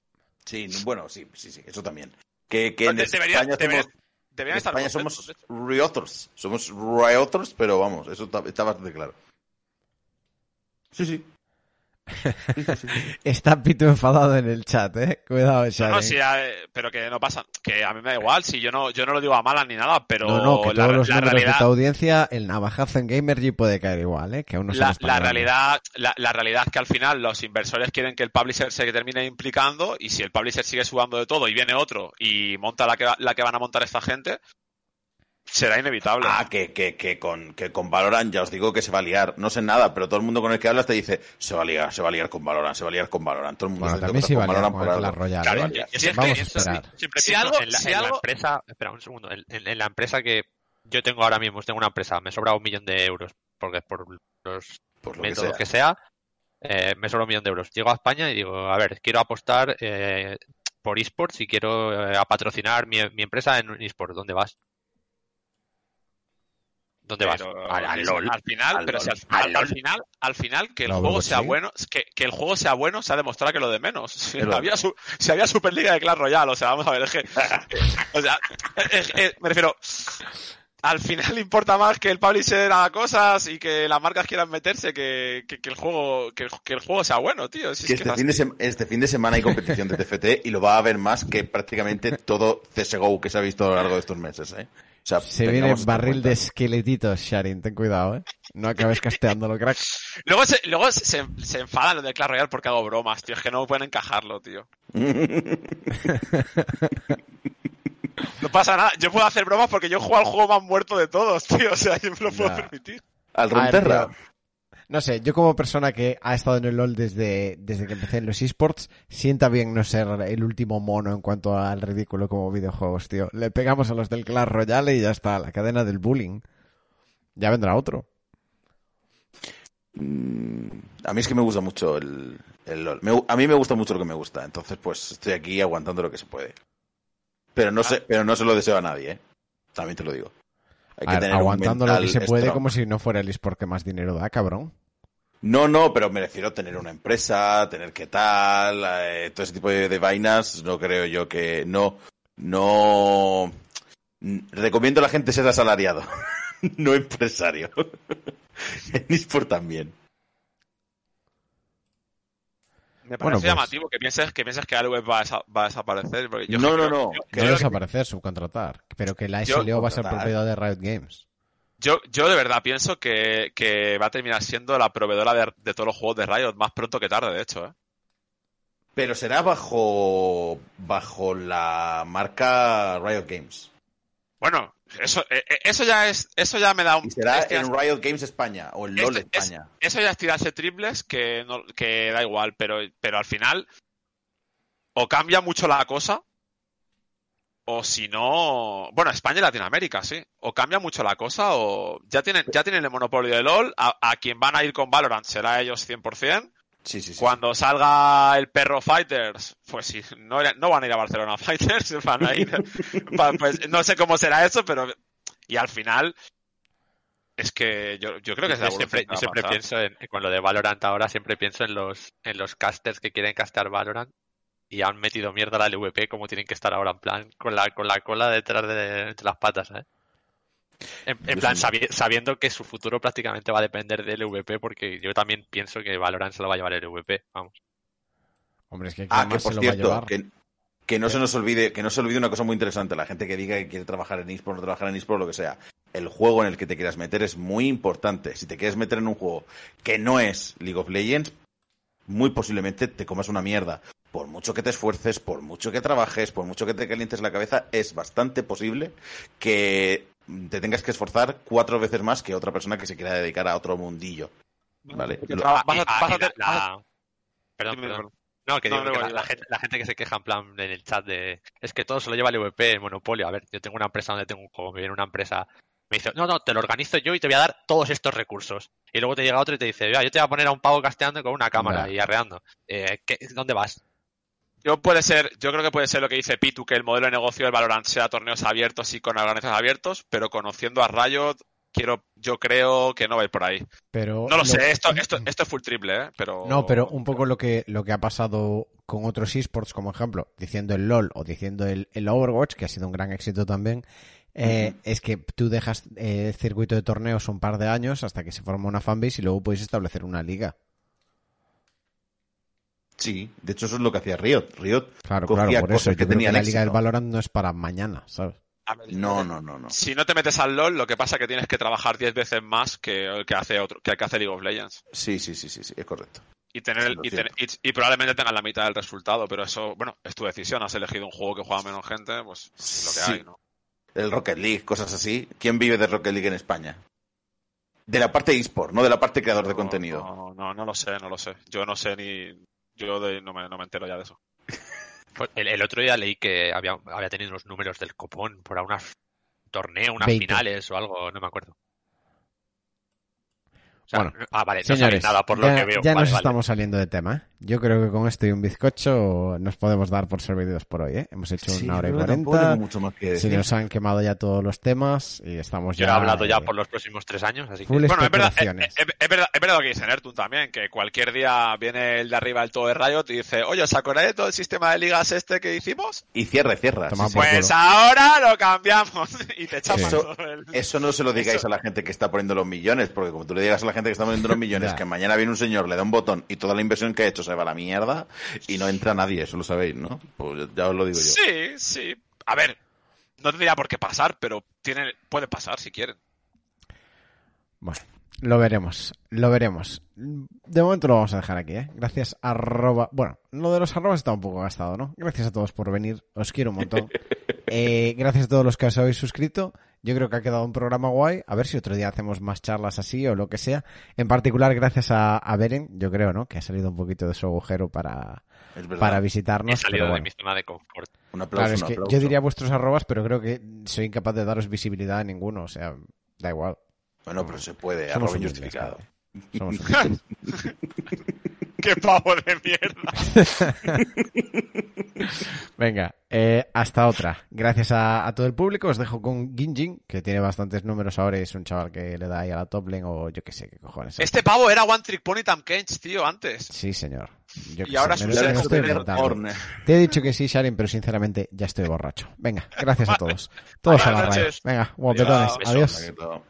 Sí, bueno, sí, sí, sí, eso también. Que, que en De- debería- España debería- somos, Deberían en estar España somos. Rioters. Somos Rioters, pero vamos, eso está, está bastante claro. Sí, sí. Está Pito enfadado en el chat, eh. Cuidado, No, pero que no pasa, que a mí me da igual, si yo no, yo no lo digo a malas ni nada, pero No, no, que la, todos los la números de realidad, tu audiencia, el navajazo en Gamergy puede caer igual, ¿eh? Que aún no la, realidad, la, la realidad es que al final los inversores quieren que el publisher se termine implicando y si el publisher sigue sudando de todo y viene otro y monta la que, la que van a montar esta gente, será inevitable. Ah, que, que, que, con, que con Valorant ya os digo que se va a liar. No sé nada, pero todo el mundo con el que hablas te dice, se va a liar, se va a liar con Valorant, se va a liar con Valorant. Todo el mundo Bueno, está también sí va a liar con Claro, ¿eh? yo- Vamos a pienso- esperar. Siempre Si pienso algo- en, la, si en la algo- empresa, espera un segundo, en, en- en la empresa que yo tengo ahora mismo, tengo una empresa, me sobra un millón de euros, porque por los Por lo que métodos sea. que sea, eh, me sobra un millón de euros. Llego a España y digo, a ver, quiero apostar eh, por esports y quiero eh, a patrocinar mi, mi empresa en un esports. ¿Dónde vas? ¿Dónde vas? Al, al LOL. al final, Al pero LOL. si al, Al al- LOL. al final, al final que el juego sea bueno, que, que el juego sea bueno se ha demostrado que lo de menos. Si había, su- si había Superliga de Clash Royale, o sea, vamos a ver, es que, o sea, es- es- me refiero, al final importa más que el publisher haga cosas y que las marcas quieran meterse que, que, que el juego, que el, que el juego sea bueno, tío. Si es este, es fin de este fin de semana hay competición de TFT y lo va a haber más que prácticamente todo CSGO que se ha visto a lo largo de estos meses, ¿eh? O sea, Se viene barril de esqueletitos, Sharin, ten cuidado, ¿eh? No acabes casteándolo, crack. Luego, se, luego se, se enfadan los de Clash Royale porque hago bromas, tío. Es que no pueden encajarlo, tío. No pasa nada. Yo puedo hacer bromas porque yo juego al juego más muerto de todos, tío. O sea, yo me lo puedo Ya. permitir. Al Runterra. No sé, yo como persona que ha estado en el LoL desde, desde que empecé en los esports, sienta bien no ser el último mono en cuanto al ridículo como videojuegos, tío. Le pegamos a los del Clash Royale y ya está, la cadena del bullying. Ya vendrá otro. Mm, A mí es que me gusta mucho el, el LOL. Me a mí me gusta mucho lo que me gusta, entonces pues estoy aquí aguantando lo que se puede. Pero no sé, pero no se lo deseo a nadie, ¿eh? También te lo digo. Hay A ver, tener un aguantando lo que se puede strong. como si no fuera el esport que más dinero da, cabrón. No, no, pero me refiero a tener una empresa, tener qué tal, eh, todo ese tipo de, de vainas, no creo yo que no, no recomiendo a la gente ser asalariado, no empresario. en eSport también. Me parece Bueno, pues- llamativo que pienses que pienses que Alues va a, desa- va a desaparecer. porque yo No, no, no. No que- desaparecer, subcontratar. Pero que la SLO va a ser propiedad de Riot Games. Yo, yo de verdad pienso que, que va a terminar siendo la proveedora de, de todos los juegos de Riot más pronto que tarde, de hecho. ¿eh? Pero será bajo bajo la marca Riot Games. Bueno, eso, eh, eh, eso ya es, eso ya me da un. Y será en Riot Games España o en LOL Este- es- España. Eso ya es tirarse triples que, no- que da igual, pero, pero al final o cambia mucho la cosa o si no, bueno, España y Latinoamérica, sí, o cambia mucho la cosa o ya tienen ya tienen el monopolio de LoL, a, a quien van a ir con Valorant será ellos 100%. Sí, sí, sí. Cuando salga el perro Fighters, pues sí, no, no van a ir a Barcelona Fighters, van a ir, pues no sé cómo será eso, pero y al final es que yo, yo creo que es la Yo siempre, yo siempre pasar. pienso en, con lo de Valorant ahora, siempre pienso en los, en los casters que quieren castear Valorant y han metido mierda a la LVP como tienen que estar ahora, en plan, con la, con la cola detrás de, entre las patas, ¿eh? En, en plan, sabi- sabiendo que su futuro prácticamente va a depender del LVP, porque yo también pienso que Valorant se lo va a llevar el LVP, vamos. Hombre, es que Ah, ¿quién que por se lo va a cierto, que, que no se nos olvide, que no se olvide una cosa muy interesante, la gente que diga que quiere trabajar en eSport, no trabajar en eSport, lo que sea. El juego en el que te quieras meter es muy importante. Si te quieres meter en un juego que no es League of Legends, muy posiblemente te comas una mierda. Por mucho que te esfuerces, por mucho que trabajes, por mucho que te calientes la cabeza, es bastante posible que te tengas que esforzar cuatro veces más que otra persona que se quiera dedicar a otro mundillo. ¿Vale? Perdón, perdón. No, que No, digo no, que la, gente, la gente que se queja en plan en el chat de es que todo se lo lleva el VP, el monopolio. A ver, yo tengo una empresa donde tengo un juego, me viene una empresa, me dice, no, no, te lo organizo yo y te voy a dar todos estos recursos. Y luego te llega otro y te dice, "Mira, yo te voy a poner a un pavo casteando con una cámara y arreando. Eh, ¿qué- ¿Dónde vas? Yo puede ser, yo creo que puede ser lo que dice Pitu, que el modelo de negocio del Valorant sea torneos abiertos y con organizaciones abiertos, pero conociendo a Riot, quiero, yo creo que no va a ir por ahí. Pero No lo sé, esto, esto, esto es full triple, ¿eh? Pero. No, pero un poco lo que, lo que ha pasado con otros esports, como ejemplo, diciendo el LOL o diciendo el, el Overwatch, que ha sido un gran éxito también, eh, es que tú dejas eh, el circuito de torneos un par de años hasta que se forma una fanbase y luego puedes establecer una liga. Sí, de hecho eso es lo que hacía Riot. Riot Claro, cogía claro, por cosas eso. que Yo creo que tenían la liga del. Valorant no es para mañana, ¿sabes? A ver, No, no, no, no. Si no te metes al LOL, lo que pasa es que tienes que trabajar 10 veces más que el que hace otro, que el que hace League of Legends. Sí, sí, sí, sí, sí, es correcto. Y tener el- y, y- y probablemente tengas la mitad del resultado, pero eso, bueno, es tu decisión. Has elegido un juego que juega menos gente, pues es lo que Sí. hay, ¿no? el Rocket League, cosas así. ¿Quién vive de Rocket League en España? De la parte eSport, no de la parte creador de contenido. No, no, no lo sé, no lo sé. Yo no sé ni. Yo de- no, me, no me entero ya de eso. Pues el, el otro día leí que había, había tenido unos números del copón por un torneo, unas 20. finales o algo, no me acuerdo. O sea, Bueno, no- ah, vale, no Señores, sabe nada por lo ya, que veo. ya Vale, nos vale. estamos saliendo de tema. ¿Eh? Yo creo que con esto y un bizcocho nos podemos dar por servidos por hoy. ¿eh? Hemos hecho Sí, una hora y yo cuarenta. tengo mucho más que Se nos han quemado ya todos los temas y estamos Yo ya. he hablado ya eh, por los próximos tres años, así que... Bueno, es verdad, es, especulaciones. es- es verdad, es verdad que dice Nertun también, que cualquier día viene el de arriba el todo de Riot y dice, oye, ¿os acordáis de todo el sistema de ligas este que hicimos? Y cierra, cierra. Sí, sí. Pues ahora lo cambiamos y te echamos Eso- todo el... Eso no se lo digáis Eso- a la gente que está poniendo los millones, porque como tú le digas a la gente que está poniendo los millones que mañana viene un señor, le da un botón y toda la inversión que ha hecho se va a la mierda y no entra nadie, eso lo sabéis, ¿no? Pues ya os lo digo yo. Sí, sí. A ver, no tendría por qué pasar, pero tiene, puede pasar si quieren. Bueno, lo veremos, lo veremos. De momento lo vamos a dejar aquí, ¿eh? Gracias, arroba... Bueno, lo de los arrobas está un poco gastado, ¿no? Gracias a todos por venir, os quiero un montón. Eh, gracias a todos los que os habéis suscrito. Yo creo que ha quedado un programa guay. A ver si otro día hacemos más charlas así o lo que sea. En particular, gracias a, a Beren, yo creo, ¿no? Que ha salido un poquito de su agujero para, para He visitarnos. salido pero de mi zona de confort. Un aplauso, Claro, es un que aplauso. yo diría vuestros arrobas, pero creo que soy incapaz de daros visibilidad a ninguno. O sea, da igual. Bueno, pero se puede, Somos arroba injustificado. Somos humildes. ¡Qué pavo de mierda! Venga, eh, hasta otra. Gracias a, a todo el público. Os dejo con Ginjin, que tiene bastantes números ahora y es un chaval que le da ahí a la top lane o yo qué sé qué cojones. es. Este pavo era One Trick Pony Tam Kench, tío, antes. Sí, señor. Yo Y ahora sé, es me un lo- me. Te he dicho que sí, Sharon, pero sinceramente ya estoy borracho. Venga, gracias a todos. Todos a la radio. Venga, guapetones. Adiós. Adiós.